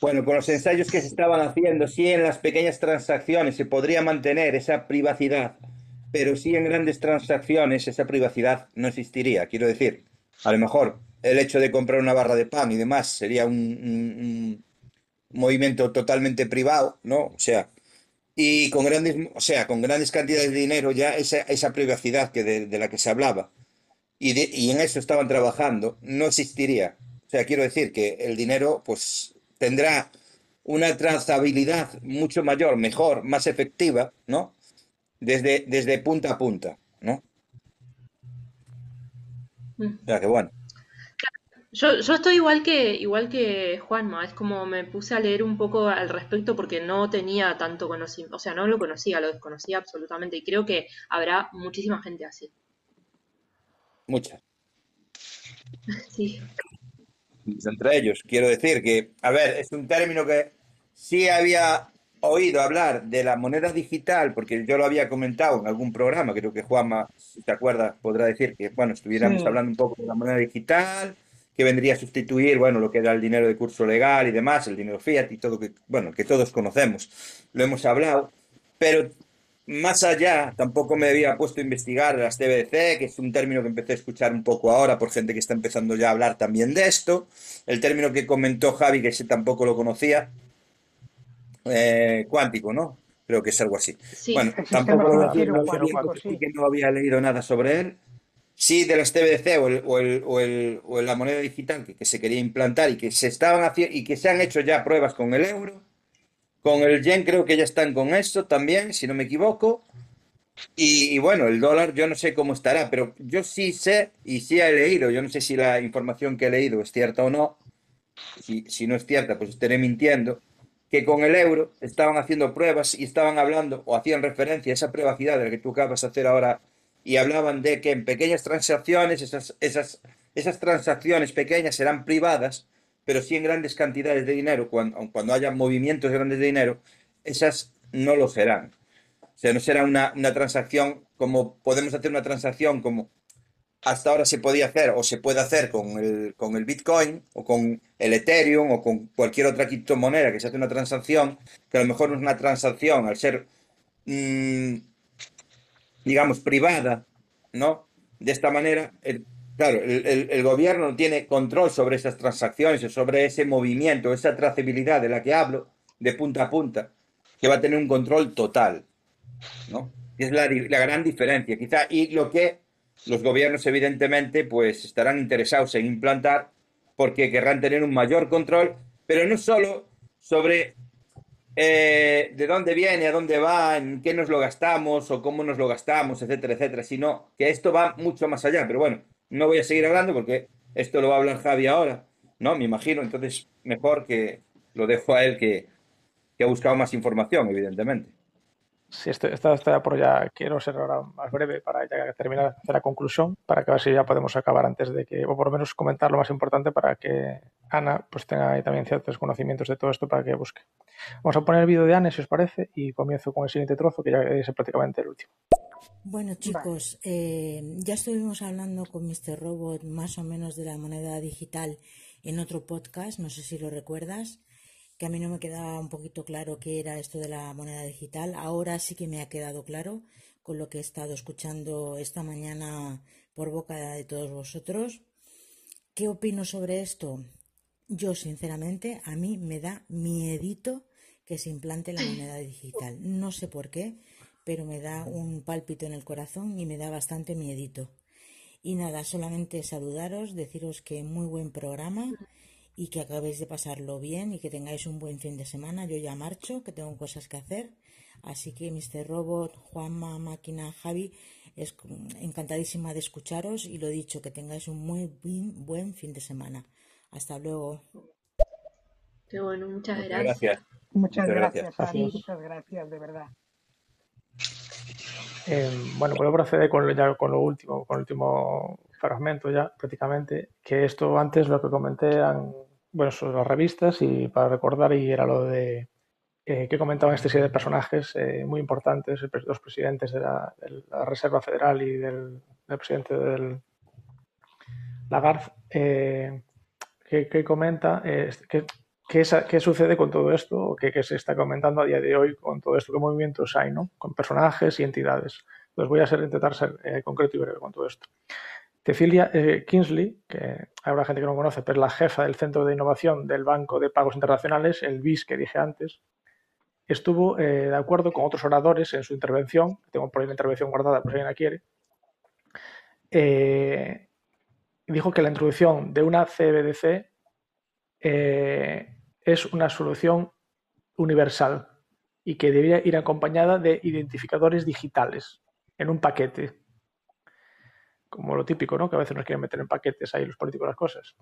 Bueno, con los ensayos que se estaban haciendo, sí en las pequeñas transacciones se podría mantener esa privacidad, pero sí en grandes transacciones esa privacidad no existiría. Quiero decir, a lo mejor el hecho de comprar una barra de pan y demás sería un, un- un movimiento totalmente privado, ¿no? O sea, y con grandes, o sea, con grandes cantidades de dinero ya esa, esa privacidad que de, de la que se hablaba y, de- y en eso estaban trabajando no existiría. O sea, quiero decir que el dinero pues tendrá una trazabilidad mucho mayor, mejor, más efectiva, ¿no? Desde, desde punta a punta, ¿no? Mm. O sea, que bueno. Yo, yo estoy igual que, igual que Juanma, es como me puse a leer un poco al respecto porque no tenía tanto conocimiento, o sea, no lo conocía, lo desconocía absolutamente y creo que habrá muchísima gente así. Muchas. *laughs* Sí, entre ellos. Quiero decir que, a ver, es un término que sí había oído hablar de la moneda digital, porque yo lo había comentado en algún programa, creo que Juanma, si te acuerdas, podrá decir que, bueno, estuviéramos Sí. hablando un poco de la moneda digital, que vendría a sustituir, bueno, lo que era el dinero de curso legal y demás, el dinero fiat y todo, que, bueno, que todos conocemos, lo hemos hablado, pero más allá, tampoco me había puesto a investigar las CBDC, que es un término que empecé a escuchar un poco ahora por gente que está empezando ya a hablar también de esto. El término que comentó Javi, que ese tampoco lo conocía, eh, cuántico, ¿no? Creo que es algo así. sí. Bueno, *laughs* tampoco lo no porque sí sí. que no había leído nada sobre él. Sí, de las TBC o, el, o, el, o, el, o la moneda digital que, que se quería implantar y que se estaban haciendo y que se han hecho ya pruebas con el euro. Con el yen creo que ya están con eso también, si no me equivoco. Y, y bueno, el dólar yo no sé cómo estará, pero yo sí sé y sí he leído, yo no sé si la información que he leído es cierta o no. Si, si no es cierta, pues estaré mintiendo. Que con el euro estaban haciendo pruebas y estaban hablando o hacían referencia a esa privacidad de la que tú acabas de hacer ahora y hablaban de que en pequeñas transacciones, esas, esas, esas transacciones pequeñas serán privadas, pero sí en grandes cantidades de dinero, cuando, cuando haya movimientos grandes de dinero, esas no lo serán. O sea, no será una, una transacción como podemos hacer una transacción como hasta ahora se podía hacer o se puede hacer con el, con el Bitcoin o con el Ethereum o con cualquier otra criptomoneda que se hace una transacción, que a lo mejor no es una transacción al ser, mmm, digamos, privada, ¿no? De esta manera, el, Claro, el, gobierno tiene control sobre esas transacciones, sobre ese movimiento, esa trazabilidad de la que hablo, de punta a punta, que va a tener un control total, ¿no? Es la, la gran diferencia, quizá, y lo que los gobiernos, evidentemente, pues estarán interesados en implantar, porque querrán tener un mayor control, pero no solo sobre eh, de dónde viene, a dónde va, en qué nos lo gastamos o cómo nos lo gastamos, etcétera, etcétera, sino que esto va mucho más allá. Pero bueno, no voy a seguir hablando porque esto lo va a hablar Javi ahora, ¿no? Me imagino, entonces mejor que lo dejo a él que, que ha buscado más información, evidentemente. Sí, estoy, estoy, estoy por ya. Quiero ser ahora más breve para ya terminar, hacer la conclusión, para que a ver si ya podemos acabar antes de que, o por lo menos comentar lo más importante para que Ana pues tenga ahí también ciertos conocimientos de todo esto para que busque. Vamos a poner el vídeo de Ana, si os parece, y comienzo con el siguiente trozo, que ya es prácticamente el último. Bueno chicos, eh, ya estuvimos hablando con Mr. Robot más o menos de la moneda digital en otro podcast, no sé si lo recuerdas, que a mí no me quedaba un poquito claro qué era esto de la moneda digital. Ahora sí que me ha quedado claro con lo que he estado escuchando esta mañana por boca de todos vosotros. ¿Qué opino sobre esto? Yo, sinceramente, a mí me da miedito que se implante la moneda digital. No sé por qué, pero me da un pálpito en el corazón y me da bastante miedito. Y nada, solamente saludaros, deciros que muy buen programa y que acabéis de pasarlo bien y que tengáis un buen fin de semana. Yo ya marcho, que tengo cosas que hacer. Así que Mr. Robot, Juanma, Máquina, Javi, es encantadísima de escucharos y lo dicho, que tengáis un muy buen, buen fin de semana. Hasta luego. Qué bueno, muchas Muchas gracias. gracias. Muchas Muchas gracias, gracias. Gracias. muchas gracias, de verdad. Eh, bueno, puedo proceder con, lo- ya con lo último, con el último fragmento ya prácticamente, que esto antes lo que comenté eran, bueno, sobre las revistas y para recordar y era lo de eh, que comentaban este serie de personajes eh, muy importantes, los presidentes de la, Reserva Federal y del, presidente del Lagarde, eh, que, que comenta eh, que, ¿Qué, es- qué sucede con todo esto? ¿O qué, qué se está comentando a día de hoy con todo esto? ¿Qué movimientos hay, no? Con personajes y entidades. Entonces voy a ser, intentar ser eh, concreto y breve con todo esto. Cecilia eh, Kingsley, que habrá gente que no conoce, pero es la jefa del Centro de Innovación del Banco de Pagos Internacionales, el BIS que dije antes, estuvo eh, de acuerdo con otros oradores en su intervención, tengo por ahí la intervención guardada por si alguien la quiere, eh, dijo que la introducción de una CBDC eh, es una solución universal y que debería ir acompañada de identificadores digitales en un paquete. Como lo típico, ¿no? Que a veces nos quieren meter en paquetes ahí los políticos las cosas.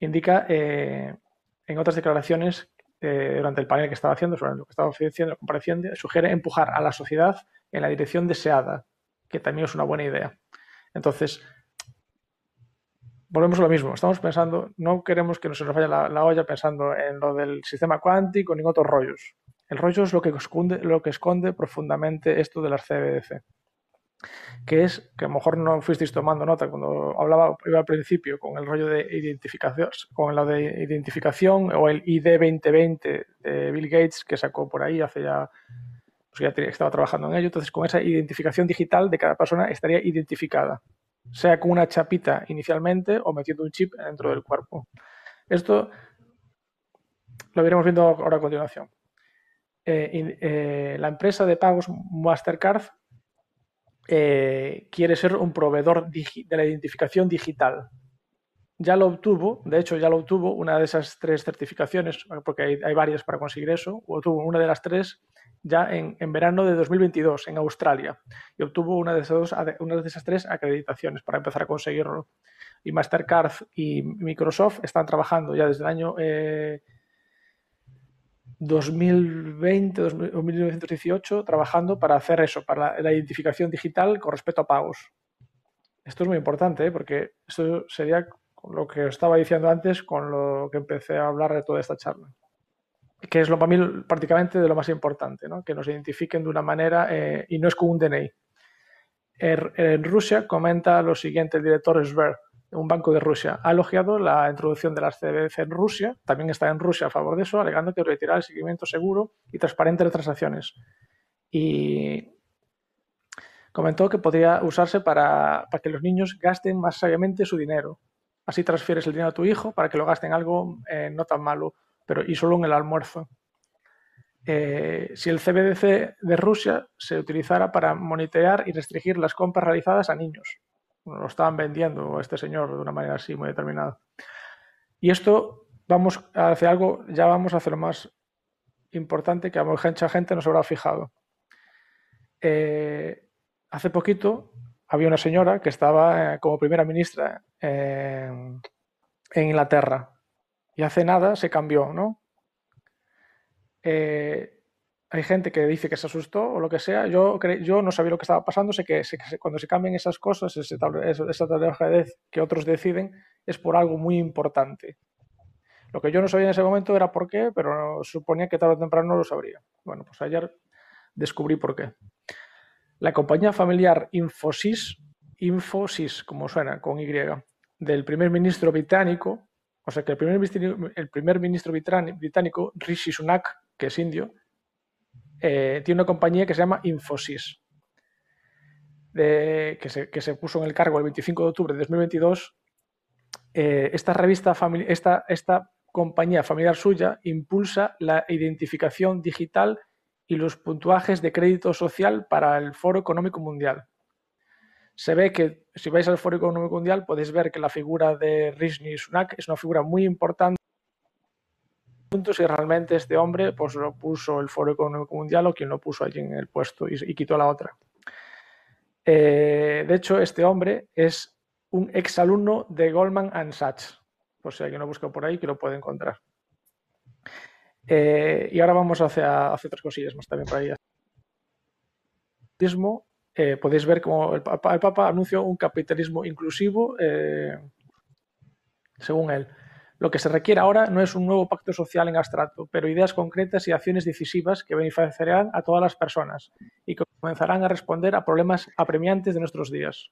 Indica eh, en otras declaraciones eh, durante el panel que estaba haciendo sobre lo que estaba ofreciendo la compareciente, sugiere empujar a la sociedad en la dirección deseada, que también es una buena idea. Entonces, volvemos a lo mismo. Estamos pensando, no queremos que se nos vaya la, la olla pensando en lo del sistema cuántico ni en otros rollos. El rollo es lo que esconde, lo que esconde profundamente esto de las CBDC. Que es que a lo mejor no fuisteis tomando nota cuando hablaba iba al principio con el rollo de identificación, con lo de identificación o el ID 2020 de Bill Gates que sacó por ahí hace ya pues ya estaba trabajando en ello. Entonces, con esa identificación digital de cada persona estaría identificada sea con una chapita inicialmente o metiendo un chip dentro del cuerpo. Esto lo iremos viendo ahora a continuación. Eh, eh, la empresa de pagos Mastercard eh, quiere ser un proveedor de la identificación digital. Ya lo obtuvo, de hecho ya lo obtuvo una de esas tres certificaciones, porque hay, varias para conseguir eso, obtuvo una de las tres ya en, en verano de 2022 en Australia y obtuvo una de, esas dos, una de esas tres acreditaciones para empezar a conseguirlo. Y Mastercard y Microsoft están trabajando ya desde el año eh, 2020 2000 o 1918 trabajando para hacer eso, para la, identificación digital con respecto a pagos. Esto es muy importante, ¿eh? porque esto sería lo que estaba diciendo antes, con lo que empecé a hablar de toda esta charla que es lo para mí prácticamente de lo más importante, ¿no? que nos identifiquen de una manera eh, y no es con un DNI. Er- En Rusia comenta lo siguiente el director Sver, un banco de Rusia. Ha elogiado la introducción de las CBDC en Rusia, también está en Rusia a favor de eso, alegando que retirar el seguimiento seguro y transparente de las transacciones. Y comentó que podría usarse para, para que los niños gasten más sabiamente su dinero. Así transfieres el dinero a tu hijo para que lo gaste en algo eh, no tan malo, pero y solo en el almuerzo. Eh, si el CBDC de Rusia se utilizara para monitorear y restringir las compras realizadas a niños. Lo estaban vendiendo este señor de una manera así muy determinada. Y esto vamos a hacer algo, ya vamos a hacer lo más importante que a mucha gente no se habrá fijado. Eh, hace poquito había una señora que estaba eh, como primera ministra en Inglaterra y hace nada se cambió, ¿no? Eh, hay gente que dice que se asustó o lo que sea. Yo, yo no sabía lo que estaba pasando. Sé que, cuando se cambian esas cosas, esa de que otros deciden, es por algo muy importante. Lo que yo no sabía en ese momento era por qué, pero suponía que tarde o temprano lo sabría. Bueno, pues ayer descubrí por qué. La compañía familiar Infosys, Infosys, como suena, con Y, del primer ministro británico, o sea que el primer el primer ministro británico, Rishi Sunak, que es indio, eh, tiene una compañía que se llama Infosys, que, se, puso en el cargo el 25 de octubre de 2022. Eh, esta revista, esta, esta compañía familiar suya impulsa la identificación digital y los puntuajes de crédito social para el Foro Económico Mundial. Se ve que si vais al Foro Económico Mundial podéis ver que la figura de Rishi Sunak es una figura muy importante si realmente este hombre pues lo puso el Foro Económico Mundial o quien lo puso allí en el puesto y, quitó la otra. Eh, de hecho, este hombre es un exalumno de Goldman Sachs. Pues si alguien lo busca por ahí, que lo puede encontrar. Eh, y ahora vamos hacia, otras cosillas más también por ahí. Eh, podéis ver cómo el Papa, el Papa, anunció un capitalismo inclusivo, según él. Lo que se requiere ahora no es un nuevo pacto social en abstracto, pero ideas concretas y acciones decisivas que beneficiarán a todas las personas y que comenzarán a responder a problemas apremiantes de nuestros días.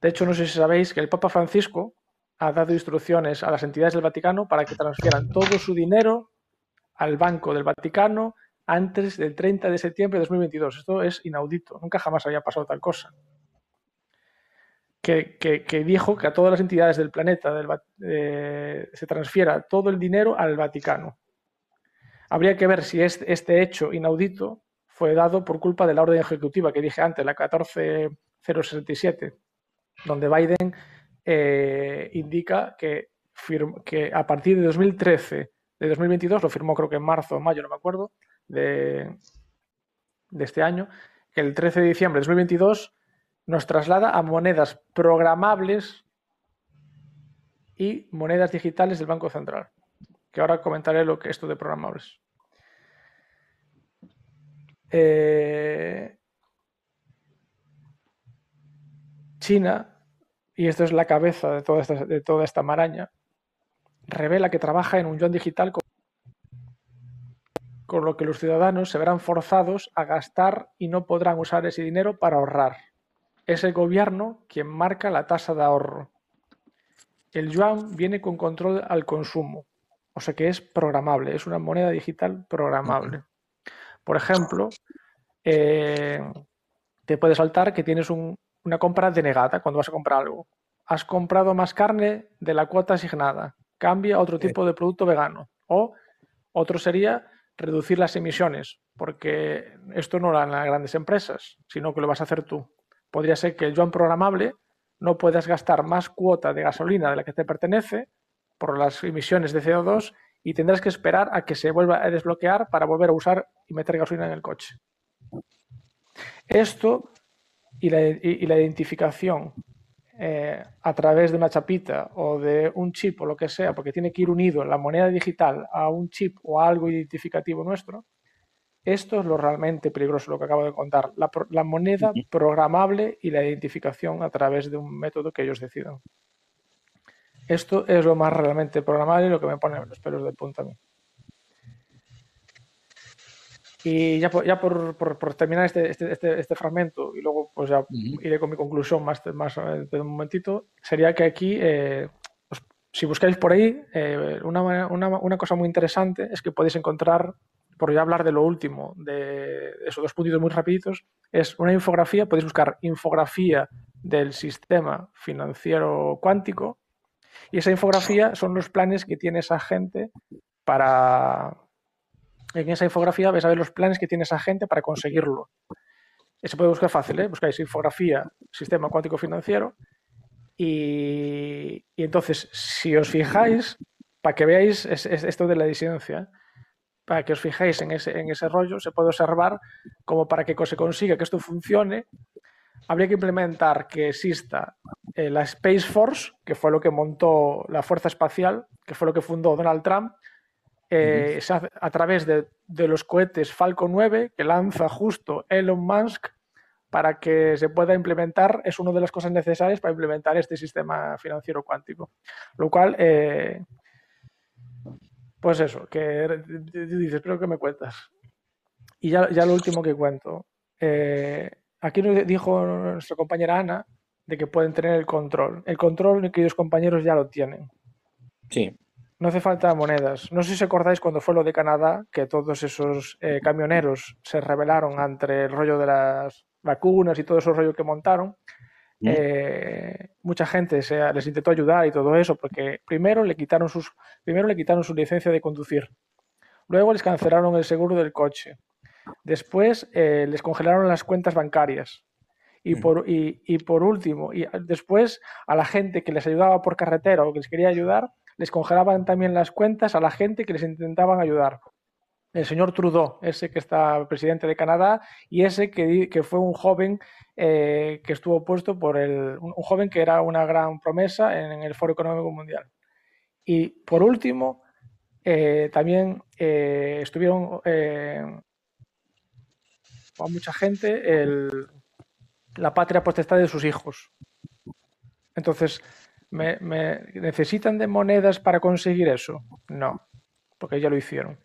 De hecho, no sé si sabéis que el Papa Francisco ha dado instrucciones a las entidades del Vaticano para que transfieran todo su dinero al Banco del Vaticano antes del 30 de septiembre de 2022. Esto es inaudito, nunca jamás había pasado tal cosa que, dijo que a todas las entidades del planeta eh, se transfiera todo el dinero al Vaticano. Habría que ver si este, este, hecho inaudito fue dado por culpa de la orden ejecutiva que dije antes, la 14067, donde Biden eh, indica que, que a partir de 2013, de 2022, lo firmó creo que en marzo o mayo, no me acuerdo, de, de este año, que el 13 de diciembre de 2022 nos traslada a monedas programables y monedas digitales del Banco Central, que ahora comentaré lo que es esto de programables. Eh, China, y esto es la cabeza de toda, esta, maraña, revela que trabaja en un yuan digital con lo que los ciudadanos se verán forzados a gastar y no podrán usar ese dinero para ahorrar. Es el gobierno quien marca la tasa de ahorro. El yuan viene con control al consumo, o sea que es programable, es una moneda digital programable. Por ejemplo, eh, te puede saltar que tienes una compra denegada cuando vas a comprar algo. Has comprado más carne de la cuota asignada, cambia a otro tipo de producto vegano. O otro sería reducir las emisiones, porque esto no lo harán las grandes empresas, sino que lo vas a hacer tú podría ser que el yuan programable no puedas gastar más cuota de gasolina de la que te pertenece por las emisiones de CO2 y tendrás que esperar a que se vuelva a desbloquear para volver a usar y meter gasolina en el coche. Esto y la, identificación eh, a través de una chapita o de un chip o lo que sea, porque tiene que ir unido la moneda digital a un chip o a algo identificativo nuestro, esto es lo realmente peligroso, lo que acabo de contar. La, moneda programable y la identificación a través de un método que ellos decidan. Esto es lo más realmente programable y lo que me pone los pelos de punta a mí. Y ya por, ya por, terminar este, este, este, este, fragmento y luego pues ya iré con mi conclusión más, más eh, de un momentito, sería que aquí, eh, pues, si buscáis por ahí, eh, una, una, una cosa muy interesante es que podéis encontrar por ya hablar de lo último, de esos dos puntitos muy rapiditos, es una infografía, podéis buscar infografía del sistema financiero cuántico y esa infografía son los planes que tiene esa gente para... En esa infografía vais a ver los planes que tiene esa gente para conseguirlo. Se puede buscar fácil, ¿eh? buscáis infografía, sistema cuántico financiero y, entonces, si os fijáis, para que veáis esto de la disidencia, para que os fijéis en ese, en ese rollo, se puede observar como para que se consiga que esto funcione, habría que implementar que exista eh, la Space Force, que fue lo que montó la Fuerza Espacial, que fue lo que fundó Donald Trump, eh, a, través de, de, los cohetes Falcon 9 que lanza justo Elon Musk para que se pueda implementar, es una de las cosas necesarias para implementar este sistema financiero cuántico. Lo cual, eh, pues eso, que dices, espero que me cuentas. Y ya, ya lo último que cuento. Eh, aquí nos dijo nuestra compañera Ana de que pueden tener el control. El control, queridos compañeros, ya lo tienen. Sí. No hace falta monedas. No sé si os acordáis cuando fue lo de Canadá, que todos esos eh, camioneros se rebelaron ante el rollo de las vacunas y todo ese rollo que montaron, mm. eh, mucha gente se, les intentó ayudar y todo eso, porque primero le quitaron sus, primero le quitaron su licencia de conducir, luego les cancelaron el seguro del coche, después eh, les congelaron las cuentas bancarias. Y por, y, por último, y después a la gente que les ayudaba por carretera o que les quería ayudar, les congelaban también las cuentas a la gente que les intentaban ayudar el señor Trudeau, ese que está presidente de Canadá, y ese que, fue un joven eh, que estuvo puesto por el, un, joven que era una gran promesa en, el Foro Económico Mundial. Y por último, eh, también eh, estuvieron a mucha gente la patria potestad de sus hijos. Entonces, ¿me, ¿me necesitan de monedas para conseguir eso? No, porque ya lo hicieron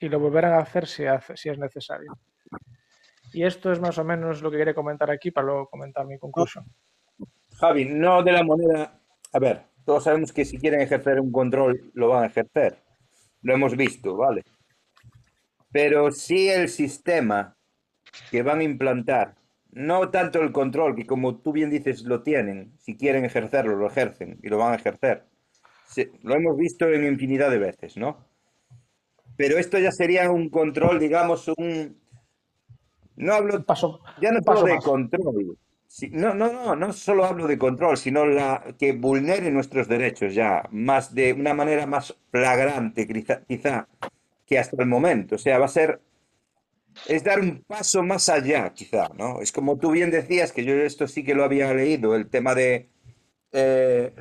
y lo volverán a hacer si, es necesario. Y esto es más o menos lo que quería comentar aquí para luego comentar mi conclusión. Javi, no de la moneda. A ver, todos sabemos que si quieren ejercer un control, lo van a ejercer. Lo hemos visto, ¿vale? Pero si el sistema que van a implantar, no tanto el control, que como tú bien dices, lo tienen, si quieren ejercerlo, lo ejercen y lo van a ejercer. lo hemos visto en infinidad de veces, ¿no? Pero esto ya sería un control, digamos, un... No hablo, paso, ya no hablo de control. No, no, no, no solo hablo de control, sino la que vulnere nuestros derechos ya, más de una manera más flagrante, quizá, quizá, que hasta el momento. O sea, va a ser, es dar un paso más allá, quizá, ¿no? Es como tú bien decías, que yo esto sí que lo había leído, el tema de eh,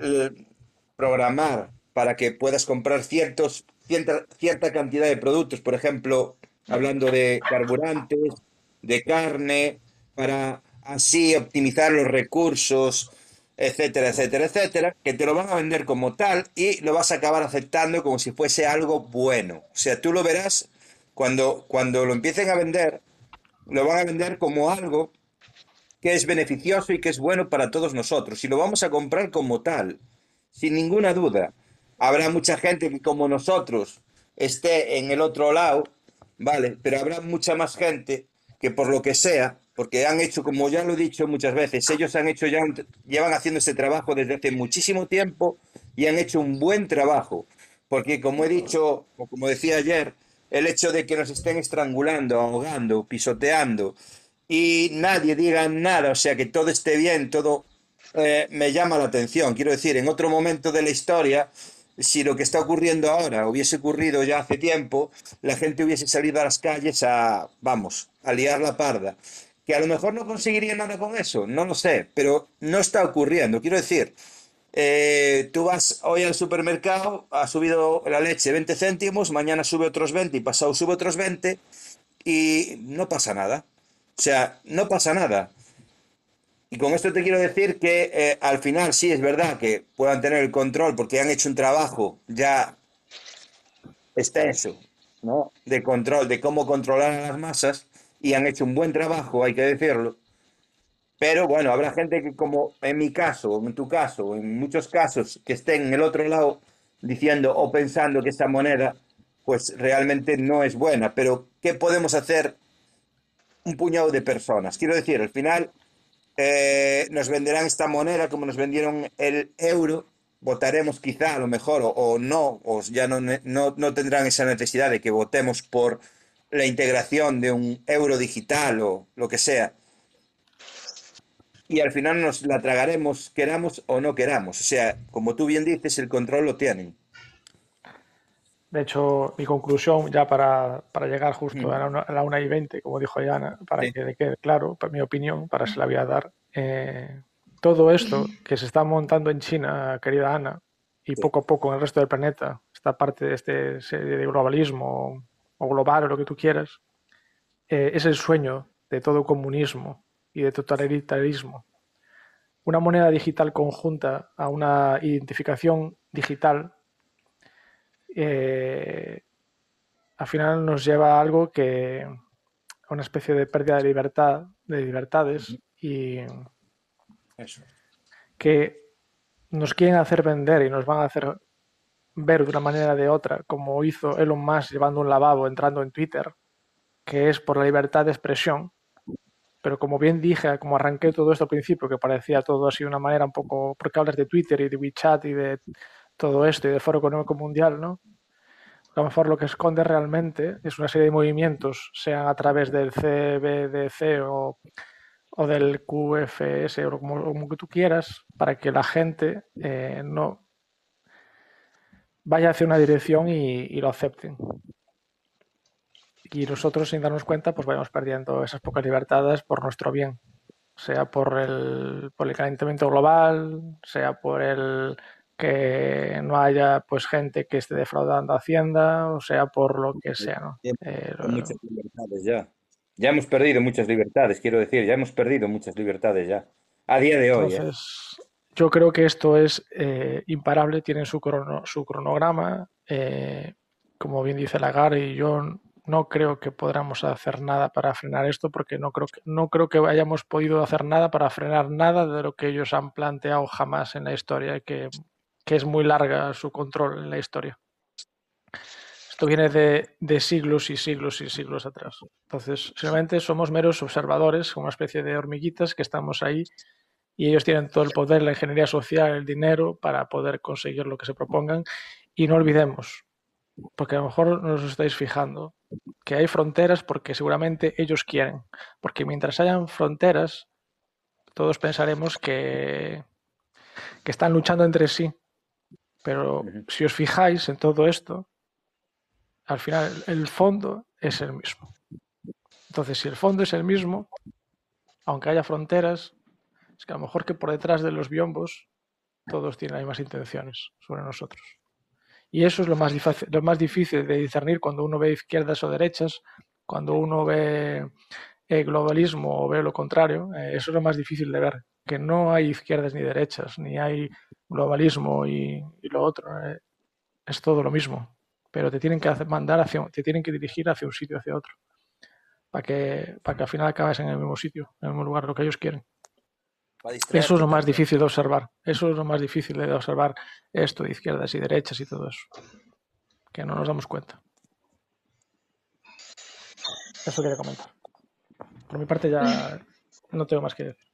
programar para que puedas comprar ciertos cierta, cantidad de productos, por ejemplo, hablando de carburantes, de carne, para así optimizar los recursos, etcétera, etcétera, etcétera, que te lo van a vender como tal y lo vas a acabar aceptando como si fuese algo bueno. O sea, tú lo verás cuando, cuando lo empiecen a vender, lo van a vender como algo que es beneficioso y que es bueno para todos nosotros. Y lo vamos a comprar como tal, sin ninguna duda habrá mucha gente que como nosotros esté en el otro lado, ¿vale? Pero habrá mucha más gente que por lo que sea, porque han hecho, como ya lo he dicho muchas veces, ellos han hecho ya, llevan haciendo ese trabajo desde hace muchísimo tiempo y han hecho un buen trabajo. Porque como he dicho, o como decía ayer, el hecho de que nos estén estrangulando, ahogando, pisoteando y nadie diga nada, o sea, que todo esté bien, todo eh, me llama la atención. Quiero decir, en otro momento de la historia, si lo que está ocurriendo ahora hubiese ocurrido ya hace tiempo, la gente hubiese salido a las calles a, vamos, a liar la parda. Que a lo mejor no conseguiría nada con eso, no lo sé, pero no está ocurriendo. Quiero decir, eh, tú vas hoy al supermercado, ha subido la leche 20 céntimos, mañana sube otros 20 y pasado sube otros 20 y no pasa nada. O sea, no pasa nada. Y con esto te quiero decir que eh, al final sí es verdad que puedan tener el control porque han hecho un trabajo ya extenso, ¿no? De control, de cómo controlar a las masas y han hecho un buen trabajo, hay que decirlo. Pero bueno, habrá gente que como en mi caso, en tu caso, en muchos casos, que estén en el otro lado diciendo o pensando que esta moneda pues realmente no es buena. Pero, ¿qué podemos hacer un puñado de personas? Quiero decir, al final eh, nos venderán esta moneda como nos vendieron el euro, votaremos quizá a lo mejor o, no, o ya no, no, no, tendrán esa necesidad de que votemos por la integración de un euro digital o lo que sea. Y al final nos la tragaremos, queramos o no queramos. O sea, como tú bien dices, el control lo tienen. De hecho, mi conclusión, ya para, para llegar justo a, la, a, la, 1 y 20, como dijo Yana, para sí. que quede claro, para mi opinión, para se la voy a dar, eh, todo esto que se está montando en China, querida Ana, y sí. poco a poco en el resto del planeta, esta parte de este serie de globalismo o global o lo que tú quieras, eh, es el sueño de todo comunismo y de totalitarismo. Una moneda digital conjunta a una identificación digital eh, al final nos lleva a algo que a una especie de pérdida de libertad, de libertades y Eso. que nos quieren hacer vender y nos van a hacer ver de una manera o de otra, como hizo Elon Musk llevando un lavabo entrando en Twitter, que es por la libertad de expresión. Pero como bien dije, como arranqué todo esto al principio, que parecía todo así de una manera un poco, porque hablas de Twitter y de WeChat y de todo esto y del Foro Económico Mundial, ¿no? A lo mejor lo que esconde realmente es una serie de movimientos, sean a través del CBDC o, o del QFS o como, como, tú quieras, para que la gente eh, no vaya hacia una dirección y, y, lo acepten. Y nosotros, sin darnos cuenta, pues vayamos perdiendo esas pocas libertades por nuestro bien, sea por el, por el calentamiento global, sea por el que no haya pues gente que esté defraudando Hacienda, o sea, por lo que sea, ¿no? Eh, muchas libertades ya. Ya hemos perdido muchas libertades, quiero decir, ya hemos perdido muchas libertades ya. A día de hoy. ¿eh? Entonces, ¿eh? yo creo que esto es eh, imparable, tienen su, crono, su cronograma, eh, como bien dice Lagarde, y yo no creo que podamos hacer nada para frenar esto, porque no creo que, no creo que hayamos podido hacer nada para frenar nada de lo que ellos han planteado jamás en la historia, que que es muy larga su control en la historia. Esto viene de, de, siglos y siglos y siglos atrás. Entonces, simplemente somos meros observadores, como una especie de hormiguitas que estamos ahí y ellos tienen todo el poder, la ingeniería social, el dinero para poder conseguir lo que se propongan. Y no olvidemos, porque a lo mejor no os estáis fijando, que hay fronteras porque seguramente ellos quieren. Porque mientras hayan fronteras, todos pensaremos que, que están luchando entre sí pero si os fijáis en todo esto, al final el fondo es el mismo. Entonces, si el fondo es el mismo, aunque haya fronteras, es que a lo mejor que por detrás de los biombos todos tienen las mismas intenciones sobre nosotros. Y eso es lo más, lo más difícil de discernir cuando uno ve izquierdas o derechas, cuando uno ve el globalismo o ve lo contrario, eh, eso es lo más difícil de ver, que no hay izquierdas ni derechas, ni hay globalismo y, y lo otro, eh, es todo lo mismo, pero te tienen que hacer, mandar hacia, te tienen que dirigir hacia un sitio, hacia otro, para que, para que al final acabes en el mismo sitio, en el mismo lugar, lo que ellos quieren. Eso es lo más difícil de observar, eso es lo más difícil de observar esto de izquierdas y derechas y todo eso, que no nos damos cuenta. Eso quería comentar. Por mi parte ya *laughs* no tengo más que decir.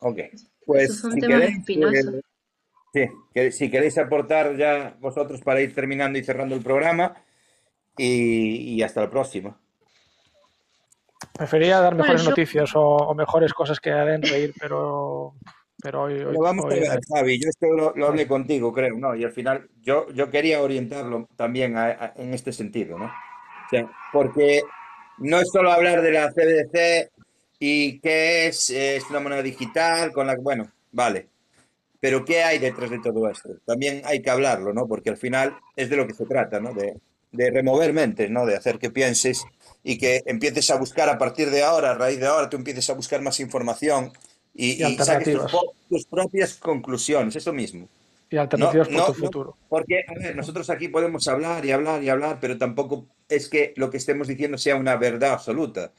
Ok, pues si queréis, eh, sí, si queréis aportar ya vosotros para ir terminando y cerrando el programa y, y hasta la próxima. Prefería dar mejores bueno, yo... noticias o, o, mejores cosas que den reír, pero, pero hoy, hoy, lo vamos hoy, a ver, Javi. Yo esto lo, lo, hablé contigo, creo, ¿no? Y al final yo, yo quería orientarlo también a, a, en este sentido, ¿no? O sea, porque no es solo hablar de la CBDC y qué es, es una moneda digital con la bueno, vale. Pero ¿qué hay detrás de todo esto? También hay que hablarlo, ¿no? Porque al final es de lo que se trata, ¿no? De, de remover mentes, ¿no? De hacer que pienses y que empieces a buscar a partir de ahora, a raíz de ahora, tú empieces a buscar más información y, y, y saques tus, tus, propias conclusiones, eso mismo. Y alternativas no, por tu no, futuro. porque, a ver, nosotros aquí podemos hablar y hablar y hablar, pero tampoco es que lo que estemos diciendo sea una verdad absoluta,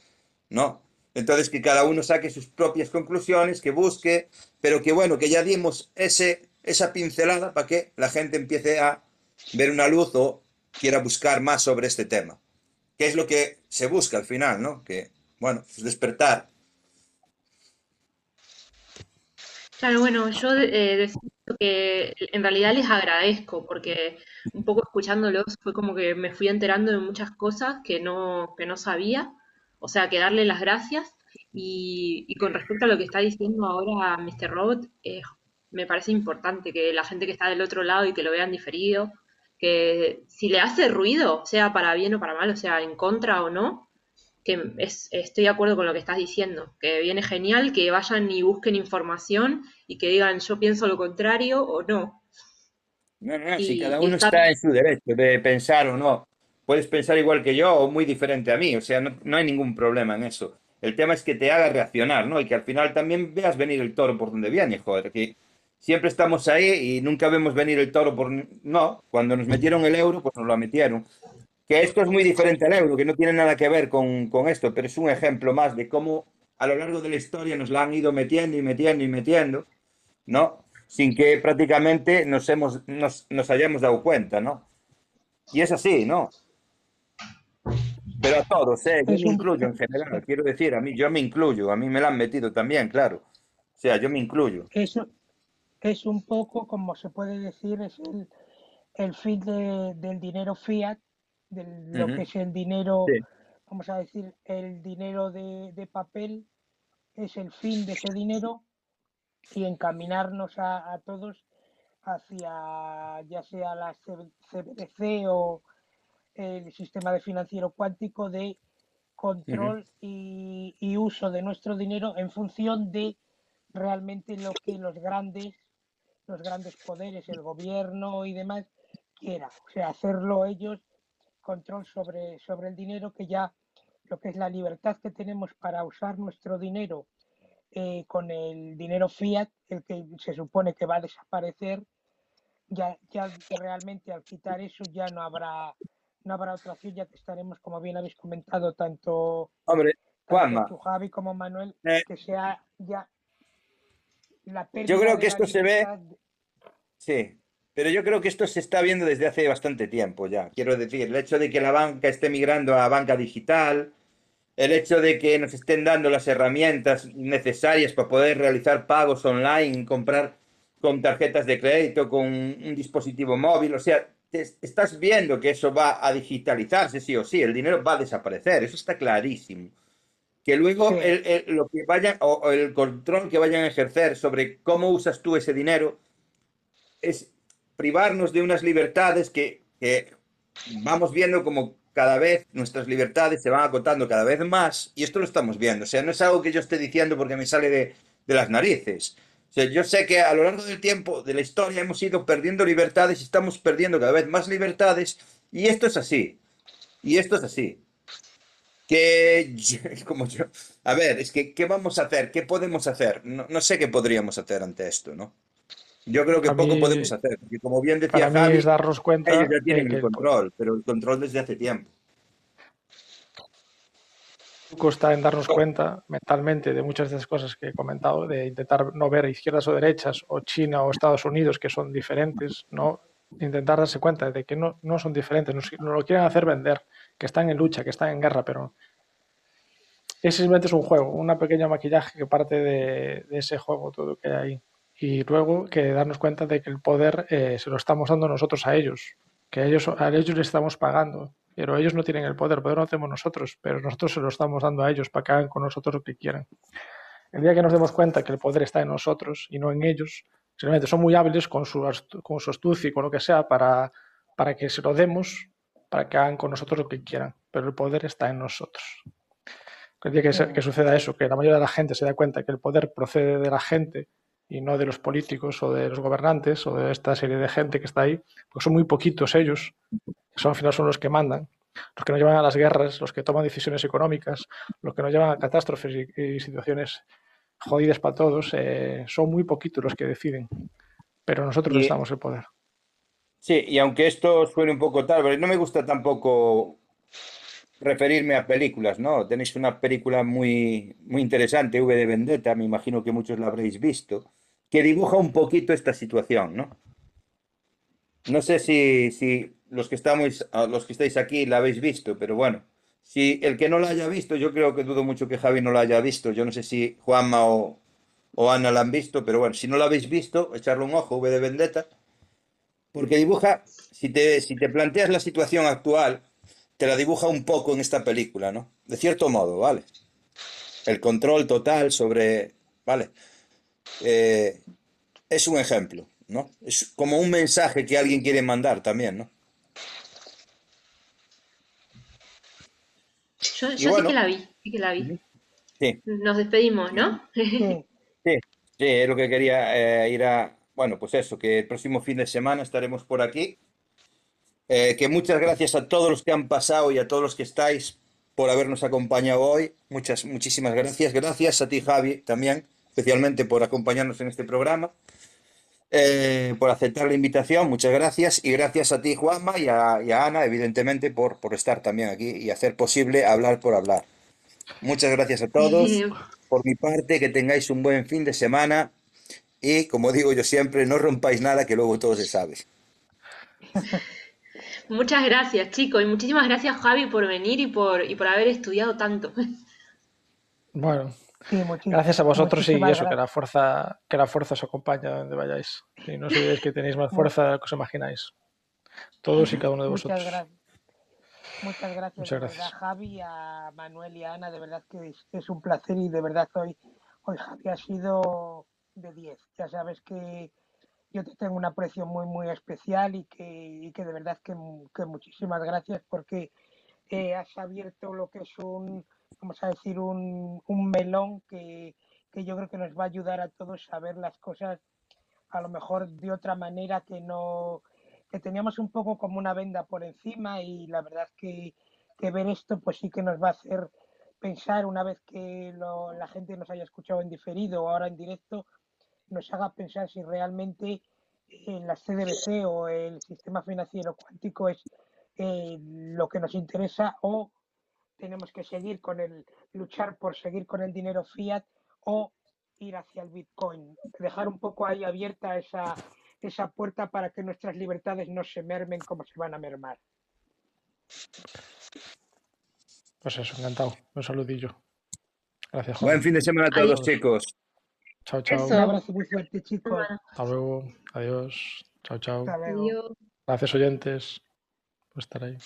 ¿no? Entonces, que cada uno saque sus propias conclusiones, que busque, pero que bueno, que ya dimos ese, esa pincelada para que la gente empiece a ver una luz o quiera buscar más sobre este tema. ¿Qué es lo que se busca al final, no? Que, bueno, pues despertar. Claro, bueno, yo eh, que en realidad les agradezco porque un poco escuchándolos fue como que me fui enterando de muchas cosas que no, que no sabía, o sea, que darle las gracias y, y con respecto a lo que está diciendo ahora Mr. Robot, eh, me parece importante que la gente que está del otro lado y que lo vean diferido, que si le hace ruido, sea para bien o para mal, o sea, en contra o no, que es, estoy de acuerdo con lo que estás diciendo, que viene genial que vayan y busquen información y que digan yo pienso lo contrario o no. No, no, si Y, cada y uno está está en su derecho de pensar o no. Puedes pensar igual que yo o muy diferente a mí, o sea, no, no hay ningún problema en eso. El tema es que te haga reaccionar, ¿no? Y que al final también veas venir el toro por donde viene, joder, que siempre estamos ahí y nunca vemos venir el toro por... No, cuando nos metieron el euro, pues nos lo metieron. Que esto es muy diferente al euro, que no tiene nada que ver con, con esto, pero es un ejemplo más de cómo a lo largo de la historia nos la han ido metiendo y metiendo y metiendo, ¿no? Sin que prácticamente nos, hemos, nos, nos hayamos dado cuenta, ¿no? Y es así, ¿no? Pero a todos, ¿eh? Yo me incluyo en general, quiero decir, a mí, yo me incluyo, a mí me la han metido también, claro. O sea, yo me incluyo. eso es un poco, como se puede decir, es el, el fin de- del dinero fiat, de lo que Ujú, es el dinero, Sí. vamos a decir, el dinero de, de papel, es el fin de ese dinero y encaminarnos a, a todos hacia ya sea la CBDC o el sistema de financiero cuántico de control y, y uso de nuestro dinero en función de realmente lo que los grandes, los grandes poderes, el gobierno y demás quieran. O sea, hacerlo ellos, control sobre, sobre el dinero, que ya lo que es la libertad que tenemos para usar nuestro dinero eh, con el dinero fiat, el que se supone que va a desaparecer, ya, ya realmente al quitar eso ya no habrá no habrá otra ya que estaremos, como bien habéis comentado, tanto, Hombre, Juanma, Javi, como Manuel, eh, que sea ya la yo creo que esto se ve, sí, pero yo creo que esto se está viendo desde hace bastante tiempo ya. Quiero decir, el hecho de que la banca esté migrando a banca digital, el hecho de que nos estén dando las herramientas necesarias para poder realizar pagos online, comprar con tarjetas de crédito, con un dispositivo móvil, o sea, te estás viendo que eso va a digitalizarse sí o sí, el dinero va a desaparecer, eso está clarísimo. Que luego Sí, el, el- lo que vayan, o, o el control que vayan a ejercer sobre cómo usas tú ese dinero es privarnos de unas libertades que, que vamos viendo como cada vez nuestras libertades se van acotando cada vez más y esto lo estamos viendo. O sea, no es algo que yo esté diciendo porque me sale de, de las narices. O sea, yo sé que a lo largo del tiempo, de la historia, hemos ido perdiendo libertades y estamos perdiendo cada vez más libertades y esto es así. Y esto es así. Que, *laughs* como yo, a ver, es que, ¿qué vamos a hacer? ¿Qué podemos hacer? No, no sé qué podríamos hacer ante esto, ¿no? Yo creo que A poco mí, podemos hacer, porque como bien para decía mí Javi, es darnos ellos cuenta ya de tienen que el control, pero el control desde hace tiempo. Truco en darnos cuenta mentalmente de muchas de esas cosas que he comentado, de intentar no ver izquierdas o derechas, o China o Estados Unidos, que son diferentes, no intentar darse cuenta de que no, no son diferentes, nos, nos lo quieren hacer vender, que están en lucha, que están en guerra, pero es simplemente es un juego, una pequeña maquillaje que parte de, de ese juego, todo que hay ahí. Y luego que darnos cuenta de que el poder eh, se lo estamos dando nosotros a ellos, que a ellos, a ellos les estamos pagando, pero ellos no tienen el poder, el poder lo tenemos nosotros, pero nosotros se lo estamos dando a ellos para que hagan con nosotros lo que quieran. El día que nos demos cuenta que el poder está en nosotros y no en ellos, simplemente son muy hábiles con su, con astucia y con lo que sea para, para que se lo demos, para que hagan con nosotros lo que quieran, pero el poder está en nosotros. El día que, se- que suceda eso, que la mayoría de la gente se da cuenta que el poder procede de la gente y no de los políticos o de los gobernantes o de esta serie de gente que está ahí, porque son muy poquitos ellos, son, al final son los que mandan, los que nos llevan a las guerras, los que toman decisiones económicas, los que nos llevan a catástrofes y, y situaciones jodidas para todos, eh, son muy poquitos los que deciden, pero nosotros les Y damos el poder. sí, y aunque esto suene un poco tal, pero no me gusta tampoco referirme a películas, ¿no? Tenéis una película muy, muy interesante, V de Vendetta, me imagino que muchos la habréis visto, que dibuja un poquito esta situación, ¿no? No sé si, si los que estamos, los que estáis aquí la habéis visto, pero bueno, si el que no la haya visto, yo creo que dudo mucho que Javi no la haya visto. Yo no sé si Juanma o, o Ana la han visto, pero bueno, si no la habéis visto, echarle un ojo, V de Vendetta, porque dibuja, si te, si te planteas la situación actual, te la dibuja un poco en esta película, ¿no? De cierto modo, ¿vale? El control total sobre, ¿vale? Eh, es un ejemplo, ¿no? Es como un mensaje que alguien quiere mandar también, ¿no? Yo, yo sí que la vi, sí que la vi. Sí. Nos despedimos, ¿no? Sí, *laughs* Sí, sí, es lo que quería eh, ir a. Bueno, pues eso, que el próximo fin de semana estaremos por aquí. Eh, que muchas gracias a todos los que han pasado y a todos los que estáis por habernos acompañado hoy. Muchas, muchísimas gracias. Gracias a ti, Javi, también, especialmente por acompañarnos en este programa. Eh, por aceptar la invitación, muchas gracias. Y gracias a ti, Juanma, y a, y a Ana, evidentemente, por, por estar también aquí y hacer posible hablar por hablar. Muchas gracias a todos. Por mi parte, que tengáis un buen fin de semana y, como digo yo siempre, no rompáis nada que luego todo se sabe. muchas gracias, chicos, y muchísimas gracias, Javi, por venir y por, y por haber estudiado tanto. Bueno, sí, gracias a vosotros y eso, que la fuerza, que la fuerza os acompañe a donde vayáis. Y no olvidéis que tenéis más fuerza de lo que os imagináis. Todos y cada uno de Muchas vosotros. gracias. Muchas gracias, Muchas gracias. verdad, Javi, a Manuel y a Ana, de verdad que es, es un placer y de verdad hoy, hoy Javi ha sido de 10. Ya sabes que yo te tengo un aprecio muy, muy especial y que, y que de verdad que, que muchísimas gracias porque eh, has abierto lo que es un, vamos a decir, un, un melón que, que yo creo que nos va a ayudar a todos a ver las cosas a lo mejor de otra manera que no que teníamos un poco como una venda por encima y la verdad que, que ver esto pues sí que nos va a hacer pensar una vez que lo- la gente nos haya escuchado en diferido o ahora en directo nos haga pensar si realmente eh, la CDBC o el sistema financiero cuántico es eh, lo que nos interesa o tenemos que seguir con el luchar por seguir con el dinero fiat o ir hacia el Bitcoin, dejar un poco ahí abierta esa, esa puerta para que nuestras libertades no se mermen como se van a mermar. Pues eso, encantado. Un saludillo. Gracias, Buen Juan. fin de semana a todos, Adiós. chicos. Chao, chao. Eso. Un abrazo muy fuerte, chicos. Hasta luego. Adiós. Chao, chao. Hasta luego. Gracias, oyentes, por estar ahí.